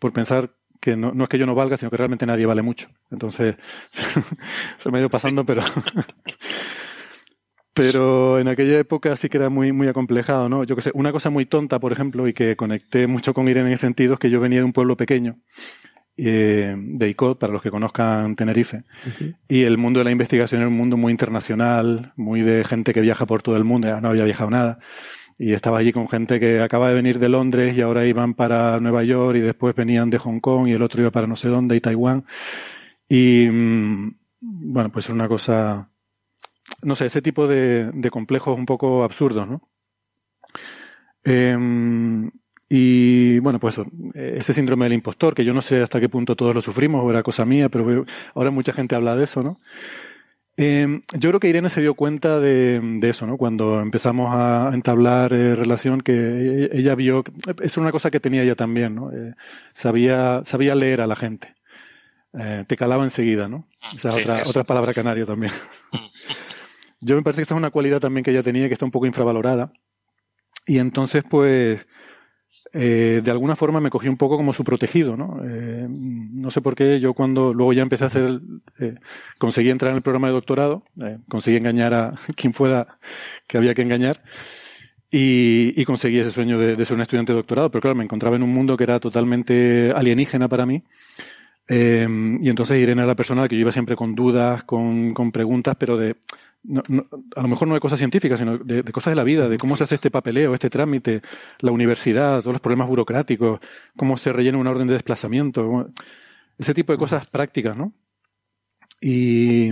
por pensar que no, no, es que yo no valga, sino que realmente nadie vale mucho. Entonces, se me ha ido pasando, pero, pero en aquella época sí que era muy, muy acomplejado, ¿no? Yo que sé, una cosa muy tonta, por ejemplo, y que conecté mucho con Irene en ese sentido, es que yo venía de un pueblo pequeño, eh, de ICOT, para los que conozcan Tenerife. Y el mundo de la investigación es un mundo muy internacional, muy de gente que viaja por todo el mundo, ya no había viajado nada y estaba allí con gente que acaba de venir de Londres y ahora iban para Nueva York y después venían de Hong Kong y el otro iba para no sé dónde y Taiwán. Y mm, bueno, pues es una cosa, no sé, ese tipo de, de complejos un poco absurdos, ¿no? Em, y bueno, pues ese síndrome del impostor, que yo no sé hasta qué punto todos lo sufrimos, o era cosa mía, pero ahora mucha gente habla de eso, ¿no? Eh, yo creo que Irene se dio cuenta de, de eso, ¿no? Cuando empezamos a entablar eh, relación, que e-, ella vio, es una cosa que tenía ella también, ¿no? Eh, sabía, sabía leer a la gente. Eh, te calaba enseguida, ¿no? Esa otra, otra palabra canaria también. yo me parece que esta es una cualidad también que ella tenía que está un poco infravalorada. Y entonces, pues, eh, de alguna forma me cogí un poco como su protegido, ¿no? Eh, no sé por qué yo cuando luego ya empecé a hacer, eh, conseguí entrar en el programa de doctorado, conseguí engañar a quien fuera que había que engañar y, conseguí ese sueño de, ser un estudiante de doctorado, pero claro, me encontraba en un mundo que era totalmente alienígena para mí. Y entonces Irene era la persona que yo iba siempre con dudas, con, con preguntas, pero de, no, a lo mejor no de cosas científicas, sino de, de, cosas de la vida, de cómo se hace este papeleo, este trámite, la universidad, todos los problemas burocráticos, cómo se rellena una orden de desplazamiento, ese tipo de cosas prácticas, ¿no? Y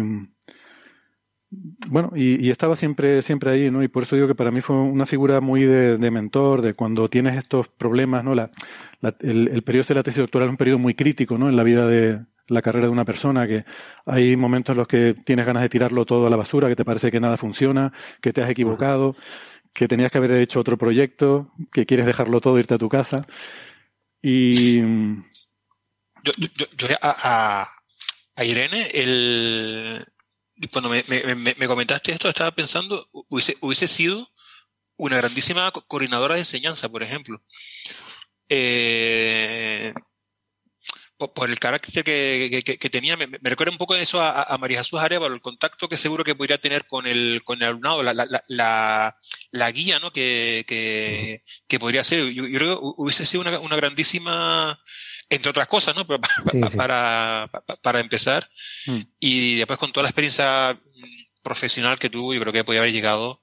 bueno, y, estaba siempre, siempre ahí, ¿no? Y por eso digo que para mí fue una figura muy de, mentor, de cuando tienes estos problemas, ¿no? La, la, el, el periodo de la tesis doctoral es un periodo muy crítico, ¿no? En la vida de, la carrera de una persona, que hay momentos en los que tienes ganas de tirarlo todo a la basura, que te parece que nada funciona, que te has equivocado, que tenías que haber hecho otro proyecto, que quieres dejarlo todo e irte a tu casa. Y. Yo, yo, yo a, a, Irene, el, cuando me, me, me, comentaste esto, estaba pensando, hubiese, hubiese sido una grandísima coordinadora de enseñanza, por ejemplo. Eh, por, el carácter que, tenía, me, me, recuerda un poco eso a, María Jesús Arevalo, el contacto que seguro que podría tener con el, con el alumnado, la, la, la, guía ¿no? que, que, podría ser. Yo, yo, creo que hubiese sido una, una grandísima, entre otras cosas, ¿no? Pero sí, sí. Para, para, para, empezar. Mm. Y después con toda la experiencia profesional que tuvo, yo creo que podría haber llegado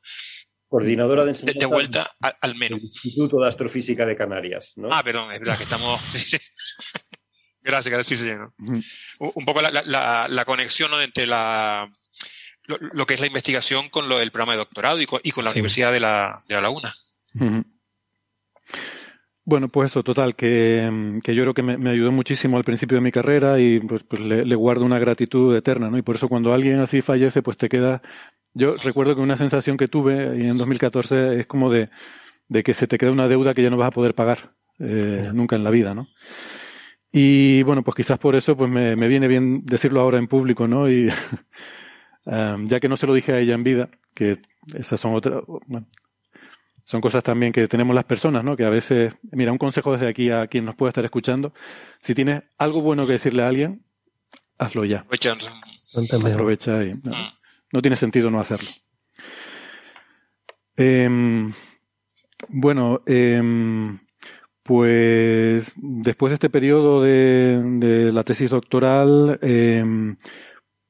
coordinadora de enseñanza de, vuelta al, al menos. Instituto de Astrofísica de Canarias, ¿no? Ah, perdón, es verdad que estamos... Gracias, gracias, sí, señor. Uh -huh. Un poco la, la, la conexión ¿no? entre la, lo, lo, que es la investigación con lo del programa de doctorado y con, y con la sí. Universidad de la, de la Laguna. Uh -huh. Bueno, pues eso, total, que, que yo creo que me, ayudó muchísimo al principio de mi carrera y pues, pues le, guardo una gratitud eterna, ¿no? Y por eso cuando alguien así fallece, pues te queda... Yo recuerdo que una sensación que tuve y en 2014 es como de, de que se te queda una deuda que ya no vas a poder pagar eh, nunca en la vida, ¿no? Y bueno, pues quizás por eso pues me, me viene bien decirlo ahora en público, ¿no? Y um, ya que no se lo dije a ella en vida, que esas son otras, bueno, son cosas también que tenemos las personas, ¿no? Que a veces, mira, un consejo desde aquí a quien nos pueda estar escuchando, si tienes algo bueno que decirle a alguien, hazlo ya. Aprovecha y no, no, tiene sentido no hacerlo. Eh, bueno, eh, pues después de este periodo de, de la tesis doctoral, eh,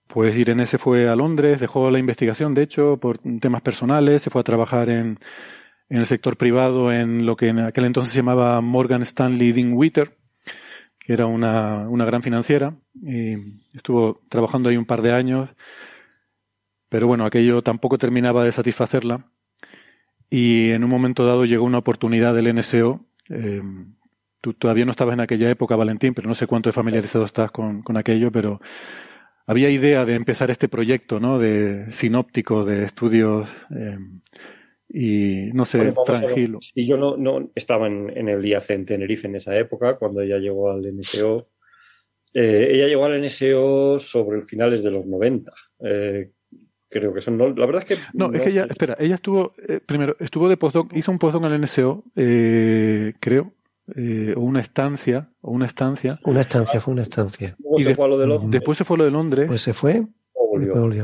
pues Irene se fue a Londres, dejó la investigación, de hecho, por temas personales, se fue a trabajar en, en el sector privado en lo que en aquel entonces se llamaba Morgan Stanley Dinwiddie, que era una, una gran financiera, y estuvo trabajando ahí un par de años, pero bueno, aquello tampoco terminaba de satisfacerla. Y en un momento dado llegó una oportunidad del NSO. Eh, tú todavía no estabas en aquella época, Valentín, pero no sé cuánto familiarizado estás con, con aquello, pero había idea de empezar este proyecto, ¿no? De sinóptico, de estudios. Eh, y no sé, tranquilo. Y yo no, no estaba en, en, el IAC en Tenerife en esa época, cuando ella llegó al NSO. Eh, ella llegó al NSO sobre el finales de los 90. Eh, creo que son. No, la verdad es que. No, es que ella, espera, ella estuvo, eh, primero, estuvo de postdoc, hizo un postdoc en el NSO, eh, creo, eh, o una estancia, o una estancia. Una estancia, fue una estancia. Y de, después se fue lo de Londres. Pues se fue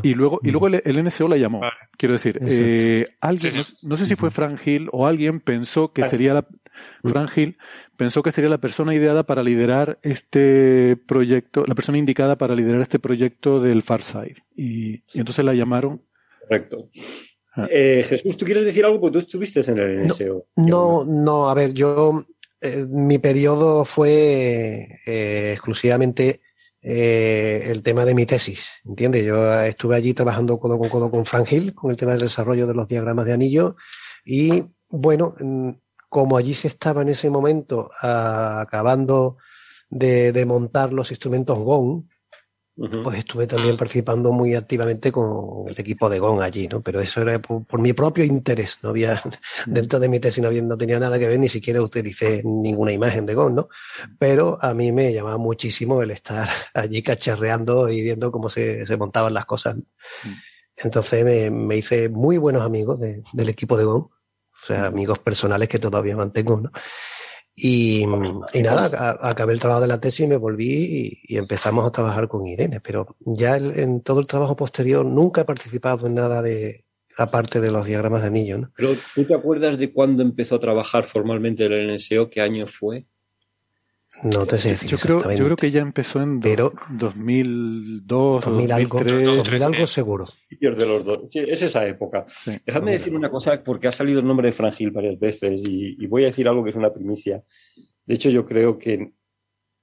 y luego, y luego el, NSO la llamó. Quiero decir, eh, alguien, No, sé si fue Frank Hill o alguien pensó que sería la, Frank Hill pensó que sería la persona ideada para liderar este proyecto, la persona indicada para liderar este proyecto del Farside. Y, y entonces la llamaron. Correcto. Ah. Eh, Jesús, ¿tú quieres decir algo? Porque tú estuviste en el NSO. No, no, a ver, yo, eh, mi periodo fue exclusivamente eh, el tema de mi tesis, ¿entiendes? Yo estuve allí trabajando codo con codo con Frank Hill, con el tema del desarrollo de los diagramas de anillo, y bueno, mm, como allí se estaba en ese momento acabando de, de, montar los instrumentos GON, pues estuve también participando muy activamente con el equipo de GON allí, ¿no? Pero eso era por, mi propio interés, no había, dentro de mi tesis no, había, no tenía nada que ver, ni siquiera utilicé ninguna imagen de GON, ¿no? Pero a mí me llamaba muchísimo el estar allí cacharreando y viendo cómo se, se montaban las cosas. Entonces me, me, hice muy buenos amigos de, del equipo de GON, o sea, amigos personales que todavía mantengo, ¿no? Y, y nada, acabé el trabajo de la tesis y me volví y, empezamos a trabajar con Irene. Pero ya en todo el trabajo posterior nunca he participado en nada de aparte de los diagramas de anillo. ¿no? Pero ¿tú te acuerdas de cuándo empezó a trabajar formalmente el NSO? ¿Qué año fue? No te sé decir yo creo, yo creo que ya empezó en Pero, 2002, 2003, algo, 2000 algo seguro. De los dos. Sí, es esa época. Déjame decir una cosa, porque ha salido el nombre de Frangil varias veces y, voy a decir algo que es una primicia. De hecho, yo creo que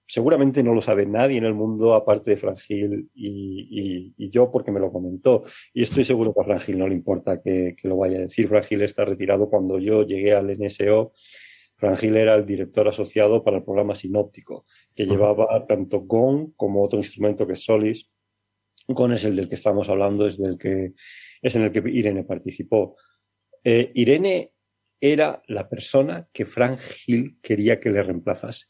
seguramente no lo sabe nadie en el mundo aparte de Frangil y, y, yo porque me lo comentó. Y estoy seguro que a Frangil no le importa que, que lo vaya a decir. Frangil está retirado cuando yo llegué al NSO Frangil era el director asociado para el programa sinóptico, que llevaba tanto GON como otro instrumento que es Solis. GON es el del que estamos hablando, es, del que, es en el que Irene participó. Eh, Irene era la persona que Frank Hill quería que le reemplazase.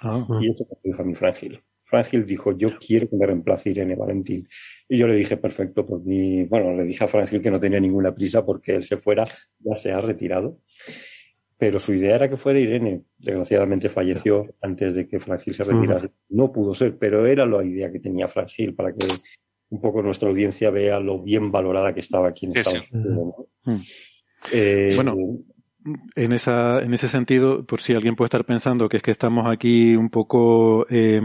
Ah. Y eso lo dijo a mí Frank Hill. Frank Hill dijo, yo quiero que me reemplace Irene Valentín. Y yo le dije, perfecto, por mí, bueno, le dije a Frank Hill que no tenía ninguna prisa porque él se fuera, ya se ha retirado pero su idea era que fuera Irene. Desgraciadamente falleció antes de que Frangil se retirase. No pudo ser, pero era la idea que tenía Frangil para que un poco nuestra audiencia vea lo bien valorada que estaba aquí en Estados Unidos. Eh, bueno, en, esa, en ese sentido, por si alguien puede estar pensando que es que estamos aquí un poco, eh,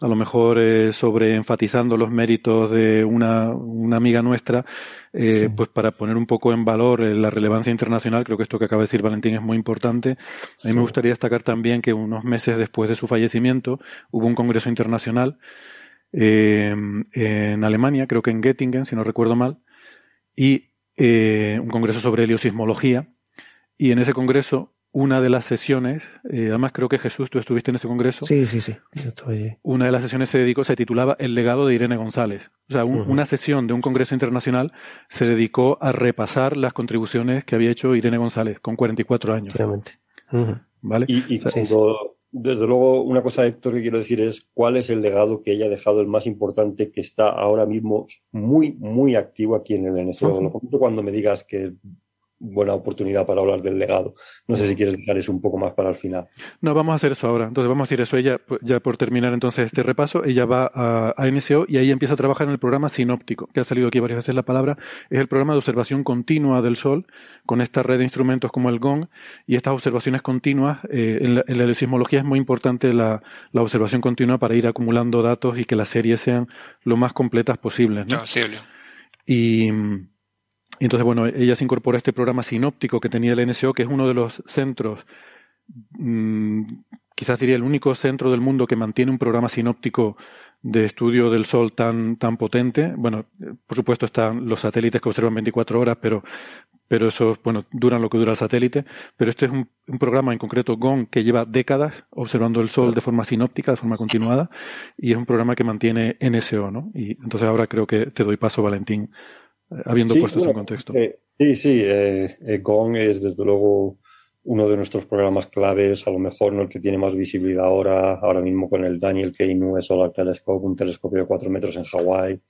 a lo mejor, eh, sobre enfatizando los méritos de una, una amiga nuestra, eh, pues para poner un poco en valor la relevancia internacional, creo que esto que acaba de decir Valentín es muy importante. A mí me gustaría destacar también que unos meses después de su fallecimiento hubo un congreso internacional en Alemania, creo que en Göttingen, si no recuerdo mal, y un congreso sobre heliosismología, y en ese congreso una de las sesiones, eh, además creo que Jesús, tú estuviste en ese congreso. Sí, sí, sí. estoy... Una de las sesiones se dedicó, se titulaba El legado de Irene González. O sea, una sesión de un congreso internacional se dedicó a repasar las contribuciones que había hecho Irene González con 44 años. Realmente. ¿Vale? Y, desde luego, una cosa, Héctor, que quiero decir es cuál es el legado que ella ha dejado, el más importante, que está ahora mismo muy, muy activo aquí en el NSO. Lo cuando me digas que buena oportunidad para hablar del legado. No sé si quieres dejar eso un poco más para el final. No, vamos a hacer eso ahora. Entonces vamos a decir eso. Ella, ya por terminar entonces este repaso, ella va a, a, NSO y ahí empieza a trabajar en el programa sinóptico, que ha salido aquí varias veces la palabra. Es el programa de observación continua del Sol, con esta red de instrumentos como el GONG y estas observaciones continuas. Eh, en, la, en, sismología es muy importante la, la, observación continua para ir acumulando datos y que las series sean lo más completas posibles. ¿no? Y entonces, bueno, ella se incorpora a este programa sinóptico que tenía el NSO, que es uno de los centros, mmm, quizás diría el único centro del mundo que mantiene un programa sinóptico de estudio del Sol tan, tan potente. Bueno, por supuesto están los satélites que observan 24 horas, pero, pero esos, bueno, duran lo que dura el satélite. Pero este es un, un programa en concreto GON que lleva décadas observando el Sol de forma sinóptica, de forma continuada, y es un programa que mantiene NSO, ¿no? Y entonces ahora creo que te doy paso, Valentín, habiendo puesto eso en contexto. Eh, sí, sí, eh, eh, Gong es desde luego uno de nuestros programas claves, a lo mejor no el que tiene más visibilidad ahora, ahora mismo con el Daniel K. Inouye Solar Telescope, un telescopio de cuatro metros en Hawái.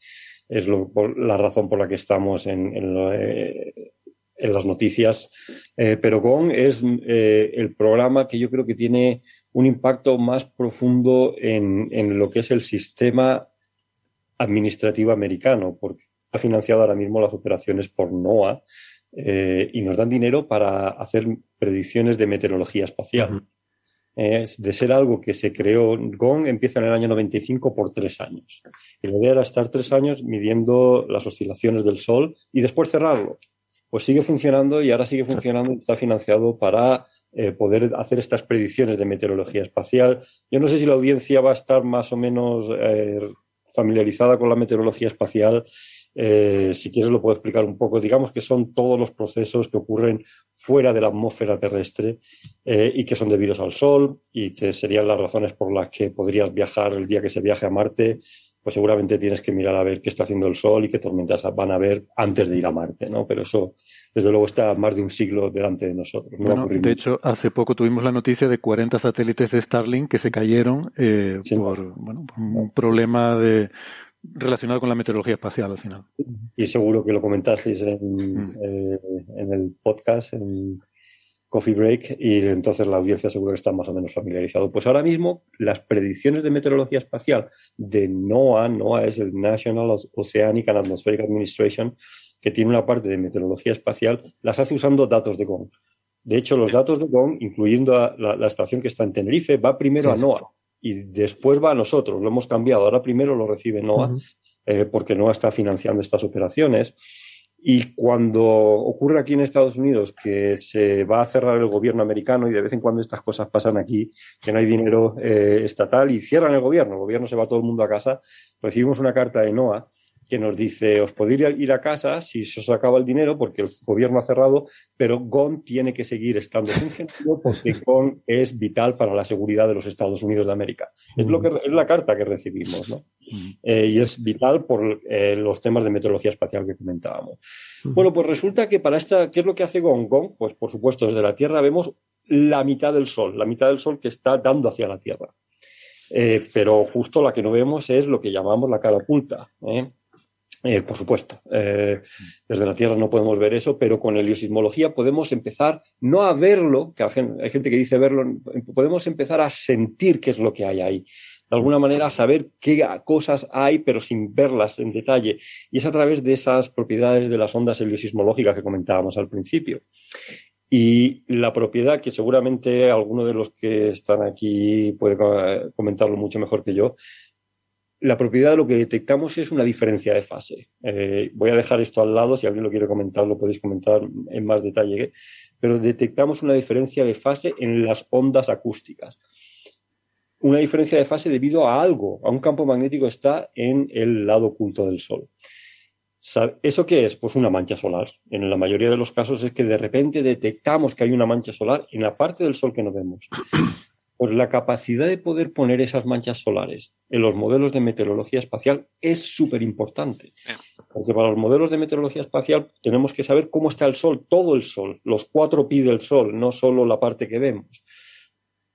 Es lo, por, la razón por la que estamos en, en, eh, en las noticias. Eh, pero Gong es eh, el programa que yo creo que tiene un impacto más profundo en, en lo que es el sistema administrativo americano, porque financiado ahora mismo las operaciones por NOAA eh, y nos dan dinero para hacer predicciones de meteorología espacial. Uh -huh. De ser algo que se creó, GON empieza en el año 95 por tres años. Y la idea era estar tres años midiendo las oscilaciones del Sol y después cerrarlo. Pues sigue funcionando y ahora sigue funcionando y está financiado para eh, poder hacer estas predicciones de meteorología espacial. Yo no sé si la audiencia va a estar más o menos eh, familiarizada con la meteorología espacial eh, si quieres lo puedo explicar un poco. Digamos que son todos los procesos que ocurren fuera de la atmósfera terrestre eh, y que son debidos al Sol y que serían las razones por las que podrías viajar el día que se viaje a Marte. Pues seguramente tienes que mirar a ver qué está haciendo el Sol y qué tormentas van a haber antes de ir a Marte, ¿no? Pero eso, desde luego, está más de un siglo delante de nosotros. No bueno, de hecho, hace poco tuvimos la noticia de 40 satélites de Starlink que se cayeron eh, sí, por, bueno, por un problema de relacionado con la meteorología espacial al final. Y seguro que lo comentasteis en, mm. eh, en el podcast, en Coffee Break, y entonces la audiencia seguro que está más o menos familiarizado. Pues ahora mismo las predicciones de meteorología espacial de NOAA, NOAA es el National Oceanic and Atmospheric Administration, que tiene una parte de meteorología espacial, las hace usando datos de GOM. De hecho, los datos de GOM, incluyendo la, la estación que está en Tenerife, va primero sí, a NOAA y después va a nosotros. Lo hemos cambiado. Ahora primero lo recibe NOAA, uh -huh. eh, porque NOAA está financiando estas operaciones. Y cuando ocurre aquí en Estados Unidos que se va a cerrar el gobierno americano y de vez en cuando estas cosas pasan aquí, que no hay dinero eh, estatal y cierran el gobierno, el gobierno se va todo el mundo a casa, recibimos una carta de NOAA que nos dice, os podéis ir a casa si se os acaba el dinero porque el gobierno ha cerrado, pero GON tiene que seguir estando funcionando porque GON es vital para la seguridad de los Estados Unidos de América. Es, lo que, es la carta que recibimos, ¿no? Eh, y es vital por eh, los temas de meteorología espacial que comentábamos. Bueno, pues resulta que para esta, ¿qué es lo que hace GON? GON, pues por supuesto, desde la Tierra vemos la mitad del Sol, la mitad del Sol que está dando hacia la Tierra. Eh, pero justo la que no vemos es lo que llamamos la cara oculta. ¿eh? Eh, por supuesto, eh, desde la Tierra no podemos ver eso, pero con heliosismología podemos empezar no a verlo, que hay gente que dice verlo, podemos empezar a sentir qué es lo que hay ahí. De alguna manera, saber qué cosas hay, pero sin verlas en detalle. Y es a través de esas propiedades de las ondas heliosismológicas que comentábamos al principio. Y la propiedad, que seguramente alguno de los que están aquí puede comentarlo mucho mejor que yo, la propiedad de lo que detectamos es una diferencia de fase. Eh, voy a dejar esto al lado, si alguien lo quiere comentar, lo podéis comentar en más detalle, pero detectamos una diferencia de fase en las ondas acústicas. Una diferencia de fase debido a algo, a un campo magnético que está en el lado oculto del Sol. ¿Eso qué es? Pues una mancha solar. En la mayoría de los casos es que de repente detectamos que hay una mancha solar en la parte del Sol que no vemos. Pues la capacidad de poder poner esas manchas solares en los modelos de meteorología espacial es súper importante. Porque para los modelos de meteorología espacial tenemos que saber cómo está el Sol, todo el Sol, los cuatro pi del Sol, no solo la parte que vemos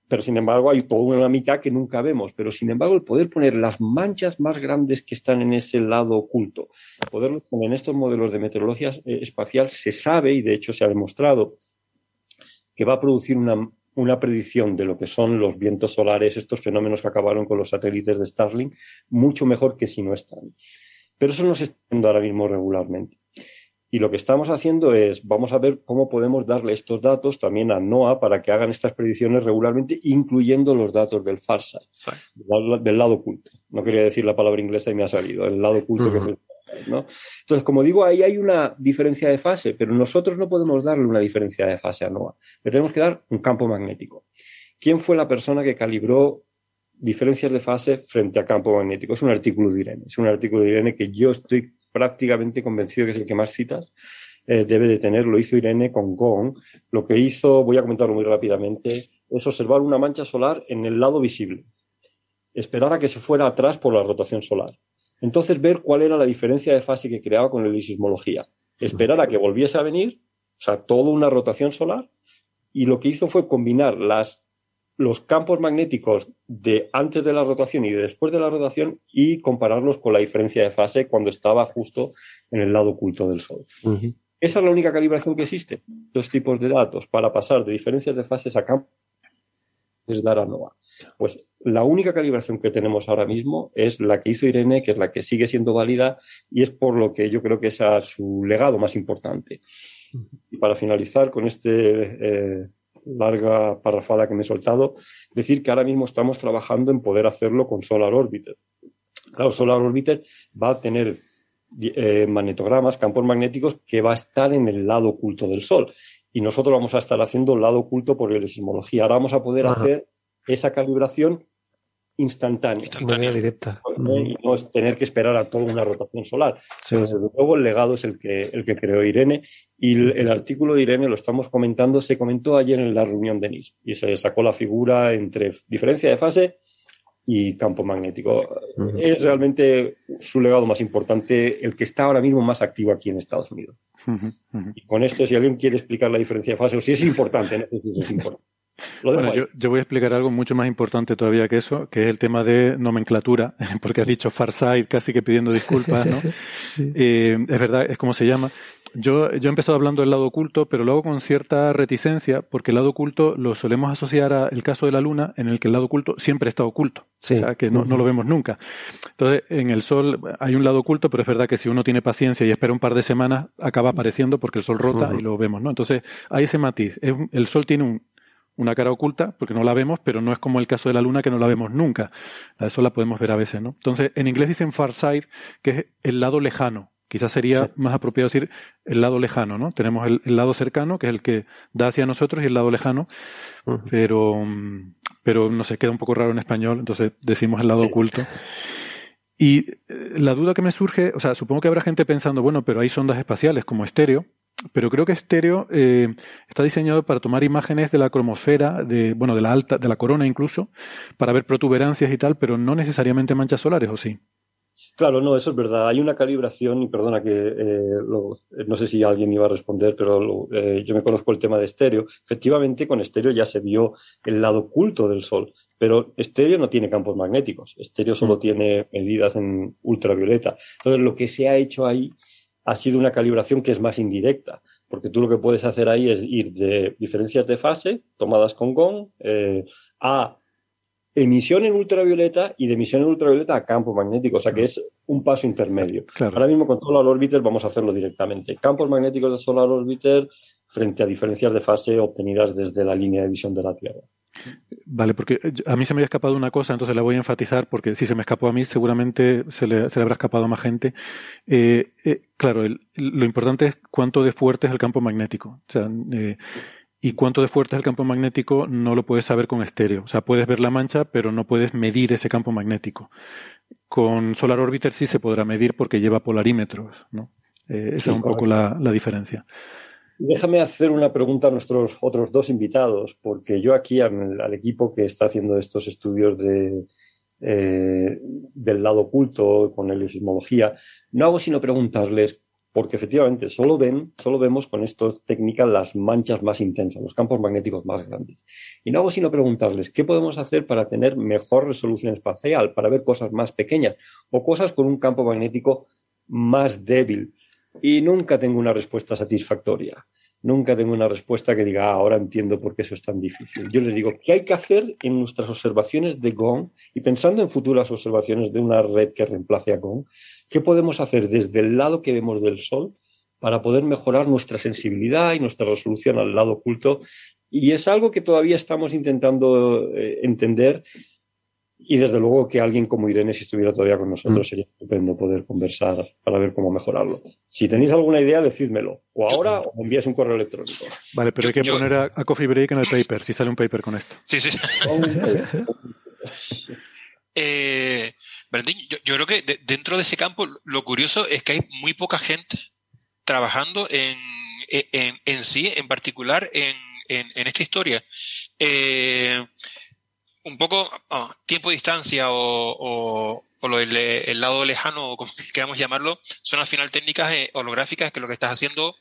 pero sin embargo hay toda una mitad que nunca vemos. Pero sin embargo, el poder poner las manchas más grandes que están en ese lado oculto, poderlo poner en estos modelos de meteorología eh, espacial, se sabe, y de hecho se ha demostrado, que va a producir una, una predicción de lo que son los vientos solares, estos fenómenos que acabaron con los satélites de Starlink, mucho mejor que si no están. Pero eso no se está haciendo ahora mismo regularmente. Y lo que estamos haciendo es, vamos a ver cómo podemos darle estos datos también a NOAA para que hagan estas predicciones regularmente, incluyendo los datos del FarSight, del, lado oculto. No quería decir la palabra inglesa y me ha salido, el lado oculto que es el Entonces, como digo, ahí hay una diferencia de fase, pero nosotros no podemos darle una diferencia de fase a NOAA. Le tenemos que dar un campo magnético. ¿Quién fue la persona que calibró diferencias de fase frente a campo magnético? Es un artículo de Irene. Es un artículo de Irene que yo estoy prácticamente convencido que es el que más citas, eh, debe de tener. Lo hizo Irene con Gong. Lo que hizo, voy a comentarlo muy rápidamente, es observar una mancha solar en el lado visible. Esperar a que se fuera atrás por la rotación solar. Entonces ver cuál era la diferencia de fase que creaba con la sismología. Esperar a que volviese a venir, o sea, toda una rotación solar, y lo que hizo fue combinar las los campos magnéticos de antes de la rotación y de después de la rotación y compararlos con la diferencia de fase cuando estaba justo en el lado oculto del Sol. Esa es la única calibración que existe. Dos tipos de datos para pasar de diferencias de fases a campos es dar a NOAA. Pues la única calibración que tenemos ahora mismo es la que hizo Irene, que es la que sigue siendo válida y es por lo que yo creo que es su legado más importante. Para finalizar con este eh, larga parrafada que me he soltado, decir que ahora mismo estamos trabajando en poder hacerlo con Solar Orbiter. Claro, Solar Orbiter va a tener eh, magnetogramas, campos magnéticos, que va a estar en el lado oculto del Sol. Y nosotros vamos a estar haciendo el lado oculto por la sismología. Ahora vamos a poder hacer esa calibración instantánea. Instantánea. directa. Y no es tener que esperar a toda una rotación solar. Desde luego el legado es el que, el que creó Irene y el, artículo de Irene lo estamos comentando, se comentó ayer en la reunión de NIS y se sacó la figura entre diferencia de fase y campo magnético. Es realmente su legado más importante, el que está ahora mismo más activo aquí en Estados Unidos. Y con esto, si alguien quiere explicar la diferencia de fase, o si es importante, no sé si es importante. Bueno, yo, voy a explicar algo mucho más importante todavía que eso, que es el tema de nomenclatura, porque has dicho Farsight casi que pidiendo disculpas, ¿no? Eh, es verdad, es como se llama. Yo, yo he empezado hablando del lado oculto, pero lo hago con cierta reticencia, porque el lado oculto lo solemos asociar al caso de la Luna, en el que el lado oculto siempre está oculto. O sea, que no, no, lo vemos nunca. Entonces, en el Sol hay un lado oculto, pero es verdad que si uno tiene paciencia y espera un par de semanas, acaba apareciendo porque el Sol rota y lo vemos, ¿no? Entonces, hay ese matiz. el Sol tiene un, una cara oculta, porque no la vemos, pero no es como el caso de la luna que no la vemos nunca. Eso la podemos ver a veces, ¿no? Entonces, en inglés dicen far side, que es el lado lejano. Quizás sería más apropiado decir el lado lejano, ¿no? Tenemos el, lado cercano, que es el que da hacia nosotros, y el lado lejano, pero, pero no sé, queda un poco raro en español, entonces decimos el lado oculto. Y eh, la duda que me surge, o sea, supongo que habrá gente pensando, bueno, pero hay sondas espaciales como estéreo, pero creo que estéreo eh, está diseñado para tomar imágenes de la cromosfera, de, bueno, de la alta, de la corona incluso, para ver protuberancias y tal, pero no necesariamente manchas solares, ¿o sí? Claro, no, eso es verdad. Hay una calibración, y perdona que eh, no sé si alguien iba a responder, pero eh, yo me conozco el tema de estéreo. Efectivamente, con estéreo ya se vio el lado oculto del Sol, pero estéreo no tiene campos magnéticos. Estéreo solo mm. tiene medidas en ultravioleta. Entonces, lo que se ha hecho ahí ha sido una calibración que es más indirecta, porque tú lo que puedes hacer ahí es ir de diferencias de fase tomadas con GON eh, a emisión en ultravioleta y de emisión en ultravioleta a campo magnético, o sea que es un paso intermedio. Ahora mismo con Solar Orbiter vamos a hacerlo directamente. Campos magnéticos de Solar Orbiter frente a diferencias de fase obtenidas desde la línea de visión de la Tierra. Vale, porque a mí se me había escapado una cosa, entonces la voy a enfatizar, porque si se me escapó a mí, seguramente se le, se le habrá escapado a más gente. Eh, eh, claro, lo importante es cuánto de fuerte es el campo magnético. O sea, eh, y cuánto de fuerte es el campo magnético no lo puedes saber con estéreo. O sea, puedes ver la mancha, pero no puedes medir ese campo magnético. Con Solar Orbiter sí se podrá medir porque lleva polarímetros, ¿no? esa es un poco la, diferencia. Déjame hacer una pregunta a nuestros otros dos invitados, porque yo aquí al, equipo que está haciendo estos estudios de, del lado oculto con la sismología, no hago sino preguntarles porque efectivamente solo ven, solo vemos con estas técnicas las manchas más intensas, los campos magnéticos más grandes. Y no hago sino preguntarles qué podemos hacer para tener mejor resolución espacial, para ver cosas más pequeñas o cosas con un campo magnético más débil. Y nunca tengo una respuesta satisfactoria. Nunca tengo una respuesta que diga, ah, ahora entiendo por qué eso es tan difícil. Yo les digo, ¿qué hay que hacer en nuestras observaciones de GON? Y pensando en futuras observaciones de una red que reemplace a GON, ¿qué podemos hacer desde el lado que vemos del Sol para poder mejorar nuestra sensibilidad y nuestra resolución al lado oculto? Y es algo que todavía estamos intentando eh, entender y desde luego que alguien como Irene, si estuviera todavía con nosotros, mm. sería estupendo poder conversar para ver cómo mejorarlo. Si tenéis alguna idea, decídmelo. O ahora o envías un correo electrónico. Vale, pero hay que poner a, Coffee Break en el paper, si sale un paper con esto. Sí, sí. eh, yo, creo que dentro de ese campo lo curioso es que hay muy poca gente trabajando en, en, sí, en particular en, en esta historia. Eh, un poco ah, tiempo distancia o, el lado lejano, o como queramos llamarlo, son al final técnicas eh, holográficas que lo que estás haciendo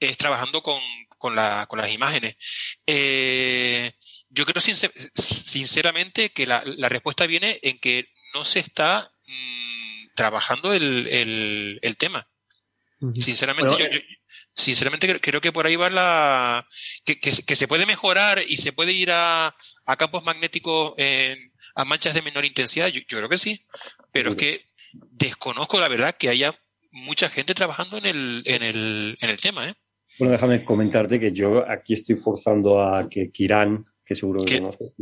es trabajando con, con, las imágenes. Eh, yo creo sinceramente que la, respuesta viene en que no se está mm, trabajando el, el, tema. Sinceramente, yo, sinceramente creo que por ahí va la que, que, se puede mejorar y se puede ir a, a campos magnéticos en, a manchas de menor intensidad yo, creo que sí pero es que desconozco la verdad que haya mucha gente trabajando en el en el, en el tema ¿eh? bueno déjame comentarte que yo aquí estoy forzando a que Kiran que seguro que conoces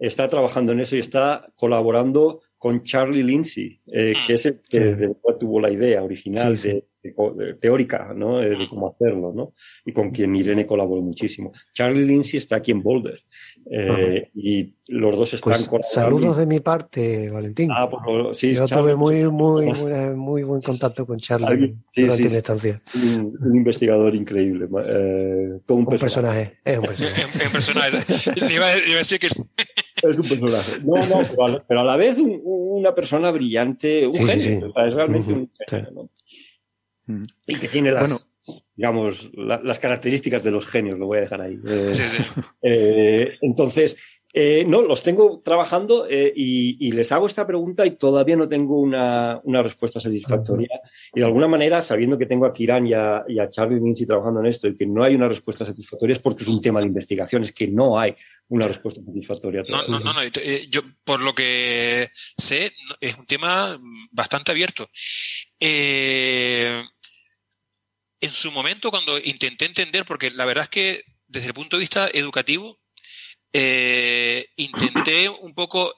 está trabajando en eso y está colaborando con Charlie Lindsay, eh, mm. que es el que tuvo la idea original de teórica, ¿no? De, cómo hacerlo, ¿no? Y con quien Irene colaboró muchísimo. Charlie Lindsay está aquí en Boulder eh, y los dos están pues, Saludos de mi parte, Valentín. Ah, pues, sí, Yo tuve muy, muy, muy, buen contacto con Charlie durante la estancia. Un, investigador increíble. Eh, todo un, personaje. Es un personaje. un personaje. iba, a decir que es un personaje. No, no, pero a, la vez una persona brillante, un genio. es realmente un genio. ¿no? Y que tiene las, digamos, las características de los genios, lo voy a dejar ahí. Eh, eh, entonces, eh, no, los tengo trabajando y, les hago esta pregunta y todavía no tengo una, respuesta satisfactoria. Y de alguna manera, sabiendo que tengo a Kiran y a, Charlie Lindsay trabajando en esto y que no hay una respuesta satisfactoria, es porque es un tema de investigación, es que no hay una respuesta satisfactoria. No, no, no, yo por lo que sé, es un tema bastante abierto. Eh, en su momento, cuando intenté entender, porque la verdad es que desde el punto de vista educativo, eh, intenté un poco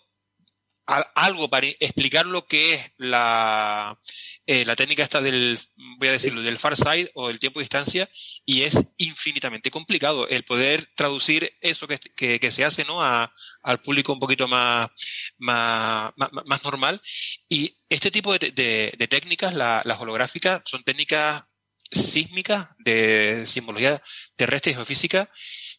algo para explicar lo que es la, eh, la técnica esta del, voy a decirlo, del far side o del tiempo de distancia, y es infinitamente complicado el poder traducir eso que, que, se hace ¿no? A, al público un poquito más, más, más, normal. Y este tipo de, de, técnicas, las holográficas, son técnicas sísmica, de simbología terrestre y geofísica,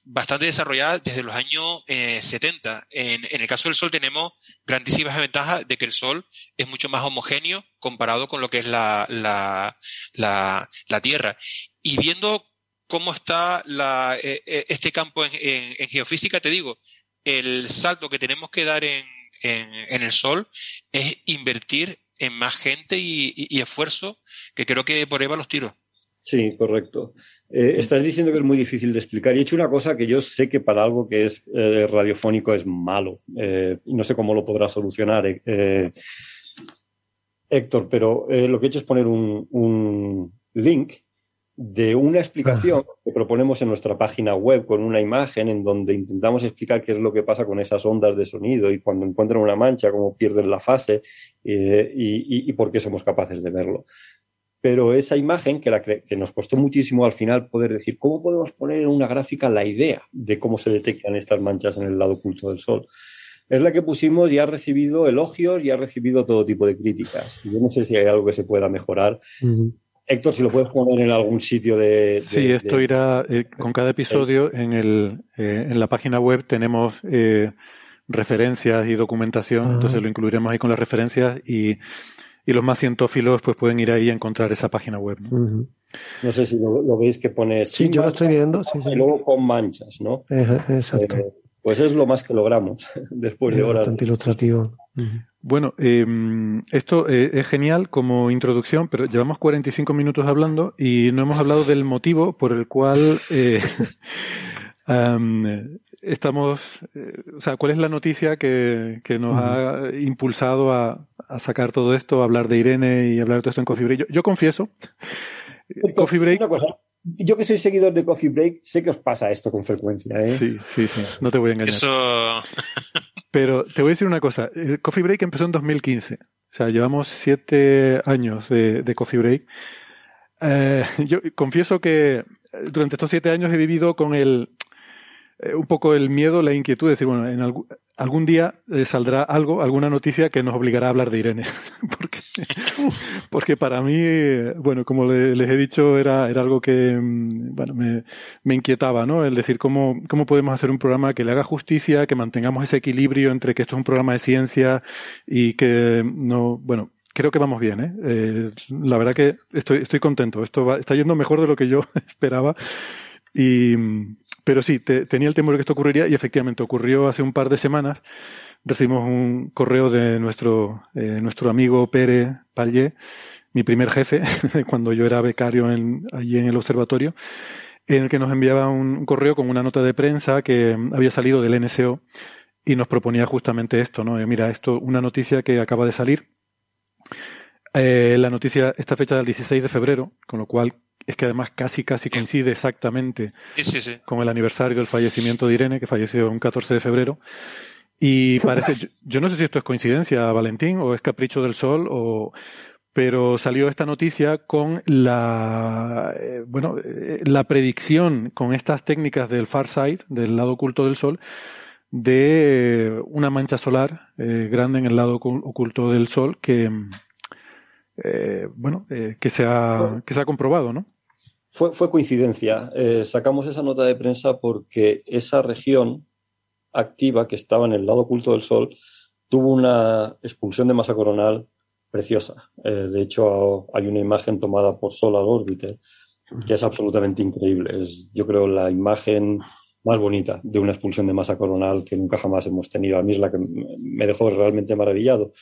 bastante desarrollada desde los años 70. Eh, en, el caso del Sol tenemos grandísimas ventajas de que el Sol es mucho más homogéneo comparado con lo que es la, la, la, Tierra. Y viendo cómo está la, eh, eh, este campo en, geofísica, te digo, el salto que tenemos que dar en, el Sol es invertir en más gente y, y esfuerzo, que creo que por ahí van los tiros. Sí, correcto. Eh, estás diciendo que es muy difícil de explicar. Y he hecho una cosa que yo sé que para algo que es eh, radiofónico es malo. Eh, no sé cómo lo podrá solucionar Héctor, pero lo que he hecho es poner un, un link de una explicación que proponemos en nuestra página web con una imagen en donde intentamos explicar qué es lo que pasa con esas ondas de sonido y cuando encuentran una mancha, cómo pierden la fase y, y por qué somos capaces de verlo pero esa imagen que, la que, nos costó muchísimo al final poder decir cómo podemos poner en una gráfica la idea de cómo se detectan estas manchas en el lado oculto del Sol. Es la que pusimos y ha recibido elogios y ha recibido todo tipo de críticas. Yo no sé si hay algo que se pueda mejorar, Héctor, si lo puedes poner en algún sitio de... sí, esto irá eh, con cada episodio en, el, eh, en la página web tenemos eh, referencias y documentación, ah. entonces lo incluiremos ahí con las referencias y, y, los más cientófilos pues pueden ir ahí a encontrar esa página web. ¿no? sé si lo, veis que pone... Sí, yo lo estoy viendo. Sí, Y luego con manchas, ¿no? Exacto. pues es lo más que logramos después de horas. Bastante ilustrativo. Bueno, em, esto eh, es genial como introducción, pero llevamos 45 minutos hablando y no hemos hablado del motivo por el cual eh, estamos, eh, o sea, cuál es la noticia que, nos ha impulsado a, sacar todo esto, a hablar de Irene y hablar de todo esto en Coffee Break. Yo, confieso, Coffee Break. yo que soy seguidor de Coffee Break, sé que os pasa esto con frecuencia. ¿eh? Sí, sí, sí, no te voy a engañar. Eso. Pero te voy a decir una cosa. El Coffee Break empezó en 2015. O sea, llevamos siete años de, Coffee Break. Eh, yo confieso que durante estos siete años he vivido con el, eh, un poco el miedo, la inquietud de decir, bueno, en algún día eh, saldrá algo, alguna noticia que nos obligará a hablar de Irene. porque, porque para mí, bueno, como les he dicho, era, era algo que, mm, bueno, me, inquietaba, ¿no? El decir cómo, cómo podemos hacer un programa que le haga justicia, que mantengamos ese equilibrio entre que esto es un programa de ciencia y que no, bueno, creo que vamos bien, ¿eh? eh la verdad que estoy, estoy contento. Esto está yendo mejor de lo que yo esperaba. Y, pero sí, tenía el temor de que esto ocurriría y efectivamente ocurrió hace un par de semanas. Recibimos un correo de nuestro, eh, nuestro amigo Pere Pallé, mi primer jefe, cuando yo era becario en, allí en el observatorio, en el que nos enviaba un, correo con una nota de prensa que había salido del NSO y nos proponía justamente esto, ¿no? Eh, mira, esto, una noticia que acaba de salir. Eh, la noticia, esta fecha del 16 de febrero, con lo cual es que además casi casi coincide exactamente con el aniversario del fallecimiento de Irene, que falleció un 14 de febrero. Y parece, yo, no sé si esto es coincidencia, Valentín, o es capricho del sol, o, pero salió esta noticia con la, eh, bueno, eh, la predicción con estas técnicas del far side, del lado oculto del sol, de una mancha solar eh, grande en el lado oculto del sol que, bueno, que se ha, que se ha comprobado, ¿no? Fue, fue coincidencia. Eh, sacamos esa nota de prensa porque esa región activa que estaba en el lado oculto del Sol tuvo una expulsión de masa coronal preciosa. Eh, de hecho, hay una imagen tomada por Solar Orbiter que es absolutamente increíble. Es, yo creo, la imagen más bonita de una expulsión de masa coronal que nunca jamás hemos tenido. A mí es la que me dejó realmente maravillado.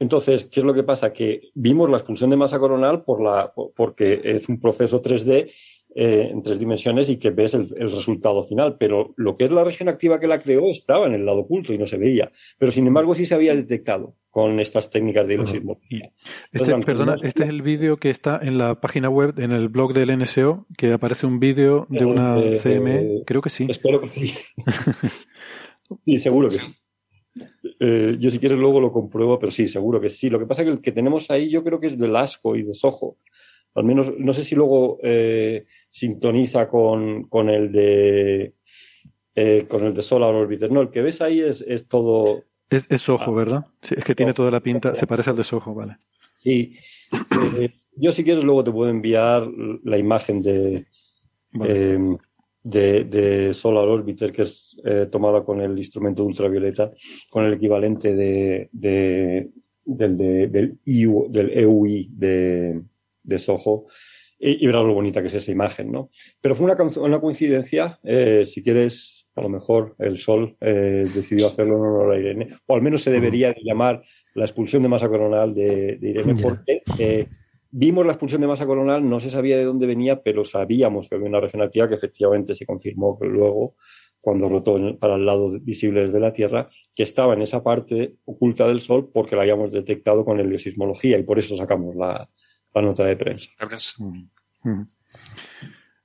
Entonces, ¿qué es lo que pasa? Que vimos la expulsión de masa coronal por la, porque es un proceso 3D eh, en tres dimensiones y que ves el, resultado final. Pero lo que es la región activa que la creó estaba en el lado oculto y no se veía. Pero sin embargo sí se había detectado con estas técnicas de ilusionismología. Este, perdona, este es el vídeo que está en la página web, en el blog del NSO, que aparece un vídeo de una eh, CM. Eh, creo que sí. Espero que sí. sí, seguro que sí. Eh, yo si quieres luego lo compruebo, pero sí, seguro que sí. Lo que pasa es que el que tenemos ahí yo creo que es de Lasco y de Soho. Al menos, no sé si luego eh, sintoniza con, con el de eh, con el de Solar Orbiter. No, el que ves ahí es, es todo. Es, es Soho, ¿verdad? Sí, es que tiene toda la pinta, se parece al de Soho, vale. Sí. yo si quieres luego te puedo enviar la imagen de de, de Solar Orbiter, que es eh, tomada con el instrumento ultravioleta, con el equivalente de, de del, de, del, EU, del EUI de, de Soho. Y, y verás lo bonita que es esa imagen, ¿no? Pero fue una, una coincidencia, eh, si quieres, a lo mejor el Sol eh, decidió hacerlo en honor a Irene, o al menos se debería llamar la expulsión de masa coronal de, de Irene, porque eh, Vimos la expulsión de masa coronal, no se sabía de dónde venía, pero sabíamos que había una región activa que efectivamente se confirmó que luego, cuando rotó para el lado visible desde la Tierra, que estaba en esa parte oculta del Sol porque la habíamos detectado con heliosismología y por eso sacamos la, nota de prensa. Mm, mm.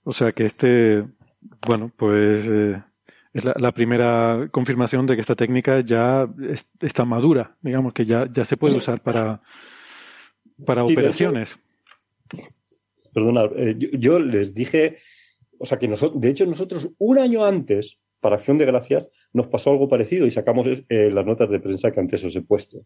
O sea que este, bueno, pues eh, es la, primera confirmación de que esta técnica ya está madura, digamos que ya, ya se puede usar para para operaciones. Perdona, eh, yo, les dije, o sea que nosotros, de hecho nosotros un año antes, para Acción de Gracias, nos pasó algo parecido y sacamos eh, las notas de prensa que antes os he puesto.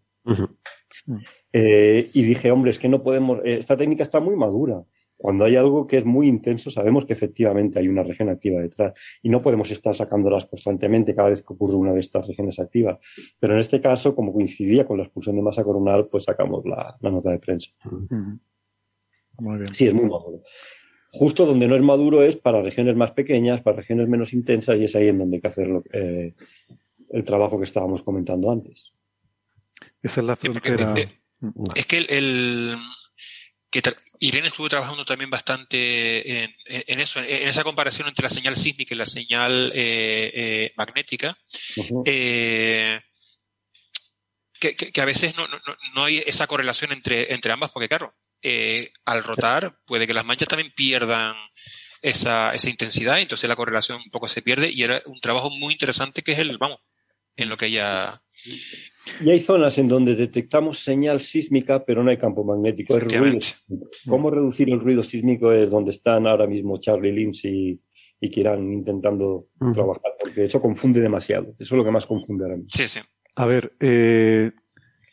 Eh, y dije, hombre, es que no podemos, esta técnica está muy madura. Cuando hay algo que es muy intenso, sabemos que efectivamente hay una región activa detrás y no podemos estar sacándolas constantemente cada vez que ocurre una de estas regiones activas. Pero en este caso, como coincidía con la expulsión de masa coronal, pues sacamos la, nota de prensa. Muy bien. Sí, es muy maduro. Justo donde no es maduro es para regiones más pequeñas, para regiones menos intensas y es ahí en donde hay que hacer eh, el trabajo que estábamos comentando antes. Esa es la frontera. Es que el, que Irene estuvo trabajando también bastante en, eso, en, esa comparación entre la señal sísmica y la señal eh, eh, magnética, eh, que, a veces no, no, hay esa correlación entre, entre ambas, porque claro, al rotar puede que las manchas también pierdan esa, esa intensidad, entonces la correlación un poco se pierde y era un trabajo muy interesante que es el, vamos, en lo que ella y hay zonas en donde detectamos señal sísmica, pero no hay campo magnético, es ruido. ¿Cómo reducir el ruido sísmico? Es donde están ahora mismo Charlie Lindsay y Kiran intentando trabajar, porque eso confunde demasiado. Eso es lo que más confunde ahora mismo. Sí, sí. A ver, eh,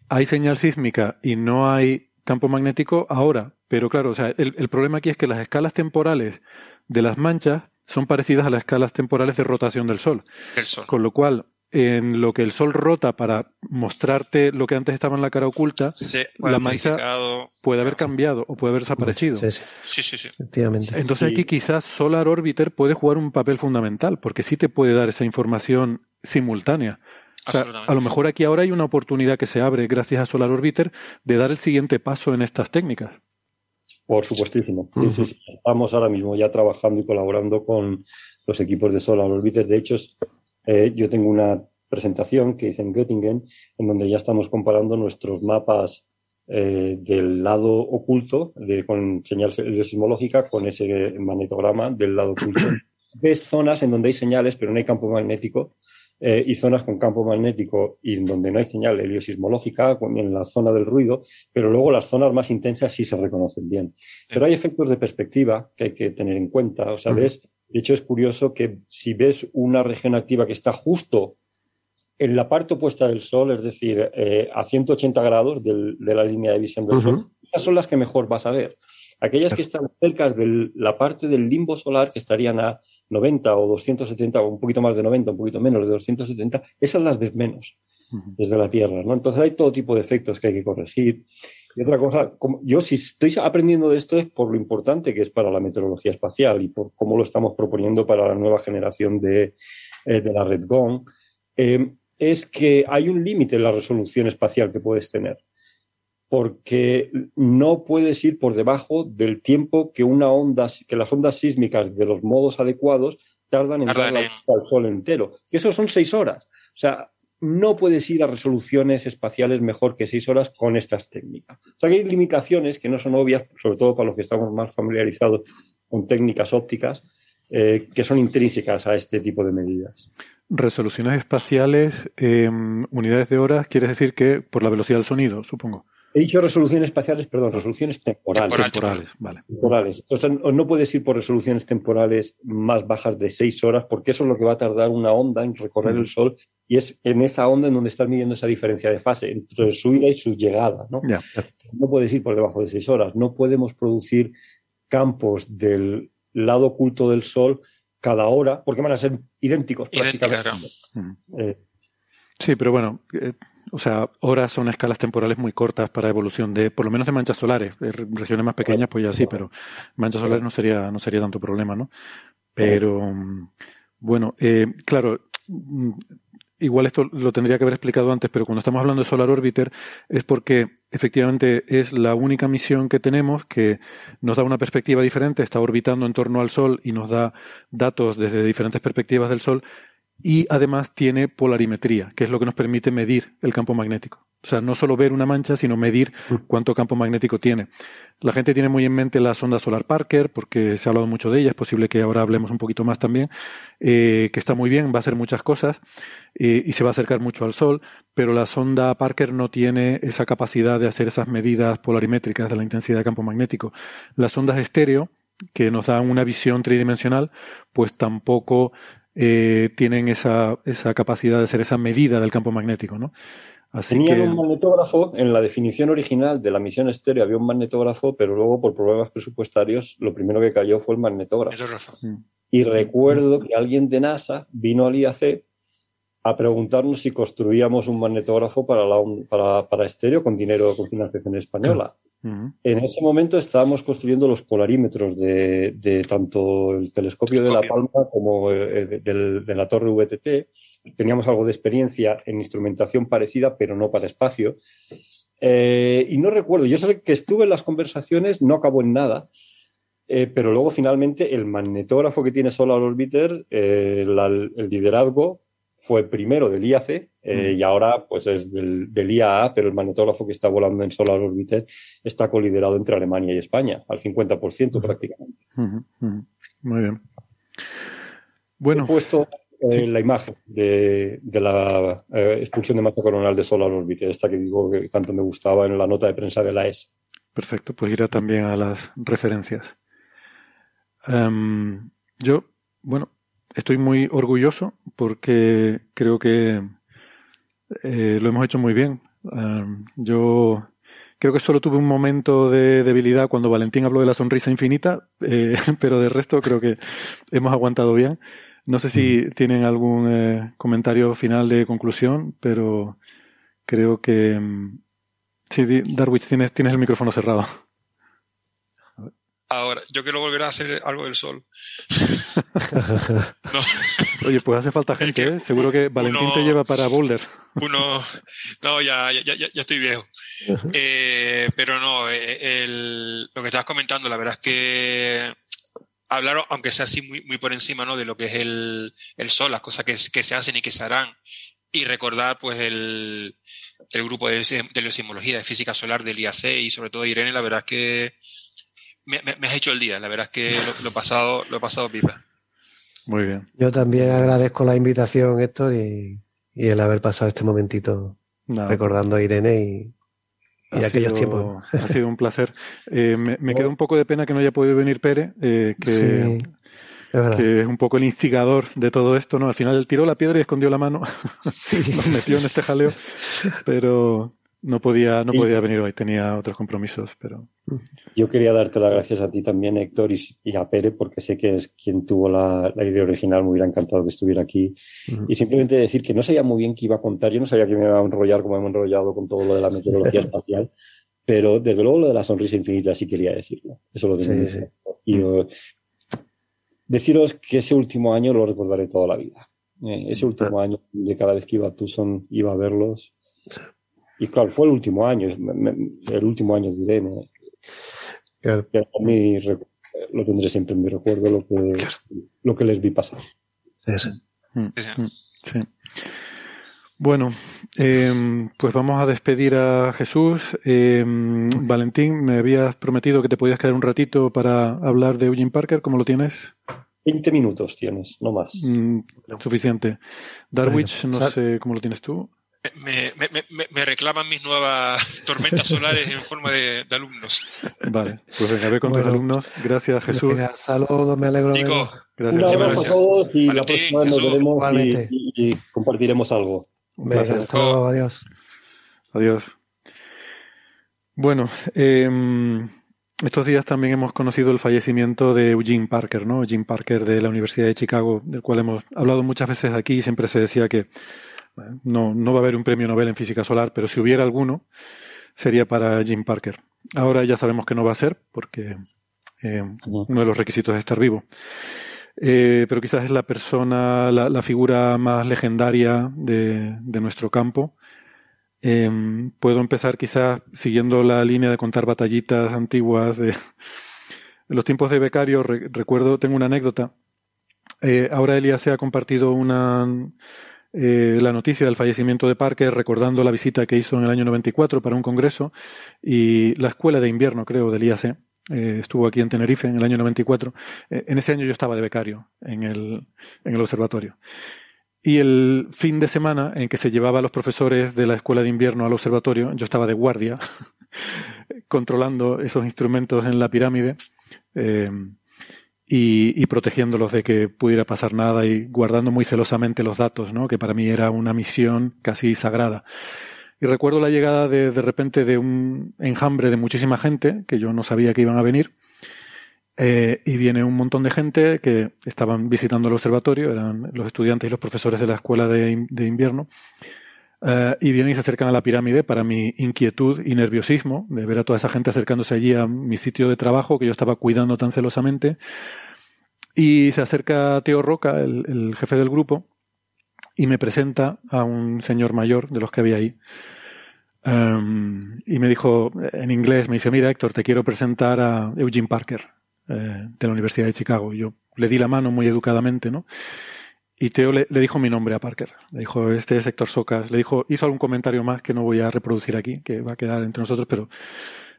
hay señal sísmica y no hay campo magnético ahora, pero claro, o sea, el, el problema aquí es que las escalas temporales de las manchas son parecidas a las escalas temporales de rotación del Sol. Del Sol. Con lo cual, en lo que el sol rota para mostrarte lo que antes estaba en la cara oculta, la mancha puede haber cambiado o puede haber desaparecido. Sí, sí, sí. Entonces aquí quizás Solar Orbiter puede jugar un papel fundamental, porque sí te puede dar esa información simultánea. a lo mejor aquí ahora hay una oportunidad que se abre gracias a Solar Orbiter de dar el siguiente paso en estas técnicas. Por supuestísimo. Sí, sí, sí. Estamos ahora mismo ya trabajando y colaborando con los equipos de Solar Orbiter. De hecho, eh, yo tengo una presentación que hice en Göttingen, en donde ya estamos comparando nuestros mapas eh, del lado oculto, de, con señal sismológica, con ese magnetograma del lado oculto. Ves zonas en donde hay señales, pero no hay campo magnético, eh, y zonas con campo magnético y donde no hay señal heliosismológica, en la zona del ruido, pero luego las zonas más intensas sí se reconocen bien. Pero hay efectos de perspectiva que hay que tener en cuenta. O sea, ves de hecho, es curioso que si ves una región activa que está justo en la parte opuesta del Sol, es decir, eh, a 180 grados de la línea de visión del Sol, esas son las que mejor vas a ver. Aquellas que están cerca de la parte del limbo solar, que estarían a 90 o 270, o un poquito más de 90, un poquito menos de 270, esas las ves menos desde la Tierra. ¿no? Entonces hay todo tipo de efectos que hay que corregir. Y otra cosa, yo si estoy aprendiendo de esto es por lo importante que es para la meteorología espacial y por cómo lo estamos proponiendo para la nueva generación de, eh, la red GON, eh, es que hay un límite en la resolución espacial que puedes tener, porque no puedes ir por debajo del tiempo que una onda, que las ondas sísmicas de los modos adecuados tardan en dar al Sol entero, que eso son seis horas. O sea, no puedes ir a resoluciones espaciales mejor que seis horas con estas técnicas. O sea que hay limitaciones que no son obvias, sobre todo para los que estamos más familiarizados con técnicas ópticas, eh, que son intrínsecas a este tipo de medidas. Resoluciones espaciales, eh, unidades de horas, quieres decir que por la velocidad del sonido, supongo. He dicho resoluciones espaciales, perdón, resoluciones temporales. temporales, vale. Temporales. O sea, no puedes ir por resoluciones temporales más bajas de seis horas, porque eso es lo que va a tardar una onda en recorrer el Sol, y es en esa onda en donde estás midiendo esa diferencia de fase entre su ida y su llegada. ¿no? no puedes ir por debajo de seis horas. No podemos producir campos del lado oculto del Sol cada hora, porque van a ser idénticos prácticamente. Eh, sí, pero bueno, eh, o sea, horas son escalas temporales muy cortas para evolución de, por lo menos de manchas solares. regiones más pequeñas, pues ya sí, pero manchas solares no sería, no sería tanto problema, ¿no? Pero, bueno, eh, claro, igual esto lo tendría que haber explicado antes, pero cuando estamos hablando de Solar Orbiter es porque efectivamente es la única misión que tenemos que nos da una perspectiva diferente, está orbitando en torno al Sol y nos da datos desde diferentes perspectivas del Sol y además tiene polarimetría, que es lo que nos permite medir el campo magnético. O sea, no solo ver una mancha, sino medir cuánto campo magnético tiene. La gente tiene muy en mente la sonda Solar Parker, porque se ha hablado mucho de ella, es posible que ahora hablemos un poquito más también, eh, que está muy bien, va a hacer muchas cosas eh, y se va a acercar mucho al Sol, pero la sonda Parker no tiene esa capacidad de hacer esas medidas polarimétricas de la intensidad de campo magnético. Las sondas estéreo, que nos dan una visión tridimensional, pues tampoco eh, tienen esa, esa capacidad de hacer esa medida del campo magnético, ¿no? Tenían un magnetógrafo, en la definición original de la misión estéreo había un magnetógrafo, pero luego por problemas presupuestarios lo primero que cayó fue el magnetógrafo. Mm. Y recuerdo que alguien de NASA vino al IAC a preguntarnos si construíamos un magnetógrafo para, para, para estéreo con dinero con financiación española. En ese momento estábamos construyendo los polarímetros de, tanto el telescopio de La Palma como eh, de, la torre VTT. Teníamos algo de experiencia en instrumentación parecida, pero no para espacio. Eh, y no recuerdo, yo sé que estuve en las conversaciones, no acabó en nada, eh, pero luego finalmente el magnetógrafo que tiene Solar Orbiter, el liderazgo fue primero del IAC eh, mm. y ahora pues es del, IAA, pero el magnetógrafo que está volando en Solar Orbiter está coliderado entre Alemania y España, al 50% prácticamente. Muy bien. Bueno. He puesto eh, la imagen de, la eh, expulsión de masa coronal de Solar Orbiter, esta que digo que tanto me gustaba en la nota de prensa de la ES. Perfecto, pues irá también a las referencias. Em, yo, bueno, estoy muy orgulloso porque creo que eh, lo hemos hecho muy bien. yo creo que solo tuve un momento de debilidad cuando Valentín habló de la sonrisa infinita, eh, pero de resto creo que hemos aguantado bien. No sé si tienen algún eh, comentario final de conclusión, pero creo que... Mm, sí, Darwich, tienes, tienes el micrófono cerrado. Ahora, yo quiero volver a hacer algo del sol. Oye, pues hace falta gente, ¿eh? Seguro que Valentín te lleva para Boulder. Uno, no, ya, ya, ya, ya estoy viejo. Eh, pero no, eh, el, lo que estabas comentando, la verdad es que hablar, aunque sea así muy, muy por encima, ¿no? De lo que es el, el sol, las cosas que, que se hacen y que se harán. Y recordar, pues, el, el grupo de, de sismología, de física solar del IAC y sobre todo Irene, la verdad es que me, has hecho el día. La verdad es que lo, he pasado, lo he pasado pipa. Muy bien. Yo también agradezco la invitación, Héctor, y, el haber pasado este momentito recordando a Irene y, aquellos tiempos. Ha sido un placer. Eh, me, me queda un poco de pena que no haya podido venir Pérez, eh, que, es un poco el instigador de todo esto, ¿no? Al final él tiró la piedra y escondió la mano. Sí. Nos metió en este jaleo. Pero, no podía, no podía venir hoy, tenía otros compromisos, pero. Yo quería darte las gracias a ti también, Héctor, y, a Pere, porque sé que es quien tuvo la, idea original, me hubiera encantado que estuviera aquí. Y simplemente decir que no sabía muy bien qué iba a contar, yo no sabía que me iba a enrollar como hemos enrollado con todo lo de la meteorología espacial, pero desde luego lo de la sonrisa infinita sí quería decirlo. Eso lo tengo sí, Y deciros que ese último año lo recordaré toda la vida. Eh, ese último año de cada vez que iba a Tucson, iba a verlos y claro, fue el último año, el último año de Irene. Claro. a mí lo tendré siempre en mi recuerdo lo que, lo que les vi pasar. Sí, mm, mm, sí. Bueno, em, pues vamos a despedir a Jesús. Em, Valentín, me habías prometido que te podías quedar un ratito para hablar de Eugene Parker. ¿Cómo lo tienes? 20 minutos tienes, no más. Mm, suficiente. Darwich, no sé cómo lo tienes tú me, me, me, reclaman mis nuevas tormentas solares en forma de, alumnos. Vale, pues venga, ve con tus alumnos. Gracias, Jesús. saludos, me alegro. Nico, gracias. Un abrazo a todos y la próxima vez nos veremos y, compartiremos algo. Venga, hasta luego, adiós. Adiós. Bueno, eh, estos días también hemos conocido el fallecimiento de Eugene Parker, ¿no? Eugene Parker de la Universidad de Chicago, del cual hemos hablado muchas veces aquí y siempre se decía que no, no va a haber un premio Nobel en física solar, pero si hubiera alguno, sería para Jim Parker. Ahora ya sabemos que no va a ser, porque eh, uno de los requisitos es estar vivo. Eh, pero quizás es la persona, la, figura más legendaria de, de nuestro campo. Eh, puedo empezar quizás siguiendo la línea de contar batallitas antiguas de, los tiempos de becario. recuerdo, tengo una anécdota. ahora Elías se ha compartido una, eh, la noticia del fallecimiento de Parker recordando la visita que hizo en el año 94 para un congreso y la escuela de invierno, creo, del IAC. Eh, estuvo aquí en Tenerife en el año 94. Eh, en ese año yo estaba de becario en el, en el observatorio. Y el fin de semana en que se llevaba a los profesores de la escuela de invierno al observatorio, yo estaba de guardia, controlando esos instrumentos en la pirámide. Y, y, protegiéndolos de que pudiera pasar nada y guardando muy celosamente los datos, ¿no? que para mí era una misión casi sagrada. Y recuerdo la llegada de, de repente de un enjambre de muchísima gente, que yo no sabía que iban a venir, eh, y viene un montón de gente que estaban visitando el observatorio, eran los estudiantes y los profesores de la escuela de, de invierno, eh, y vienen y se acercan a la pirámide para mi inquietud y nerviosismo de ver a toda esa gente acercándose allí a mi sitio de trabajo que yo estaba cuidando tan celosamente. Y se acerca Teo Roca, el, jefe del grupo, y me presenta a un señor mayor de los que había ahí. Um, y me dijo en inglés, me dice, mira Héctor, te quiero presentar a Eugene Parker eh, de la Universidad de Chicago. Y yo le di la mano muy educadamente, ¿no? Y Teo le, dijo mi nombre a Parker. Le dijo, este es Héctor Socas. Le dijo, hizo algún comentario más que no voy a reproducir aquí, que va a quedar entre nosotros, pero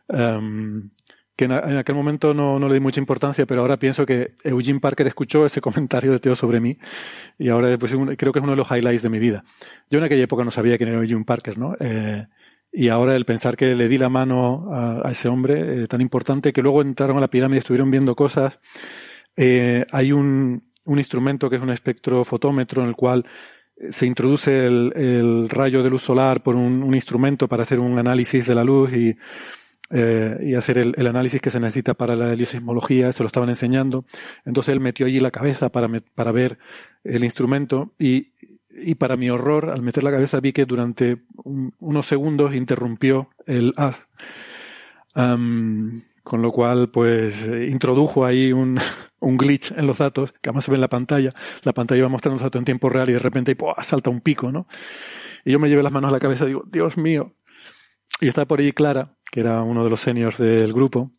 um, que en, aquel momento no, le di mucha importancia, pero ahora pienso que Eugene Parker escuchó ese comentario de Teo sobre mí y ahora pues, creo que es uno de los highlights de mi vida. Yo en aquella época no sabía quién era Eugene Parker, ¿no? Eh, y ahora el pensar que le di la mano a, a ese hombre eh, tan importante, que luego entraron a la pirámide y estuvieron viendo cosas. Eh, hay un, un instrumento que es un espectrofotómetro en el cual se introduce el, rayo de luz solar por un, instrumento para hacer un análisis de la luz y, eh, hacer el, análisis que se necesita para la heliosismología, se lo estaban enseñando. Entonces él metió allí la cabeza para, para ver el instrumento y, y para mi horror, al meter la cabeza vi que durante un, unos segundos interrumpió el haz. Con lo cual, pues, introdujo ahí un, un, glitch en los datos, que además se ve en la pantalla. La pantalla va mostrando los datos en tiempo real y de repente ¡pua! salta un pico, ¿no? Y yo me llevé las manos a la cabeza y digo, Dios mío. Y está por ahí Clara, que era uno de los seniors del grupo,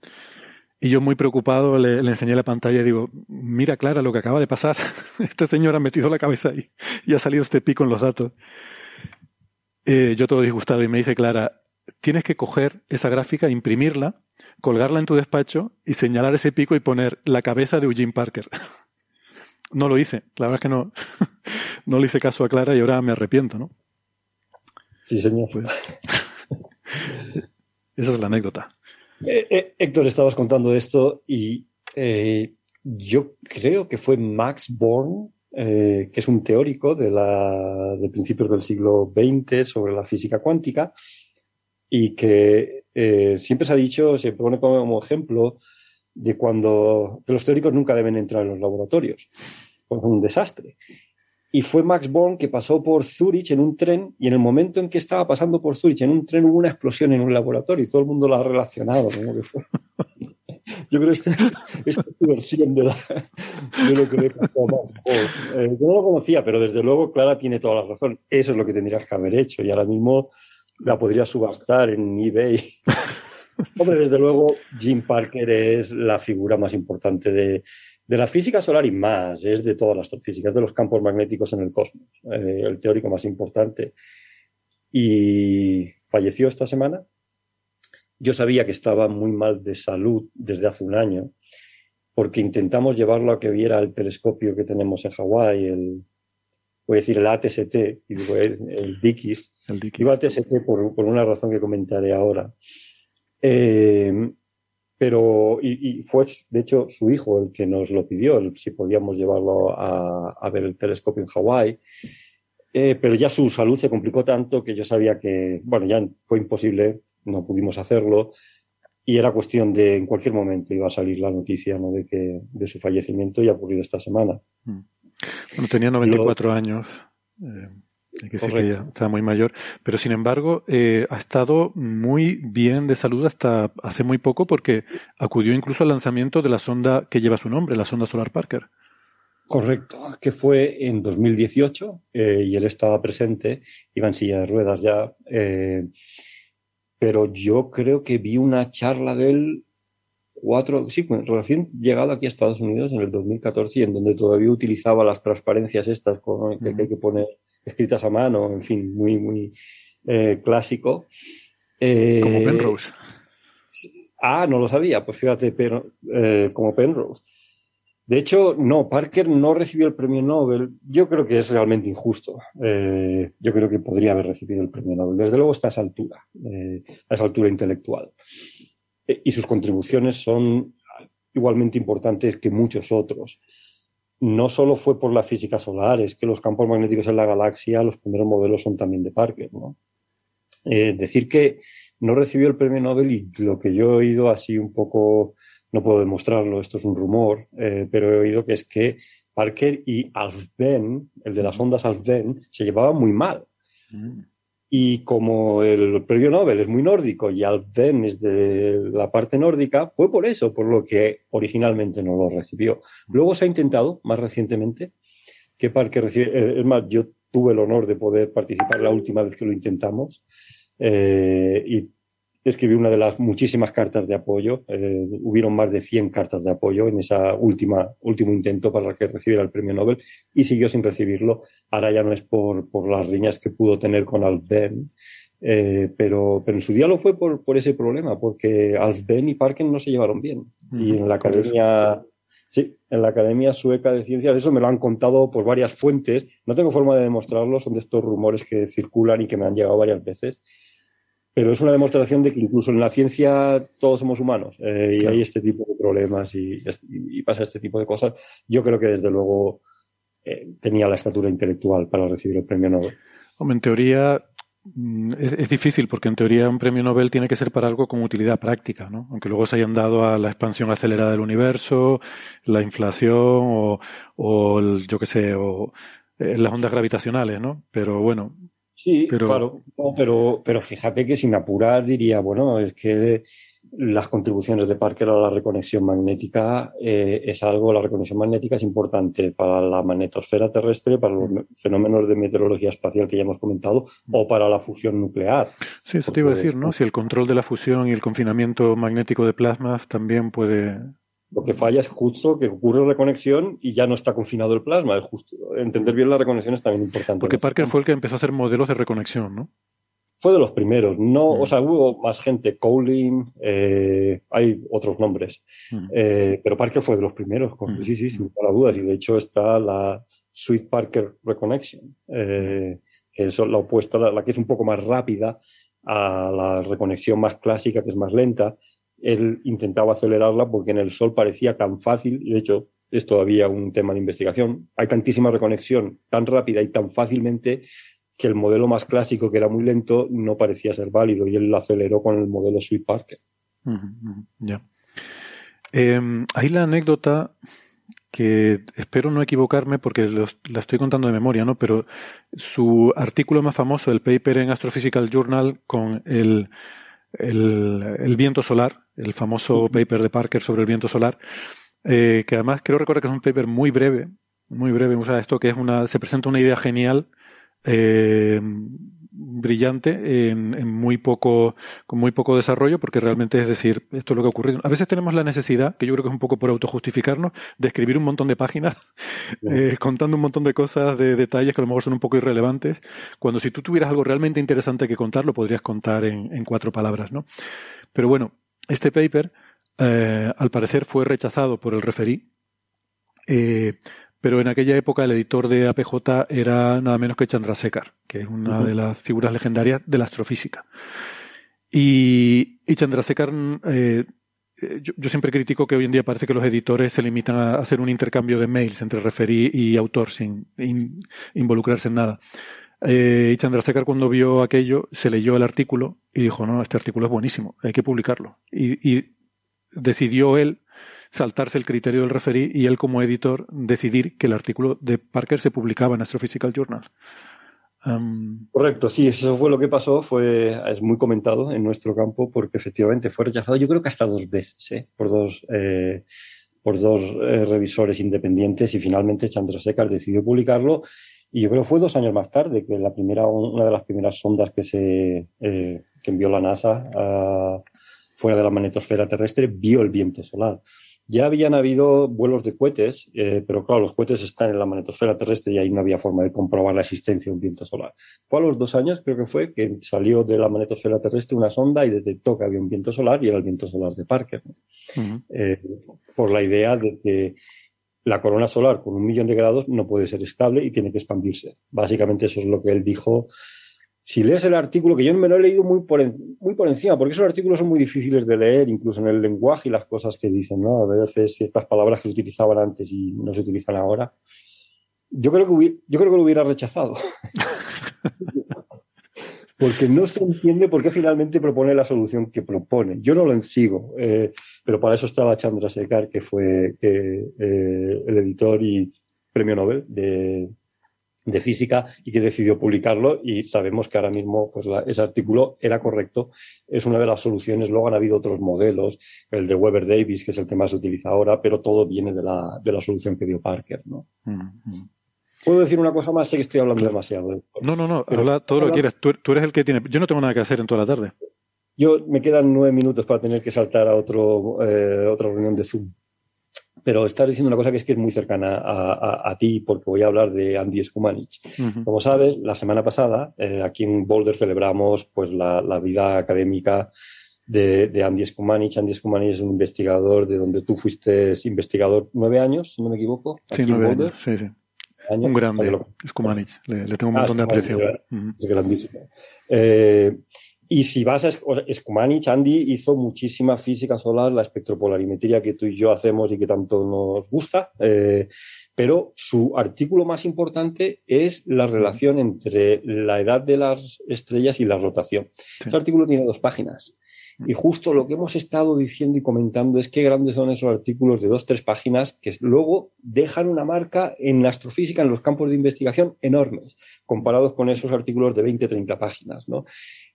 y yo muy preocupado le, le, enseñé la pantalla y digo, mira Clara lo que acaba de pasar. Este señor ha metido la cabeza ahí y ha salido este pico en los datos. Eh, yo todo disgustado y me dice Clara, tienes que coger esa gráfica, imprimirla, colgarla en tu despacho y señalar ese pico y poner la cabeza de Eugene Parker. No lo hice, la verdad es que no, no le hice caso a Clara y ahora me arrepiento, ¿no? Sí, señor. Pues, esa es la anécdota. Eh, eh, Héctor, estabas contando esto y eh, yo creo que fue Max Born, que es un teórico de, la, de principios del siglo XX sobre la física cuántica y que eh, siempre se ha dicho, se pone como ejemplo de cuando que los teóricos nunca deben entrar en los laboratorios, porque es un desastre. Y fue Max Born que pasó por Zurich en un tren y en el momento en que estaba pasando por Zurich en un tren hubo una explosión en un laboratorio y todo el mundo lo ha relacionado. Yo creo que esta, esta es tu versión de, la, de, lo que le pasó a Max Born. Eh, yo no lo conocía, pero desde luego Clara tiene toda la razón. Eso es lo que tendrías que haber hecho y ahora mismo la podría subastar en eBay. Hombre, desde luego Jim Parker es la figura más importante de, de la física solar y más, es de todas las astrofísicas, de los campos magnéticos en el cosmos, eh, el teórico más importante. Y falleció esta semana. Yo sabía que estaba muy mal de salud desde hace un año, porque intentamos llevarlo a que viera el telescopio que tenemos en Hawái, el, voy a decir el ATST, y digo, el, el Dickies. El Dickies. Digo ATST por, por, una razón que comentaré ahora. Eh, pero y, y, fue de hecho su hijo el que nos lo pidió, el, si podíamos llevarlo a, a, ver el telescopio en Hawái. Eh, pero ya su salud se complicó tanto que yo sabía que, bueno, ya fue imposible, no pudimos hacerlo y era cuestión de en cualquier momento iba a salir la noticia ¿no? de que de su fallecimiento y ha ocurrido esta semana. Bueno, tenía 94 lo, años. Eh, hay que decir que ya está muy mayor, pero sin embargo eh, ha estado muy bien de salud hasta hace muy poco porque acudió incluso al lanzamiento de la sonda que lleva su nombre, la sonda Solar Parker. Correcto, que fue en 2018 eh, y él estaba presente, iba en silla de ruedas ya, eh, pero yo creo que vi una charla de él cuatro, sí, recién llegado aquí a Estados Unidos en el 2014 y en donde todavía utilizaba las transparencias estas con, que, que hay que poner escritas a mano, en fin, muy, muy eh, clásico. Eh, como Penrose. Ah, no lo sabía, pues fíjate, pero, eh, como Penrose. De hecho, no, Parker no recibió el premio Nobel. Yo creo que es realmente injusto. Eh, yo creo que podría haber recibido el premio Nobel. Desde luego está a esa altura, eh, a esa altura intelectual. Eh, y sus contribuciones son igualmente importantes que muchos otros no solo fue por la física solar, es que los campos magnéticos en la galaxia, los primeros modelos son también de Parker, ¿no? Eh, decir que no recibió el premio Nobel y lo que yo he oído así un poco, no puedo demostrarlo, esto es un rumor, eh, pero he oído que es que Parker y Alfven, el de las ondas Alfven, se llevaban muy mal. Mm. Y como el premio Nobel es muy nórdico y Alfven es de la parte nórdica, fue por eso, por lo que originalmente no lo recibió. Luego se ha intentado, más recientemente, que Parker recibe, eh, es más, yo tuve el honor de poder participar la última vez que lo intentamos eh, y escribí una de las muchísimas cartas de apoyo. Eh, hubieron más de 100 cartas de apoyo en esa última último intento para que recibiera el premio Nobel y siguió sin recibirlo. Ahora ya no es por, por las riñas que pudo tener con Alben, eh, pero, pero en su día lo fue por, por ese problema, porque Alben y Parker no se llevaron bien. y en la academia, sí, en la Academia Sueca de Ciencias, eso me lo han contado por varias fuentes. No tengo forma de demostrarlo, son de estos rumores que circulan y que me han llegado varias veces pero es una demostración de que incluso en la ciencia todos somos humanos eh, y hay este tipo de problemas y, pasa este tipo de cosas. Yo creo que desde luego eh, tenía la estatura intelectual para recibir el premio Nobel. Hombre, en teoría mm, es, difícil porque en teoría un premio Nobel tiene que ser para algo con utilidad práctica, ¿no? Aunque luego se hayan dado a la expansión acelerada del universo, la inflación o, o yo qué sé, o eh, las ondas gravitacionales, ¿no? Pero bueno, Sí, pero... claro, pero, pero fíjate que sin apurar diría, bueno, es que las contribuciones de Parker a la reconexión magnética eh, es algo, la reconexión magnética es importante para la magnetosfera terrestre, para los fenómenos de meteorología espacial que ya hemos comentado, o para la fusión nuclear. Sí, eso te iba a decir, ¿no? Si el control de la fusión y el confinamiento magnético de plasmas también puede lo que falla es justo que ocurre reconexión y ya no está confinado el plasma. Es justo. Entender bien la reconexión es también importante. Porque Parker fue el que empezó a hacer modelos de reconexión, ¿no? Fue de los primeros. No, mm. o sea, hubo más gente. Cowling, eh, hay otros nombres. Mm. Eh, pero Parker fue de los primeros. Mm. Sí, sí, sin lugar a dudas. Y de hecho está la Sweet Parker Reconnection, eh, que es la opuesta, la que es un poco más rápida a la reconexión más clásica, que es más lenta él intentaba acelerarla porque en el Sol parecía tan fácil, de hecho es todavía un tema de investigación, hay tantísima reconexión tan rápida y tan fácilmente que el modelo más clásico, que era muy lento, no parecía ser válido y él lo aceleró con el modelo Sweet Parker. ya. Em, hay la anécdota que espero no equivocarme porque la estoy contando de memoria, ¿no? Pero su artículo más famoso, el paper en Astrophysical Journal con el el, viento solar, el famoso paper de Parker sobre el viento solar, eh, que además creo recordar que es un paper muy breve, muy breve, o sea, esto que es una, se presenta una idea genial, eh, brillante en, muy poco, con muy poco desarrollo, porque realmente es decir, esto es lo que ha ocurrido. A veces tenemos la necesidad, que yo creo que es un poco por autojustificarnos, de escribir un montón de páginas, eh, contando un montón de cosas, de detalles que a lo mejor son un poco irrelevantes, cuando si tú tuvieras algo realmente interesante que contar, lo podrías contar en, cuatro palabras, ¿no? Pero bueno, este paper, eh, al parecer fue rechazado por el referí, eh, pero en aquella época el editor de APJ era nada menos que Chandrasekhar, que es una de las figuras legendarias de la astrofísica. Y, y Chandrasekhar, eh, yo, siempre critico que hoy en día parece que los editores se limitan a hacer un intercambio de mails entre referí y autor sin involucrarse en nada. Eh, y Chandrasekhar cuando vio aquello se leyó el artículo y dijo, no, este artículo es buenísimo, hay que publicarlo. Y, y decidió él saltarse el criterio del referí y él como editor decidir que el artículo de Parker se publicaba en Astrophysical Journal. Correcto, sí, eso fue lo que pasó, fue, es muy comentado en nuestro campo porque efectivamente fue rechazado, yo creo que hasta dos veces, ¿eh? por dos, eh, por dos eh, revisores independientes y finalmente Chandrasekhar decidió publicarlo y yo creo que fue dos años más tarde que la primera, una de las primeras sondas que se, que envió la NASA ah, fuera de la magnetosfera terrestre vio el viento solar. Ya habían habido vuelos de cohetes, eh, pero claro, los cohetes están en la magnetosfera terrestre y ahí no había forma de comprobar la existencia de un viento solar. Fue a los dos años, creo que fue, que salió de la magnetosfera terrestre una sonda y detectó que había un viento solar y era el viento solar de Parker. Eh, por la idea de que la corona solar con un millón de grados no puede ser estable y tiene que expandirse. Básicamente eso es lo que él dijo si lees el artículo, que yo me lo he leído muy por, muy por encima, porque esos artículos son muy difíciles de leer, incluso en el lenguaje y las cosas que dicen, ¿no? A veces ciertas palabras que se utilizaban antes y no se utilizan ahora. Yo creo que, yo creo que lo hubiera rechazado. porque no se entiende por qué finalmente propone la solución que propone. Yo no lo sigo, eh, pero para eso estaba Chandra Sekar, que fue eh, el editor y premio Nobel de, de física y que decidió publicarlo y sabemos que ahora mismo pues ese artículo era correcto, es una de las soluciones, luego han habido otros modelos, el de Weber Davis, que es el que más se utiliza ahora, pero todo viene de la, de la solución que dio Parker, ¿no? ¿Puedo decir una cosa más? Sé que estoy hablando demasiado. ¿eh? No, no, no, habla todo lo que quieras. Tú, eres el que tiene. Yo no tengo nada que hacer en toda la tarde. Yo me quedan nueve minutos para tener que saltar a otro, eh, otra reunión de Zoom pero estar diciendo una cosa que es que es muy cercana a, ti, porque voy a hablar de Andy Skumanich. Como sabes, la semana pasada eh, aquí en Boulder celebramos pues la, vida académica de, Andy Skumanich. Andy Skumanich es un investigador de donde tú fuiste investigador nueve años, si no me equivoco. Sí, nueve años. Sí, sí. Un grande, Skumanich. Le, tengo un montón de aprecio. Es grandísimo. Eh, y si vas a Skumanich, Andy hizo muchísima física solar, la espectropolarimetría que tú y yo hacemos y que tanto nos gusta, eh, pero su artículo más importante es la relación entre la edad de las estrellas y la rotación. Este artículo tiene dos páginas. Y justo lo que hemos estado diciendo y comentando es qué grandes son esos artículos de dos, tres páginas que luego dejan una marca en la astrofísica, en los campos de investigación enormes, comparados con esos artículos de 20, 30 páginas, ¿no?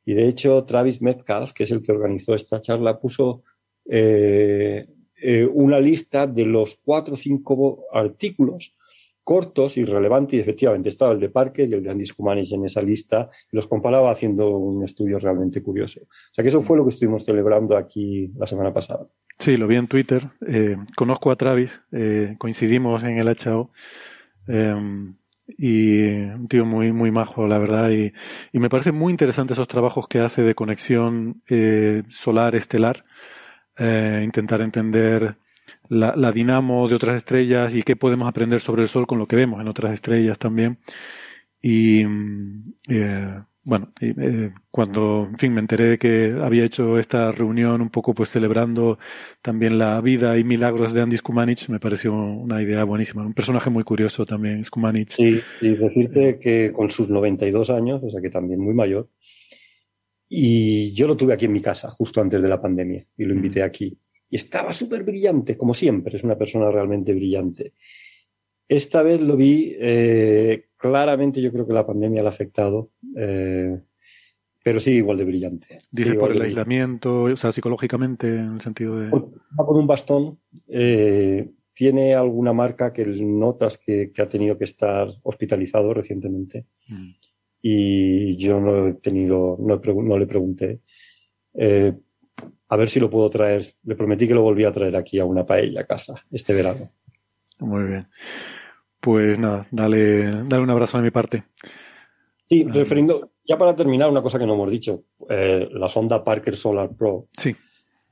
Y de hecho, Travis Metcalf, que es el que organizó esta charla, puso eh, eh, una lista de los cuatro o cinco artículos cortos y relevantes, y efectivamente estaba el de Parker y el de Andy Scumanis en esa lista, y los comparaba haciendo un estudio realmente curioso. O sea que eso fue lo que estuvimos celebrando aquí la semana pasada. Sí, lo vi en Twitter. Eh, conozco a Travis, coincidimos en el HO y un tío muy, muy majo, la verdad, y, y me parece muy interesante esos trabajos que hace de conexión eh, solar-estelar, eh, intentar entender la, la, dinamo de otras estrellas y qué podemos aprender sobre el Sol con lo que vemos en otras estrellas también. Y mm, eh, bueno, eh, cuando, en fin, me enteré de que había hecho esta reunión un poco pues celebrando también la vida y milagros de Andy Skumanich, me pareció una idea buenísima. Un personaje muy curioso también, Skumanich. Sí, y decirte que con sus 92 años, o sea que también muy mayor, y yo lo tuve aquí en mi casa justo antes de la pandemia y lo invité aquí. Y estaba súper brillante, como siempre, es una persona realmente brillante. Esta vez lo vi eh, claramente, yo creo que la pandemia le ha afectado, eh, pero sí igual de brillante. Dice por el aislamiento, o sea, psicológicamente, en el sentido de. Va con un bastón, eh, tiene alguna marca que notas que, ha tenido que estar hospitalizado recientemente. Mm. Y yo no he tenido, no, no le pregunté. a ver si lo puedo traer. Le prometí que lo volvía a traer aquí a una paella a casa este verano. Muy bien. Pues nada, dale, dale un abrazo de mi parte. Sí, referiendo, ya para terminar, una cosa que no hemos dicho. Eh, la sonda Parker Solar Pro sí.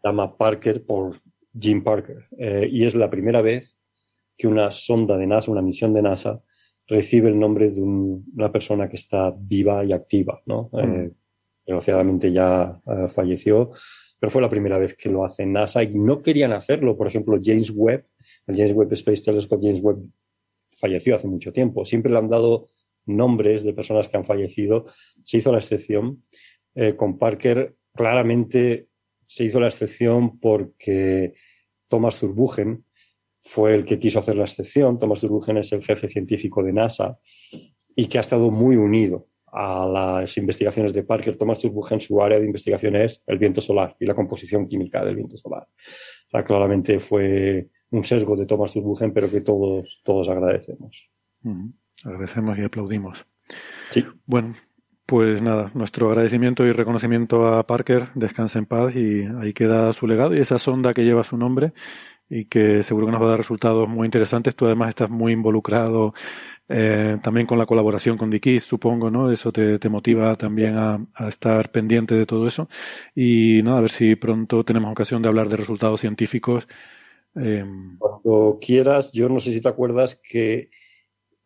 llama Parker por Jim Parker. Eh, y es la primera vez que una sonda de NASA, una misión de NASA, recibe el nombre de una persona que está viva y activa, ¿no? Mm. Eh, desgraciadamente ya falleció, pero fue la primera vez que lo hace NASA y no querían hacerlo. Por ejemplo, James Webb el James Webb Space Telescope, James Webb falleció hace mucho tiempo. Siempre le han dado nombres de personas que han fallecido. Se hizo la excepción. Eh, con Parker claramente se hizo la excepción porque Thomas Zurbuchen fue el que quiso hacer la excepción. Thomas Zurbuchen es el jefe científico de NASA y que ha estado muy unido a las investigaciones de Parker. Thomas Zurbuchen, su área de investigación es el viento solar y la composición química del viento solar. Claramente fue un sesgo de Thomas Zurbuchen, pero que todos, todos agradecemos. Agradecemos y aplaudimos. Sí. Bueno, pues nada, nuestro agradecimiento y reconocimiento a Parker, descansa en paz y ahí queda su legado y esa sonda que lleva su nombre y que seguro que nos va a dar resultados muy interesantes. Tú además estás muy involucrado eh, también con la colaboración con Dikis, supongo, ¿no? Eso te, te motiva también a, a, estar pendiente de todo eso. Y nada, a ver si pronto tenemos ocasión de hablar de resultados científicos Em, Cuando quieras, yo no sé si te acuerdas que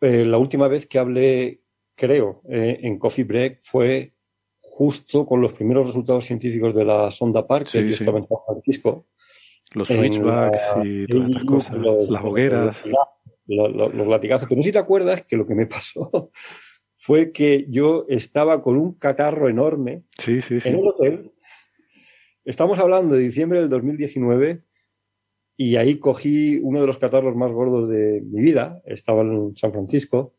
eh, la última vez que hablé, creo, eh, en Coffee Break fue justo con los primeros resultados científicos de la sonda Parker, sí, estaba en San Francisco. Los switchbacks y todas estas cosas, las hogueras. Los, los, latigazos. Pero si te acuerdas que lo que me pasó fue que yo estaba con un catarro enorme sí, sí, sí. en el hotel. Estamos hablando de diciembre del 2019 y ahí cogí uno de los catarros más gordos de mi vida. Estaba en San Francisco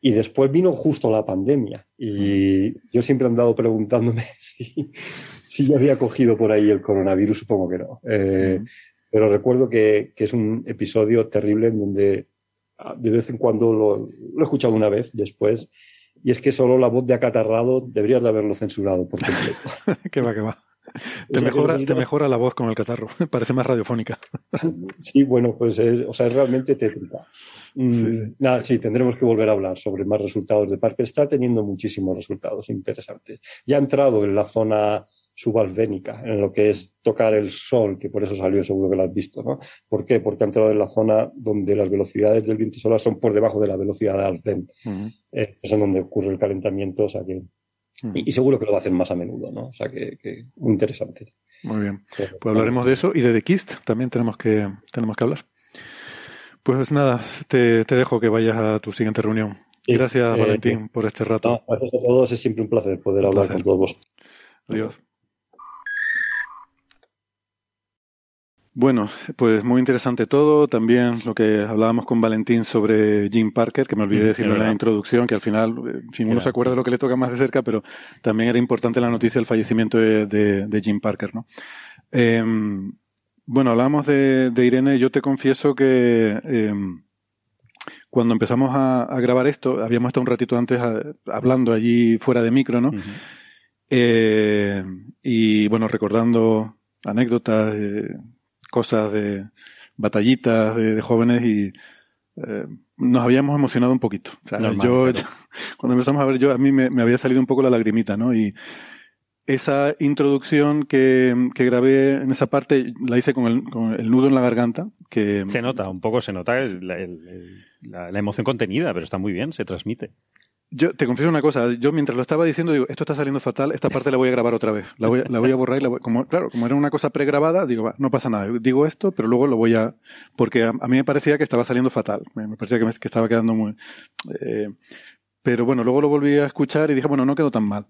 y después vino justo la pandemia. Y yo siempre he andado preguntándome si, si ya había cogido por ahí el coronavirus, supongo que no. Eh, pero recuerdo que, que, es un episodio terrible en donde ah, de vez en cuando lo, lo, he escuchado una vez después. Y es que solo la voz de acatarrado deberías de haberlo censurado por completo. que va, que va. Te mejora, te mejora la voz con el catarro, parece más radiofónica. Sí, bueno, pues es, o sea, es realmente tétrica. Mm, sí. Nada, sí, tendremos que volver a hablar sobre más resultados de Parker. Está teniendo muchísimos resultados interesantes. Ya ha entrado en la zona subalvénica, en lo que es tocar el sol, que por eso salió, seguro que lo has visto, ¿no? ¿Por qué? Porque ha entrado en la zona donde las velocidades del viento solar son por debajo de la velocidad de. Uh -huh. eh, es en donde ocurre el calentamiento, o sea que y, y, seguro que lo va a hacer más a menudo, ¿no? O sea que, que muy interesante. Muy bien. Pues hablaremos de eso y de The Kist también tenemos que, tenemos que hablar. Pues nada, te, te dejo que vayas a tu siguiente reunión. Gracias, eh, Valentín, por este rato. No, gracias a todos, es siempre un placer poder un hablar placer. con todos vosotros. Adiós. Bueno, pues muy interesante todo. También lo que hablábamos con Valentín sobre Jim Parker, que me olvidé decirlo en la introducción, que al final, en fin, uno se acuerda de lo que le toca más de cerca, pero también era importante la noticia del fallecimiento de, de, de Jim Parker, ¿no? Eh, bueno, hablábamos de, de, Irene. Yo te confieso que eh, cuando empezamos a, a, grabar esto, habíamos estado un ratito antes a, hablando allí fuera de micro, ¿no? Uh -huh. eh, y bueno, recordando anécdotas, eh, cosas de batallitas de, de jóvenes y eh, nos habíamos emocionado un poquito. O sea, Normal, yo, yo, cuando empezamos a ver, yo a mí me, me, había salido un poco la lagrimita, ¿no? Y esa introducción que, que grabé en esa parte la hice con el, con el, nudo en la garganta. Que se nota, un poco se nota la, la emoción contenida, pero está muy bien, se transmite. Yo te confieso una cosa, yo mientras lo estaba diciendo digo, esto está saliendo fatal, esta parte la voy a grabar otra vez, la voy, la voy a borrar y la voy, como, claro, como era una cosa pregrabada, digo, va, no pasa nada, digo esto, pero luego lo voy a, porque a, mí me parecía que estaba saliendo fatal, me, me parecía que, me, que, estaba quedando muy, eh, pero bueno, luego lo volví a escuchar y dije, bueno, no quedó tan mal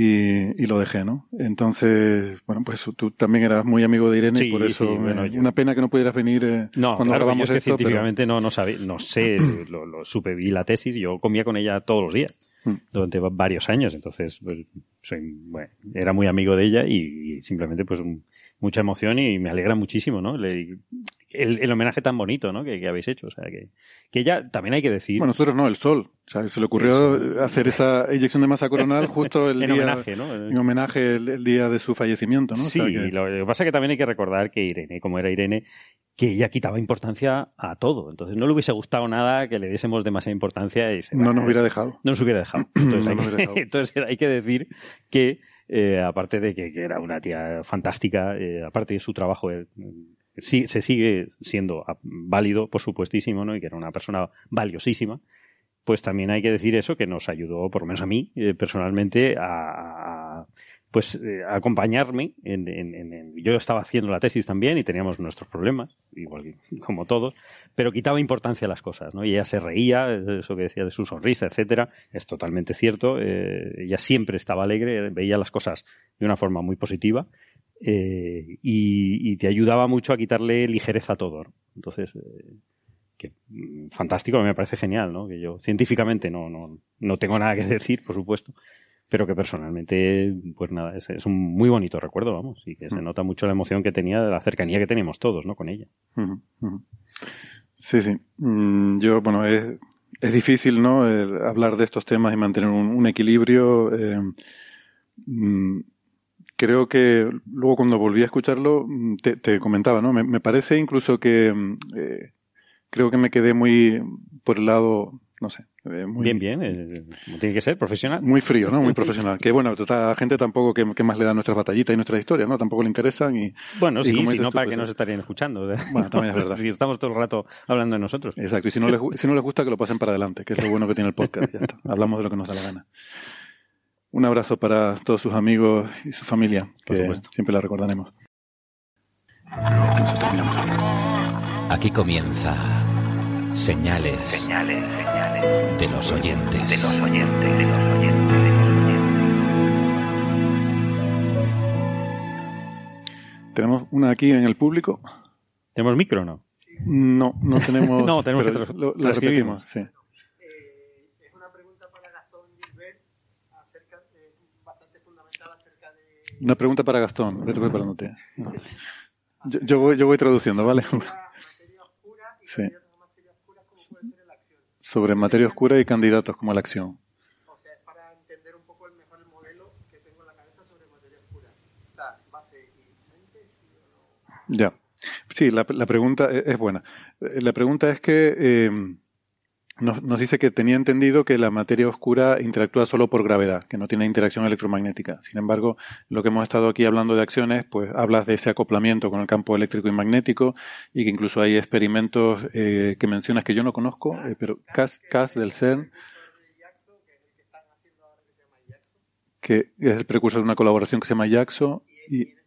y, y, lo dejé, ¿no? Entonces, bueno, pues tú también eras muy amigo de Irene, sí, por eso sí, bueno, eh, una pena que no pudieras venir eh, no, cuando claro, grabamos yo es que esto. científicamente pero... no, no, sabe, no sé, lo, lo, supe, vi la tesis, yo comía con ella todos los días mm. durante varios años, entonces pues, soy, bueno, era muy amigo de ella y, y simplemente pues un, mucha emoción y me alegra muchísimo, ¿no? Le, el, el, homenaje tan bonito, ¿no? Que, que, habéis hecho. O sea, que, que ella también hay que decir. Bueno, nosotros no, el sol. O sea, se le ocurrió hacer esa eyección de masa coronal justo el en día. Homenaje, ¿no? En homenaje el, el, día de su fallecimiento, ¿no? Sí, o sea, que... lo que pasa es que también hay que recordar que Irene, como era Irene, que ella quitaba importancia a todo. Entonces no le hubiese gustado nada que le diésemos demasiada importancia y se, no nos hubiera dejado. No nos hubiera dejado. Entonces, no hay, que, dejado. entonces hay que decir que eh, aparte de que, que, era una tía fantástica, eh, aparte de su trabajo, eh, sí, se sigue siendo válido, por supuestísimo, ¿no? Y que era una persona valiosísima, pues también hay que decir eso, que nos ayudó, por lo menos a mí, eh, personalmente, a, pues eh, acompañarme en, yo estaba haciendo la tesis también y teníamos nuestros problemas igual que como todos pero quitaba importancia a las cosas no y ella se reía eso que decía de su sonrisa etcétera. Es totalmente cierto eh, ella siempre estaba alegre veía las cosas de una forma muy positiva eh, y, y, te ayudaba mucho a quitarle ligereza a todo ¿no? entonces eh, que mm, fantástico me parece genial no que yo científicamente no no no tengo nada que decir por supuesto pero que personalmente, pues nada, es, es, un muy bonito recuerdo, vamos, y que se nota mucho la emoción que tenía de la cercanía que teníamos todos, ¿no? Con ella. Sí, sí. Mm, yo, bueno, es, es difícil, ¿no? El hablar de estos temas y mantener un, un equilibrio. Eh, mm, creo que luego cuando volví a escucharlo, mm, te, te comentaba, ¿no? Me, me, parece incluso que eh, creo que me quedé muy por el lado no sé. Eh, muy, bien, bien, eh, tiene que ser, profesional. Muy frío, ¿no? Muy profesional. que bueno, a la gente tampoco que, que, más le da nuestras batallitas y nuestras historias, ¿no? Tampoco le interesan y... Bueno, y sí, si no, para pues, que nos estarían escuchando. Bueno, también es verdad. si estamos todo el rato hablando de nosotros. Exacto, y si no, les, si no les gusta que lo pasen para adelante, que es lo bueno que tiene el podcast, ya está. Hablamos de lo que nos da la gana. Un abrazo para todos sus amigos y su familia, que siempre la recordaremos. Aquí comienza Señales, señales, señales de los oyentes. De los oyentes, de los oyentes. Tenemos una aquí en el público. ¿Tenemos micro o no? No, no tenemos. no, tenemos que lo, lo repetimos, sí. es una pregunta para Gastón Gilbert acerca de, bastante fundamental acerca de. Una pregunta para Gastón, vete preparándote. Yo, yo, voy, yo voy traduciendo, ¿vale? Sí. Sobre materia oscura y candidatos como la acción. O sea, es para entender un poco el mejor el modelo que tengo en la cabeza sobre materia oscura. La base y mente, ¿sí o no? Ya. Sí, la, la pregunta es, es, buena. La pregunta es que eh, nos, nos, dice que tenía entendido que la materia oscura interactúa solo por gravedad, que no tiene interacción electromagnética. Sin embargo, lo que hemos estado aquí hablando de acciones, pues hablas de ese acoplamiento con el campo eléctrico y magnético y que incluso hay experimentos eh, que mencionas que yo no conozco, eh, pero CAS, CAS del CERN, que es el precursor de una colaboración que se llama JAXO y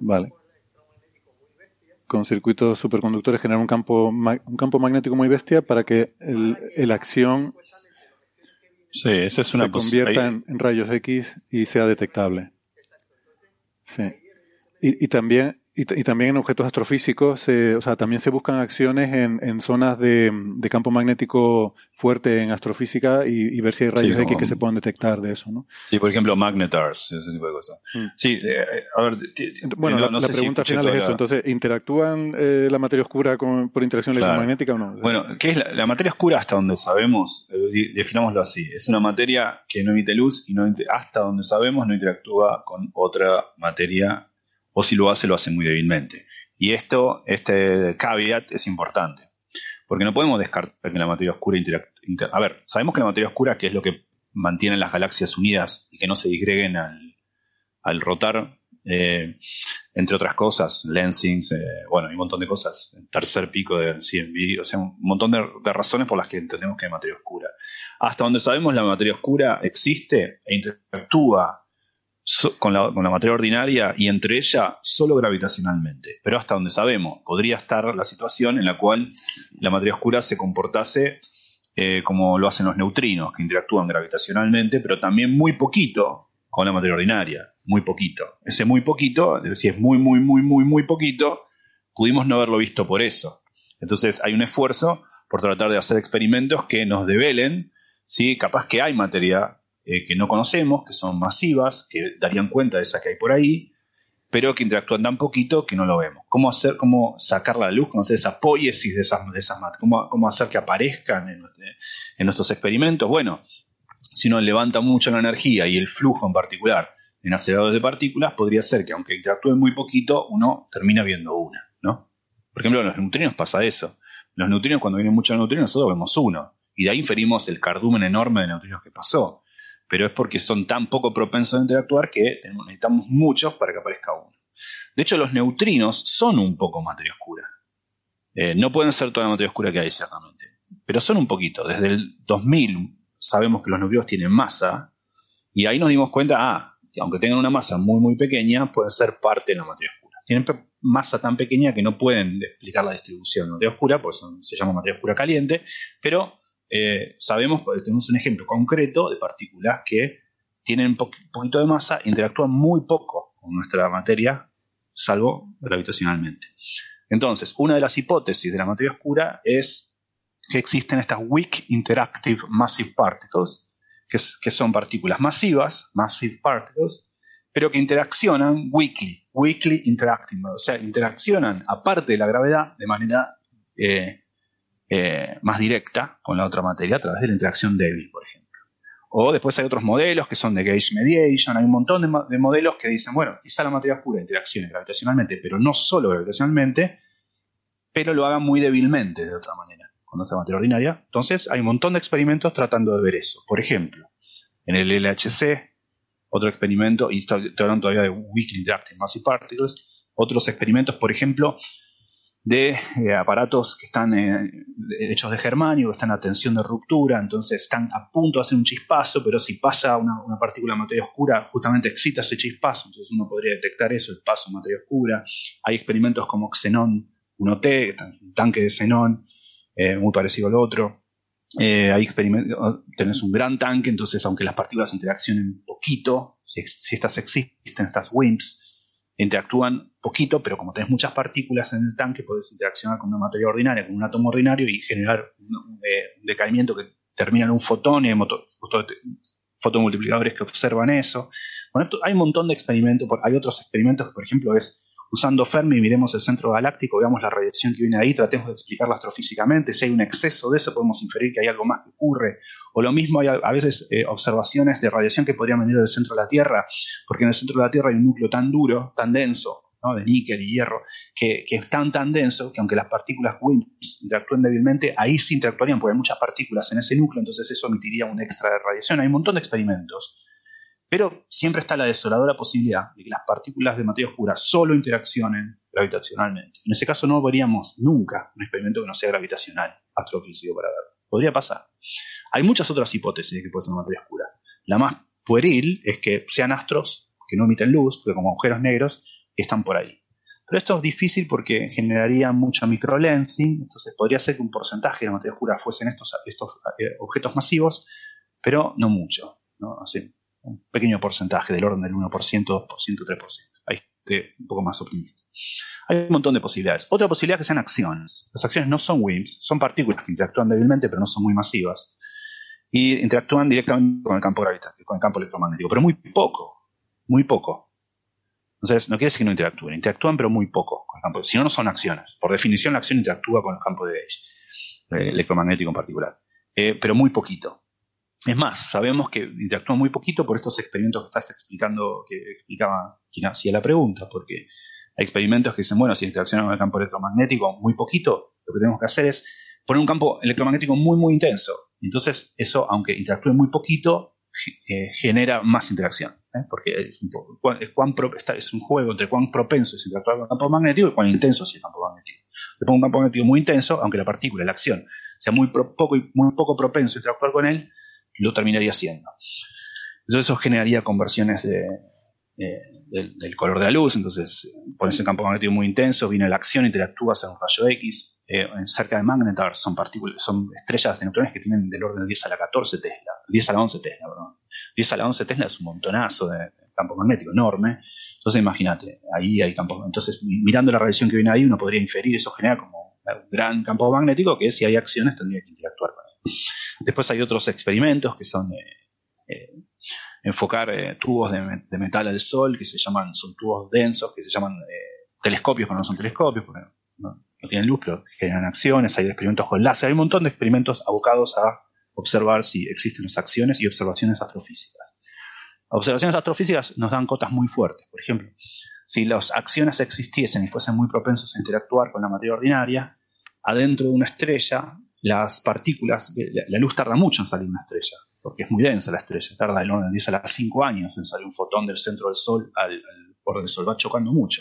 Vale. Con circuitos superconductores generar un campo, un campo magnético muy bestia para que el, el acción sí, esa es una se convierta en, en, rayos X y sea detectable. Sí. Y, y también y, y, también en objetos astrofísicos, o sea, también se buscan acciones en, en zonas de, de, campo magnético fuerte en astrofísica y, y ver si hay rayos sí, X que se puedan detectar de eso, ¿no? Sí, por ejemplo, magnetars, ese tipo de cosas. Mm. Sí, eh, a ver, bueno, no, la, no la sé pregunta si final es eso. Entonces, ¿interactúan eh, la materia oscura con, por interacción Claro. electromagnética o no? Bueno, ¿qué es la, la materia oscura hasta donde sabemos? Eh, definámoslo así. Es una materia que no emite luz y no hasta donde sabemos no interactúa con otra materia o si lo hace, lo hace muy débilmente. Y esto, este caveat es importante. Porque no podemos descartar que la materia oscura interactúe. a ver, sabemos que la materia oscura, que es lo que mantiene las galaxias unidas y que no se disgreguen al, rotar, eh, entre otras cosas, lensings, eh, bueno, hay un montón de cosas, tercer pico de CMB, o sea, un montón de, de, razones por las que entendemos que hay materia oscura. Hasta donde sabemos la materia oscura existe e interactúa con, la, materia ordinaria y entre ella solo gravitacionalmente. Pero hasta donde sabemos, podría estar la situación en la cual la materia oscura se comportase eh, como lo hacen los neutrinos, que interactúan gravitacionalmente, pero también muy poquito con la materia ordinaria. Muy poquito. Ese muy poquito, si es muy, muy, muy, muy, muy poquito, pudimos no haberlo visto por eso. Entonces hay un esfuerzo por tratar de hacer experimentos que nos develen, ¿sí? capaz que hay materia eh, que no conocemos, que son masivas, que darían cuenta de esa que hay por ahí, pero que interactúan tan poquito que no lo vemos. ¿Cómo hacer, cómo sacar la luz, cómo hacer esa poiesis de esas, de esas cómo, cómo hacer que aparezcan en, en nuestros experimentos? Bueno, si uno levanta mucho la energía y el flujo en particular en aceleradores de partículas, podría ser que aunque interactúen muy poquito, uno termina viendo una, ¿no? Por ejemplo, en los neutrinos pasa eso. Los neutrinos, cuando vienen muchos neutrinos, nosotros vemos uno. Y de ahí inferimos el cardumen enorme de neutrinos que pasó pero es porque son tan poco propensos a interactuar que necesitamos muchos para que aparezca uno. De hecho, los neutrinos son un poco materia oscura. Eh, no pueden ser toda la materia oscura que hay, ciertamente, pero son un poquito. Desde el 2000 sabemos que los neutrinos tienen masa y ahí nos dimos cuenta, ah, que aunque tengan una masa muy, muy pequeña, pueden ser parte de la materia oscura. Tienen masa tan pequeña que no pueden explicar la distribución de materia oscura, por eso se llama materia oscura caliente, pero eh, sabemos, tenemos un ejemplo concreto de partículas que tienen un po poquito de masa, interactúan muy poco con nuestra materia, salvo gravitacionalmente. Entonces, una de las hipótesis de la materia oscura es que existen estas weak interactive massive particles, que, es, que son partículas masivas, massive particles, pero que interaccionan weakly, weakly interacting, o sea, interaccionan aparte de la gravedad de manera eh, eh, más directa con la otra materia a través de la interacción débil, por ejemplo. O después hay otros modelos que son de gauge mediation, hay un montón de, de modelos que dicen, bueno, quizá la materia oscura interaccione gravitacionalmente, pero no solo gravitacionalmente, pero lo haga muy débilmente de otra manera, con otra materia ordinaria. Entonces hay un montón de experimentos tratando de ver eso. Por ejemplo, en el LHC, otro experimento, y estoy, hablando todavía de Weakly Interactive Massive Particles, otros experimentos, por ejemplo, de eh, aparatos que están eh, hechos de germanio, están a tensión de ruptura, entonces están a punto de hacer un chispazo, pero si pasa una, partícula de materia oscura, justamente excita ese chispazo, entonces uno podría detectar eso, el paso de materia oscura. Hay experimentos como Xenon un OT, un tanque de xenón, eh, muy parecido al otro. Eh, ahí tenés un gran tanque, entonces aunque las partículas interaccionen poquito, si estas existen, estas WIMPs, interactúan poquito, pero como tenés muchas partículas en el tanque, podés interaccionar con una materia ordinaria, con un átomo ordinario y generar un, eh, decaimiento que termina en un fotón y hay fotomultiplicadores que observan eso. Bueno, hay un montón de experimentos, hay otros experimentos, por ejemplo, es usando Fermi, miremos el centro galáctico, veamos la radiación que viene ahí, tratemos de explicarla astrofísicamente. Si hay un exceso de eso, podemos inferir que hay algo más que ocurre. O lo mismo, hay a veces eh, observaciones de radiación que podrían venir del centro de la Tierra, porque en el centro de la Tierra hay un núcleo tan duro, tan denso, de níquel y hierro, que, que, es tan tan denso que aunque las partículas WIMPs interactúen débilmente, ahí sí interactuarían porque hay muchas partículas en ese núcleo, entonces eso emitiría un extra de radiación. Hay un montón de experimentos pero siempre está la desoladora posibilidad de que las partículas de materia oscura solo interaccionen gravitacionalmente. En ese caso no veríamos nunca un experimento que no sea gravitacional, astrofísico para ver. Podría pasar. Hay muchas otras hipótesis de que puede ser materia oscura. La más pueril es que sean astros que no emiten luz, porque como agujeros negros están por ahí. Pero esto es difícil porque generaría mucho microlensing, entonces podría ser que un porcentaje de materia oscura fuesen estos, estos eh, objetos masivos, pero no mucho. ¿no? Así, un pequeño porcentaje del orden del 1%, 2%, 3%. Ahí esté un poco más optimista. Hay un montón de posibilidades. Otra posibilidad que sean acciones. Las acciones no son WIMPs, son partículas que interactúan débilmente, pero no son muy masivas. Y interactúan directamente con el campo gravitatorio, con el campo electromagnético, pero muy poco. Muy poco. Entonces, no quiere decir que no interactúen, interactúan, pero muy poco con el campo. Si no, no son acciones. Por definición, la acción interactúa con el campo de eh, electromagnético en particular. Eh, pero muy poquito. Es más, sabemos que interactúa muy poquito por estos experimentos que estás explicando, que explicaba quien hacía la pregunta, porque hay experimentos que dicen, bueno, si interaccionan con el campo electromagnético muy poquito, lo que tenemos que hacer es poner un campo electromagnético muy, muy intenso. Entonces, eso, aunque interactúe muy poquito, eh, genera más interacción, ¿eh? porque es un, juego entre cuán propenso es interactuar con el campo magnético y cuán intenso es el campo magnético. Le pongo un campo magnético muy intenso, aunque la partícula, la acción, sea muy, poco, muy poco propenso a interactuar con él, lo terminaría haciendo. Entonces eso generaría conversiones de, del, color de la luz, entonces pones el campo magnético muy intenso, viene la acción, interactúas en un rayo X. Eh, cerca de Magnetar son estrellas de neutrones que tienen del orden de 10 a la 14 Tesla, 10 a la 11 Tesla, perdón. 10 a la 11 Tesla es un montonazo de, campo magnético enorme. Entonces imagínate, ahí hay campo. Entonces mirando la radiación que viene ahí, uno podría inferir eso genera como un gran campo magnético que si hay acciones tendría que interactuar con él. Después hay otros experimentos que son eh, eh, enfocar eh, tubos de, metal al sol, que se llaman, son tubos densos, que se llaman telescopios, pero no son telescopios, porque no, tienen luz, pero generan acciones, hay experimentos con láser, hay un montón de experimentos abocados a observar si existen las acciones y observaciones astrofísicas. Observaciones astrofísicas nos dan cotas muy fuertes. Por ejemplo, si las acciones existiesen y fuesen muy propensos a interactuar con la materia ordinaria, adentro de una estrella las partículas, la, luz tarda mucho en salir una estrella, porque es muy densa la estrella, tarda el orden de 10 a las 5 años en salir un fotón del centro del Sol al, borde del Sol, va chocando mucho.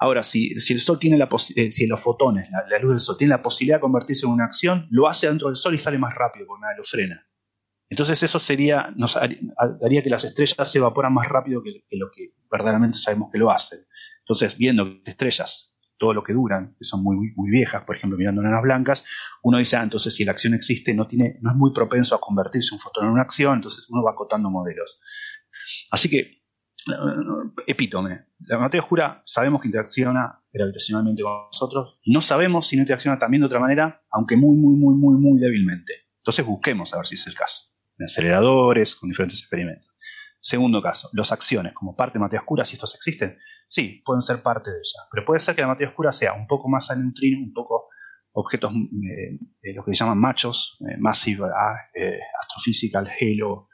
Ahora, si, si el Sol tiene la eh, si los fotones, la, luz del Sol tiene la posibilidad de convertirse en una acción, lo hace dentro del Sol y sale más rápido, porque nada lo frena. Entonces eso sería, nos haría que las estrellas se evaporan más rápido que, que lo que verdaderamente sabemos que lo hacen. Entonces, viendo que estrellas todo lo que duran, que son muy, muy viejas, por ejemplo, mirando enanas blancas, uno dice, ah, entonces si la acción existe, no, tiene, no es muy propenso a convertirse un fotón en una acción, entonces uno va acotando modelos. Así que, eh, epítome, la materia oscura sabemos que interacciona gravitacionalmente con nosotros, no sabemos si no interacciona también de otra manera, aunque muy, muy, muy, muy, muy débilmente. Entonces busquemos a ver si es el caso, en aceleradores, con diferentes experimentos. Segundo caso, las acciones como parte de materia oscura, si estos existen, sí, pueden ser parte de ella. Pero puede ser que la materia oscura sea un poco más a neutrino, un poco objetos, eh, eh, lo que se llaman machos, eh, Massive eh, Astrophysical Halo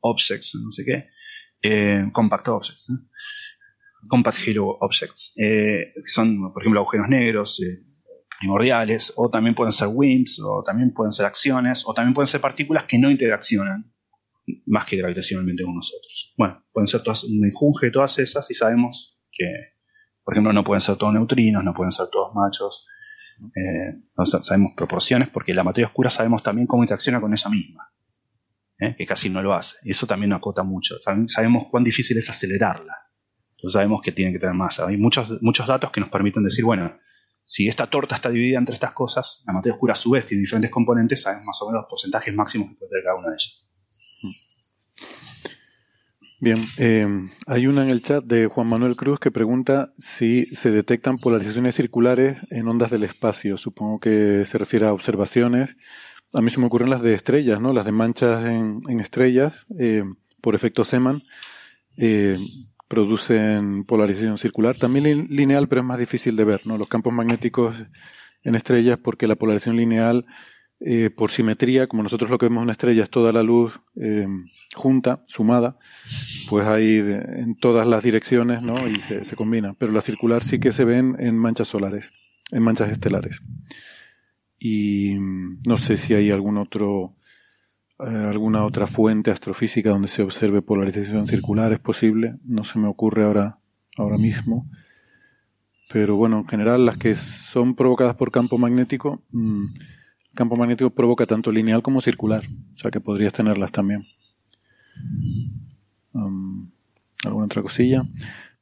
Objects, no sé qué, Compact Objects, Compact Halo Objects, que son, por ejemplo, agujeros negros primordiales, o también pueden ser WIMPs, o también pueden ser acciones, o también pueden ser partículas que no interaccionan más que gravitacionalmente con nosotros. Bueno, pueden ser todas, un enjunje de todas esas y sabemos que, por ejemplo, no pueden ser todos neutrinos, no pueden ser todos machos. Eh, sabemos proporciones porque la materia oscura sabemos también cómo interacciona con ella misma, ¿eh? que casi no lo hace. Eso también acota mucho. sabemos cuán difícil es acelerarla. Entonces sabemos que tiene que tener masa. Hay muchos, muchos datos que nos permiten decir, bueno, si esta torta está dividida entre estas cosas, la materia oscura a su vez tiene diferentes componentes, sabes más o menos los porcentajes máximos que puede tener cada una de ellas. Bien, eh, hay una en el chat de Juan Manuel Cruz que pregunta si se detectan polarizaciones circulares en ondas del espacio. Supongo que se refiere a observaciones. A mí se me ocurren las de estrellas, ¿no? Las de manchas en, estrellas eh, por efecto Zeeman eh, producen polarización circular. También lineal, pero es más difícil de ver, ¿no? Los campos magnéticos en estrellas porque la polarización lineal eh, por simetría, como nosotros lo que vemos en una estrella es toda la luz eh, junta, sumada, pues hay en todas las direcciones, ¿no? Y se, se, combina. Pero la circular sí que se ven en manchas solares, en manchas estelares. Y mm, no sé si hay algún otro, eh, alguna otra fuente astrofísica donde se observe polarización circular, es posible, no se me ocurre ahora, ahora mismo. Pero bueno, en general las que son provocadas por campo magnético, mm, campo magnético provoca tanto lineal como circular, o sea que podrías tenerlas también. ¿Alguna otra cosilla?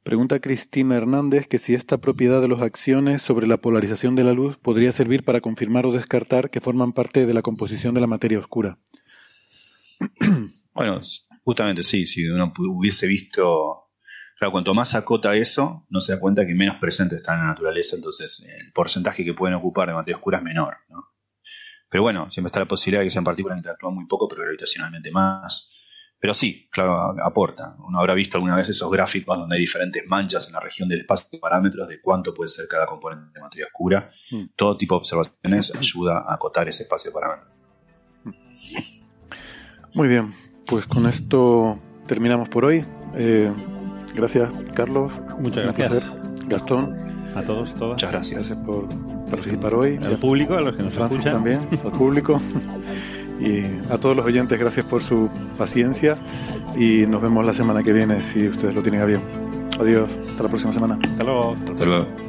Pregunta Cristina Hernández que si esta propiedad de los acciones sobre la polarización de la luz podría servir para confirmar o descartar que forman parte de la composición de la materia oscura. Bueno, justamente sí, si uno hubiese visto, claro, cuanto más acota eso, no se da cuenta que menos presente está en la naturaleza, entonces el porcentaje que pueden ocupar de materia oscura es menor. ¿no? Pero bueno, siempre está la posibilidad de que sean partículas que interactúan muy poco, pero gravitacionalmente más. Pero sí, claro, aporta. Uno habrá visto alguna vez esos gráficos donde hay diferentes manchas en la región del espacio, parámetros de cuánto puede ser cada componente de materia oscura. Mm. Todo tipo de observaciones ayuda a acotar ese espacio de parámetros. Muy bien, pues con esto terminamos por hoy. Eh, gracias, Carlos. Muchas gracias. Gastón. A todos, todas. Muchas gracias. Gracias por participar hoy. Al público, a los que nos Francis escuchan. también, al público. Y a todos los oyentes, gracias por su paciencia. Y nos vemos la semana que viene, si ustedes lo tienen a bien. Adiós, hasta la próxima semana. Hasta luego. Hasta luego.